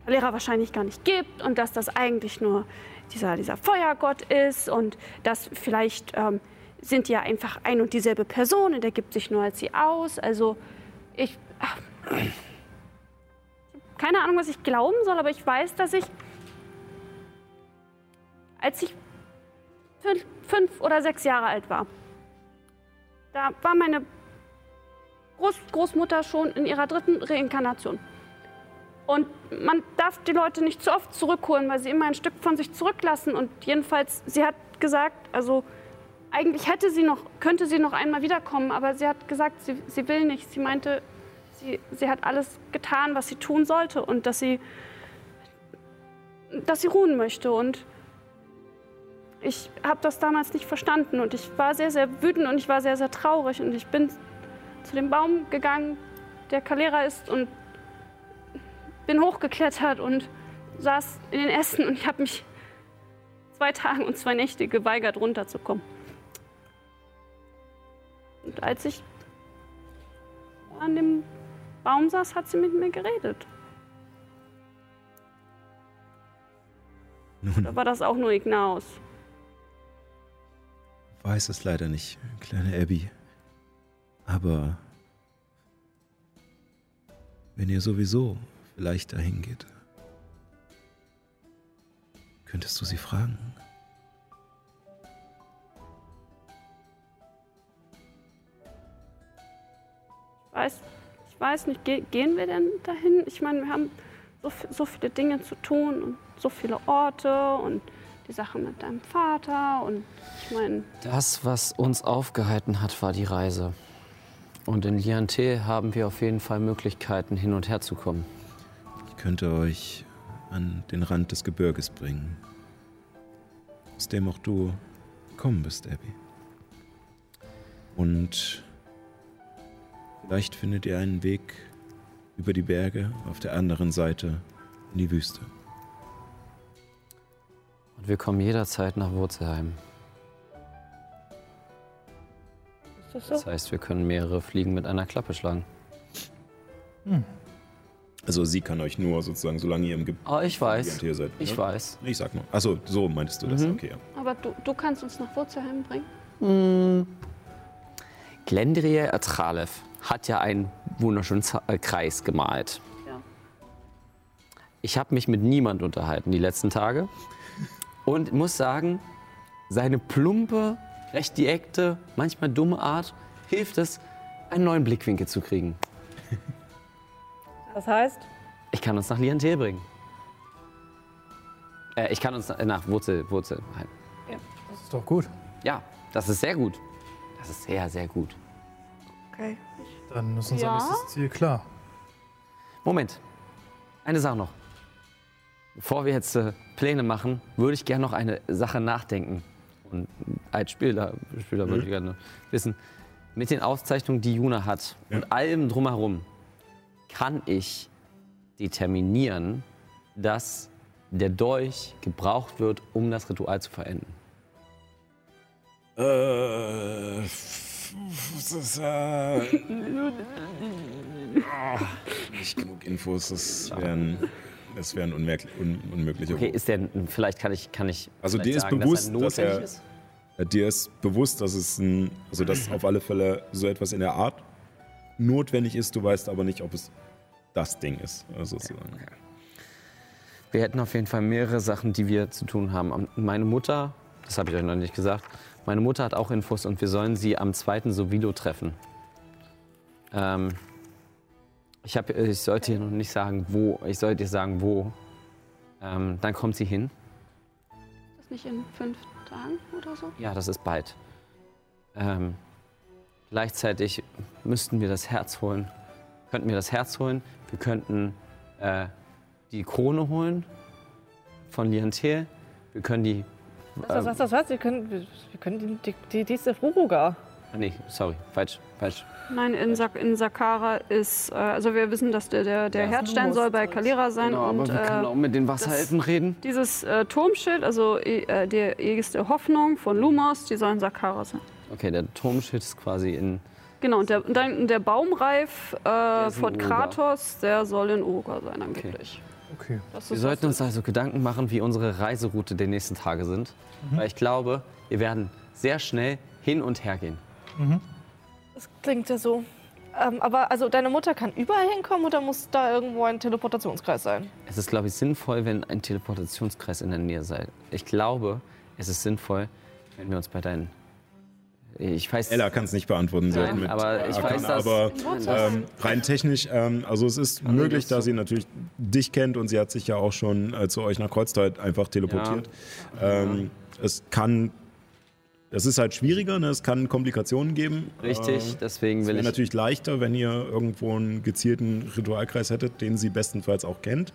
Lehrer wahrscheinlich gar nicht gibt und dass das eigentlich nur dieser, dieser Feuergott ist und dass vielleicht ähm, sind die ja einfach ein und dieselbe Person und er gibt sich nur als sie aus. Also ich, ach, keine Ahnung, was ich glauben soll, aber ich weiß, dass ich, als ich fünf, fünf oder sechs Jahre alt war, da war meine Groß Großmutter schon in ihrer dritten Reinkarnation. Und man darf die Leute nicht zu oft zurückholen, weil sie immer ein Stück von sich zurücklassen. Und jedenfalls, sie hat gesagt, also eigentlich hätte sie noch, könnte sie noch einmal wiederkommen, aber sie hat gesagt, sie, sie will nicht. Sie meinte, sie, sie hat alles getan, was sie tun sollte und dass sie, dass sie ruhen möchte. Und ich habe das damals nicht verstanden und ich war sehr, sehr wütend und ich war sehr, sehr traurig und ich bin zu dem Baum gegangen, der Kalera ist und bin hochgeklettert und saß in den Ästen und ich habe mich zwei Tage und zwei Nächte geweigert, runterzukommen. Und als ich an dem Baum saß, hat sie mit mir geredet. Nun, Da war das auch nur Ignaus. weiß es leider nicht, kleine Abby. Aber wenn ihr sowieso vielleicht dahin geht, könntest du sie fragen. Ich weiß, ich weiß nicht, ge gehen wir denn dahin? Ich meine, wir haben so, so viele Dinge zu tun und so viele Orte und die Sache mit deinem Vater und ich meine, Das, was uns aufgehalten hat, war die Reise. Und in Liante haben wir auf jeden Fall Möglichkeiten, hin und her zu kommen. Könnte euch an den Rand des Gebirges bringen, aus dem auch du gekommen bist, Abby. Und vielleicht findet ihr einen Weg über die Berge auf der anderen Seite in die Wüste. Und wir kommen jederzeit nach Wurzelheim. ist das so? Das heißt, wir können mehrere Fliegen mit einer Klappe schlagen. Also sie kann euch nur sozusagen, solange ihr im Ge Oh, ich weiß. Hier seid, Ich ne? weiß. Ich sag nur. Achso, so meintest du das. Mhm. Okay, ja. Aber du, du kannst uns nach Wurzelheim bringen? Glendrier Atralev hat ja einen wunderschönen Z äh, Kreis gemalt. Ja. Ich habe mich mit niemand unterhalten die letzten Tage und muss sagen, seine plumpe, recht direkte, manchmal dumme Art hilft es, einen neuen Blickwinkel zu kriegen. Das heißt, Ich kann uns nach Liantel bringen. Äh, ich kann uns nach, nach Wurzel, Wurzelheim. Das ist doch gut. Ja, das ist sehr gut. Das ist sehr, sehr gut. okay. Dann ist unser Ja? nächstes Ziel klar. Moment. Eine Sache noch. Bevor wir jetzt äh, Pläne machen, würde ich gerne noch eine Sache nachdenken. Und als Spieler, Spieler würde ich gerne wissen, mit den Auszeichnungen, die Juna hat und allem drumherum, kann ich determinieren, dass der Dolch gebraucht wird, um das Ritual zu verenden? Äh, das ist, äh, nicht genug Infos, das wären, das wären unmerk- un, unmögliche. Okay, ist der, vielleicht kann ich, kann ich Also dir ist sagen, bewusst, dass er dass er- notwendig ist? Äh, Dir ist bewusst, dass es ein, also dass auf alle Fälle so etwas in der Art notwendig ist. Du weißt aber nicht, ob es das Ding ist, äh, sozusagen. Wir hätten auf jeden Fall mehrere Sachen, die wir zu tun haben. Meine Mutter, das habe ich euch noch nicht gesagt, meine Mutter hat auch Infos und wir sollen sie am 2. Sovido treffen. Ähm, ich, hab, ich sollte ihr noch nicht sagen, wo. Ich sollte ihr sagen, wo. Ähm, dann kommt sie hin. Ist das nicht in fünf Tagen oder so? Ja, das ist bald. Ähm, gleichzeitig müssten wir das Herz holen. Könnten wir das Herz holen. Wir könnten äh, die Krone holen von Liantel. Wir können die. Was, was, was, was? Wir können, wir, wir können die, die, die, die ist der Furuga. Ah, nee, sorry, falsch, falsch. Nein, in, Sak in Sakara ist, äh, also wir wissen, dass der, der, der Ja, Herzstein soll bei. Kalera sein Genau, aber und wir können äh, auch mit den Wasserelfen reden. dieses äh, Turmschild, also äh, der Aegis der Hoffnung von Lumos, die soll in Sakara sein. Okay, der Turmschild ist quasi in. Genau, und der, und dann der Baumreif äh, in von. Kratos, der soll in Urga sein angeblich. Okay. Das Wir sollten uns also Gedanken machen, wie unsere Reiseroute der nächsten Tage sind. Weil ich glaube, wir werden sehr schnell hin und her gehen. Das klingt ja so. Ähm, aber also deine Mutter kann überall hinkommen oder muss da irgendwo ein Teleportationskreis sein? Es ist, glaube ich, sinnvoll, wenn ein Teleportationskreis in der Nähe sei. Ich glaube, es ist sinnvoll, wenn wir uns bei deinen. Ich weiß. Ella kann es nicht beantworten. Nein, mit aber ich Arkan, weiß, dass- aber ähm, rein technisch, ähm, also es ist möglich, das da so- sie natürlich dich kennt und sie hat sich ja auch schon äh, zu euch nach Kreuztal einfach teleportiert. Ähm, es kann, es ist halt schwieriger, ne? es kann Komplikationen geben. Richtig, Äh, deswegen es will wäre ich. natürlich leichter, wenn ihr irgendwo einen gezielten Ritualkreis hättet, den sie bestenfalls auch kennt.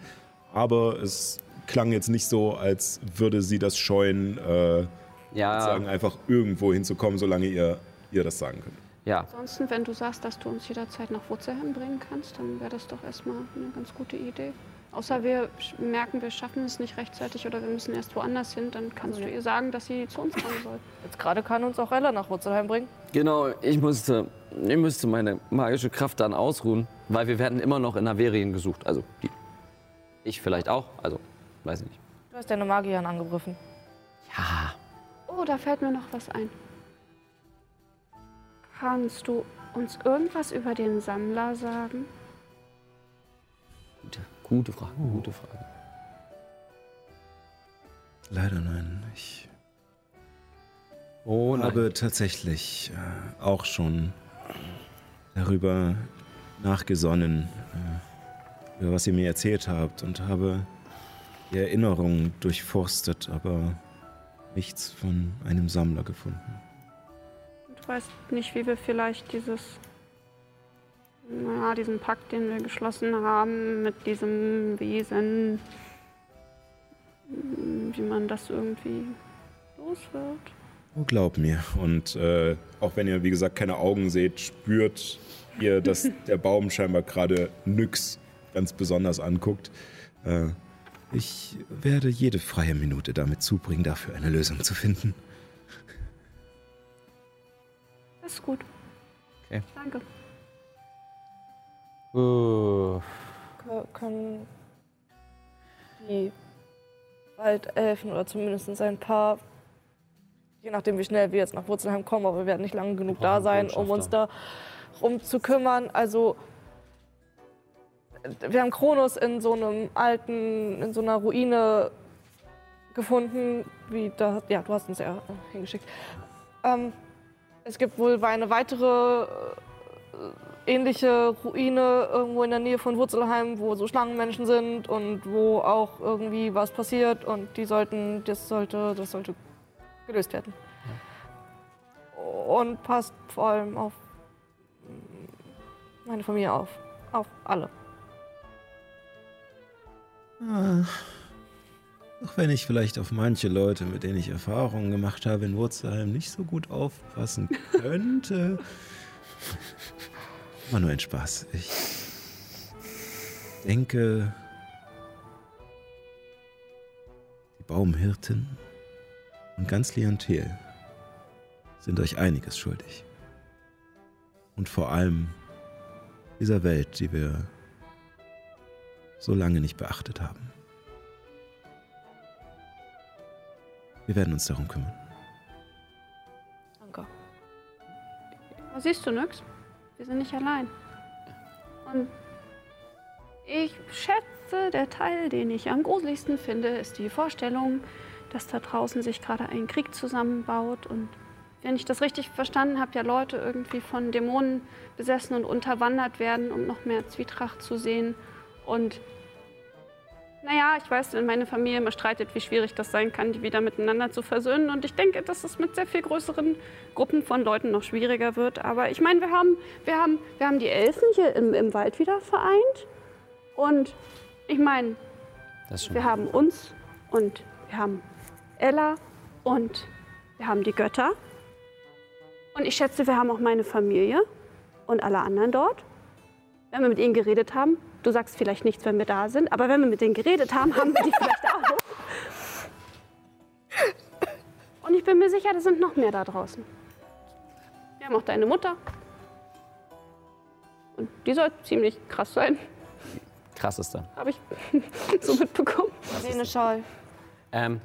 Aber es klang jetzt nicht so, als würde sie das scheuen, äh, Ja, sagen, einfach irgendwo hinzukommen, solange ihr, ihr das sagen könnt. ja. Ansonsten, wenn du sagst, dass du uns jederzeit nach Wurzelheim bringen kannst, dann wäre das doch erstmal eine ganz gute Idee. Außer wir merken, wir schaffen es nicht rechtzeitig oder wir müssen erst woanders hin, dann kannst du ihr sagen, dass sie zu uns kommen soll. Jetzt gerade kann uns auch Ella nach Wurzelheim bringen. Genau, ich musste, ich müsste meine magische Kraft dann ausruhen, weil wir werden immer noch in Averien gesucht. Also die, ich vielleicht auch, also weiß ich nicht. Du hast deine Magierin angegriffen. Ja, Oh, da fällt mir noch was ein. Kannst du uns irgendwas über den Sammler sagen? gute, gute Frage, gute Frage. Leider nein. Ich Oh nein. habe tatsächlich äh, auch schon darüber nachgesonnen, äh, über was ihr mir erzählt habt und habe die Erinnerungen durchforstet, aber nichts von einem Sammler gefunden. Du weißt nicht, wie wir vielleicht dieses, naja, diesen Pakt, den wir geschlossen haben mit diesem Wesen, wie man das irgendwie los wird. Oh, glaub mir. Und äh, auch wenn ihr, wie gesagt, keine Augen seht, spürt ihr, dass der Baum scheinbar gerade Nyx ganz besonders anguckt. Äh, ich werde jede freie Minute damit zubringen, dafür eine Lösung zu finden. Das ist gut. Okay. Danke. Uh, Können die Waldelfen oder zumindest ein paar, je nachdem wie schnell wir jetzt nach Wurzelheim kommen, aber wir werden nicht lange genug da sein, um uns da rum zu kümmern. Also wir haben Kronos in so einem alten, in so einer Ruine gefunden, wie da, ja, du hast uns ja hingeschickt. Ähm, es gibt wohl eine weitere äh, ähnliche Ruine irgendwo in der Nähe von Wurzelheim, wo so Schlangenmenschen sind und wo auch irgendwie was passiert und die sollten, das sollte, das sollte gelöst werden. Und passt vor allem auf meine Familie auf. Auf alle. Auch wenn ich vielleicht auf manche Leute, mit denen ich Erfahrungen gemacht habe, in Wurzelheim nicht so gut aufpassen könnte. War nur ein Spaß. Ich denke, Baumhirten und ganz Liantel sind euch einiges schuldig. Und vor allem dieser Welt, die wir so lange nicht beachtet haben. Wir werden uns darum kümmern. Danke. Aber siehst du nix? Wir sind nicht allein. Und ich schätze, der Teil, den ich am gruseligsten finde, ist die Vorstellung, dass da draußen sich gerade ein Krieg zusammenbaut. Und wenn ich das richtig verstanden habe, ja Leute irgendwie von Dämonen besessen und unterwandert werden, um noch mehr Zwietracht zu sehen. Und naja, ich weiß, meine Familie immer streitet, wie schwierig das sein kann, die wieder miteinander zu versöhnen. Und ich denke, dass es mit sehr viel größeren Gruppen von Leuten noch schwieriger wird. Aber ich meine, wir haben, wir haben, wir haben die Elfen hier im, im Wald wieder vereint. Und ich meine, wir haben uns und wir haben Ella und wir haben die Götter. Und ich schätze, wir haben auch meine Familie und alle anderen dort. Wenn wir mit ihnen geredet haben, du sagst vielleicht nichts, wenn wir da sind, aber wenn wir mit denen geredet haben, haben wir die vielleicht auch. Und ich bin mir sicher, da sind noch mehr da draußen. Wir haben auch deine Mutter. Und die soll ziemlich krass sein, krasseste. habe ich so mitbekommen. Seneschal. Ähm,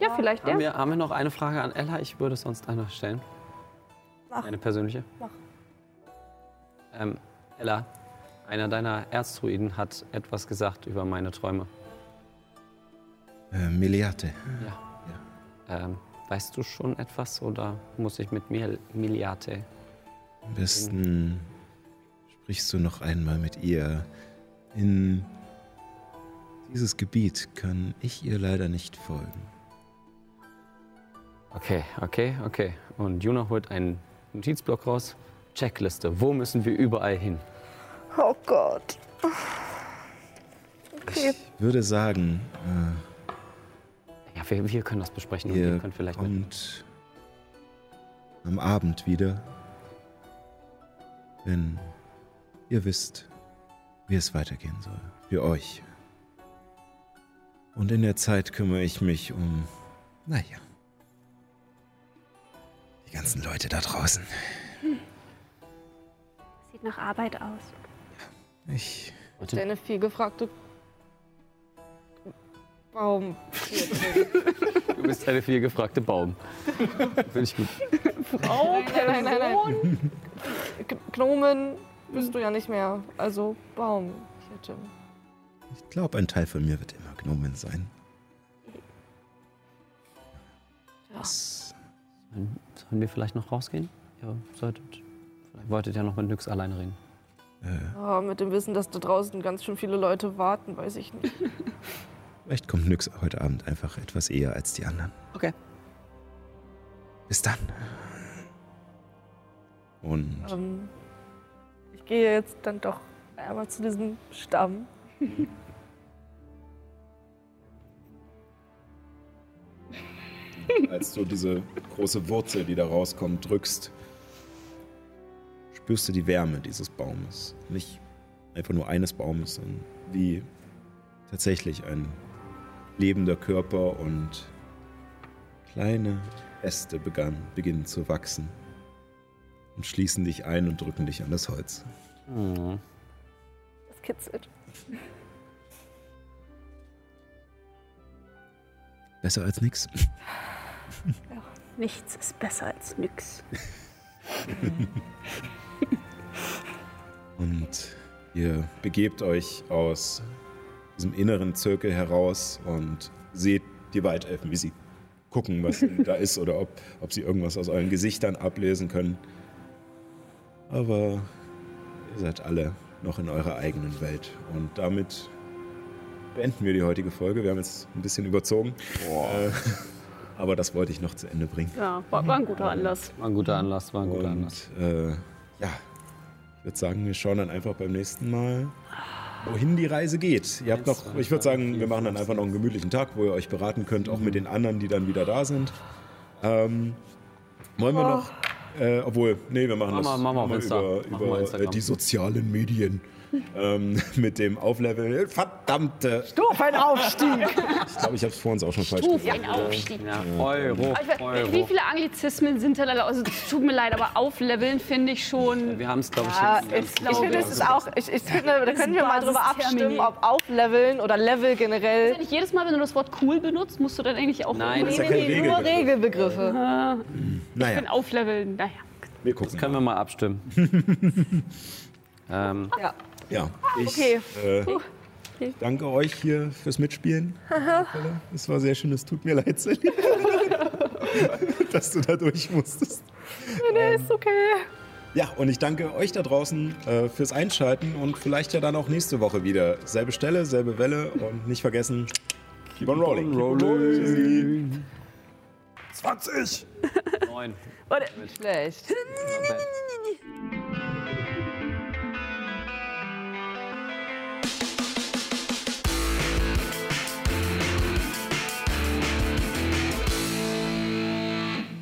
Ja, vielleicht der. haben, wir, haben wir noch eine Frage an Ella? Ich würde sonst eine stellen. Mach. Eine persönliche. Mach. Ähm, Ella, einer deiner Erzdruiden hat etwas gesagt über meine Träume. Äh, Meliate. Ja. Ähm, weißt du schon etwas oder muss ich mit Mil Miliate? Am besten sprichst du noch einmal mit ihr. In dieses Gebiet kann ich ihr leider nicht folgen. Okay, okay, okay. Und Juna holt einen Notizblock raus. Checkliste. Wo müssen wir überall hin? Oh Gott. Okay. Ich würde sagen, Ja, wir, wir können das besprechen. äh, und ihr ihr könnt vielleicht mit. kommt am Abend wieder, wenn ihr wisst, wie es weitergehen soll. Für euch. Und in der Zeit kümmere ich mich um, naja, die ganzen Leute da draußen. Sieht nach Arbeit aus. Ich Deine viel gefragte Baum. Du bist eine viel gefragte Baum. Finde ich gut. Frau, nein, nein, nein, nein. Gnomen bist du ja nicht mehr. Also Baum. Ich hätte. Ich glaube, ein Teil von mir wird immer Gnomen sein. Ja. Sollen wir vielleicht noch rausgehen? Ja, solltet. Vielleicht wolltet ihr ja noch mit Nyx alleine reden. Äh, Ja, mit dem Wissen, dass da draußen ganz schön viele Leute warten, weiß ich nicht. vielleicht kommt Nyx heute Abend einfach etwas eher als die anderen. Okay. Bis dann. Und Ähm, ich gehe jetzt dann doch einmal zu diesem Stamm. Als du diese große Wurzel, die da rauskommt, drückst, spürst du die Wärme dieses Baumes. Nicht einfach nur eines Baumes, sondern wie tatsächlich ein lebender Körper und kleine Äste begann, beginnen zu wachsen und schließen dich ein und drücken dich an das Holz. Mhm. Das kitzelt. Besser als nix. Nichts ist besser als nix. Und ihr begebt euch aus diesem inneren Zirkel heraus und seht die Waldelfen, wie sie gucken, was da ist oder ob, ob sie irgendwas aus euren Gesichtern ablesen können. Aber ihr seid alle noch in eurer eigenen Welt. Und damit beenden wir die heutige Folge. Wir haben jetzt ein bisschen überzogen. Äh, aber das wollte ich noch zu Ende bringen. Ja, war, war ein guter Anlass. War ein guter Anlass, war ein guter Anlass. Und äh, ja, ich würde sagen, wir schauen dann einfach beim nächsten Mal, wohin die Reise geht. Ihr habt noch, zwei, ich würde sagen, vier, wir machen dann einfach noch einen gemütlichen Tag, wo ihr euch beraten könnt, auch mit den anderen, die dann wieder da sind. Ähm, wollen wir noch, äh, obwohl, nee, wir machen das wir- machen wir auf Insta. über, wir über äh, die sozialen Medien. Ähm, mit dem Aufleveln. Verdammte. Stufenaufstieg. Ich glaube, ich habe es vor uns auch schon falsch gesagt. Stufenaufstieg. Ja, Euro, ich Euro. Wie viele Anglizismen sind da leider? Also, es tut mir leid, aber aufleveln finde ich schon. Wir haben es, glaube ich, Ja, jetzt ich, ich finde, es ist auch, ich, ich finde, da können wir mal drüber abstimmen, ob Aufleveln oder Level generell. Nicht jedes Mal, wenn du das Wort cool benutzt, musst du dann eigentlich auch. Nein. Das ist ja Nee, nur Regelbegriff. Regelbegriffe. Ich Naja, bin aufleveln. Naja. wir gucken. Können wir mal abstimmen. ähm, Ja. Ja, ich Okay. äh, danke euch hier fürs Mitspielen. Es war sehr schön, es tut mir leid, Sally, dass du da durch musstest. Nee, ist okay. Ja, und ich danke euch da draußen äh, fürs Einschalten und vielleicht ja dann auch nächste Woche wieder. Selbe Stelle, selbe Welle und nicht vergessen, keep on rolling. Keep on rolling. 20! neun. Warte, schlecht.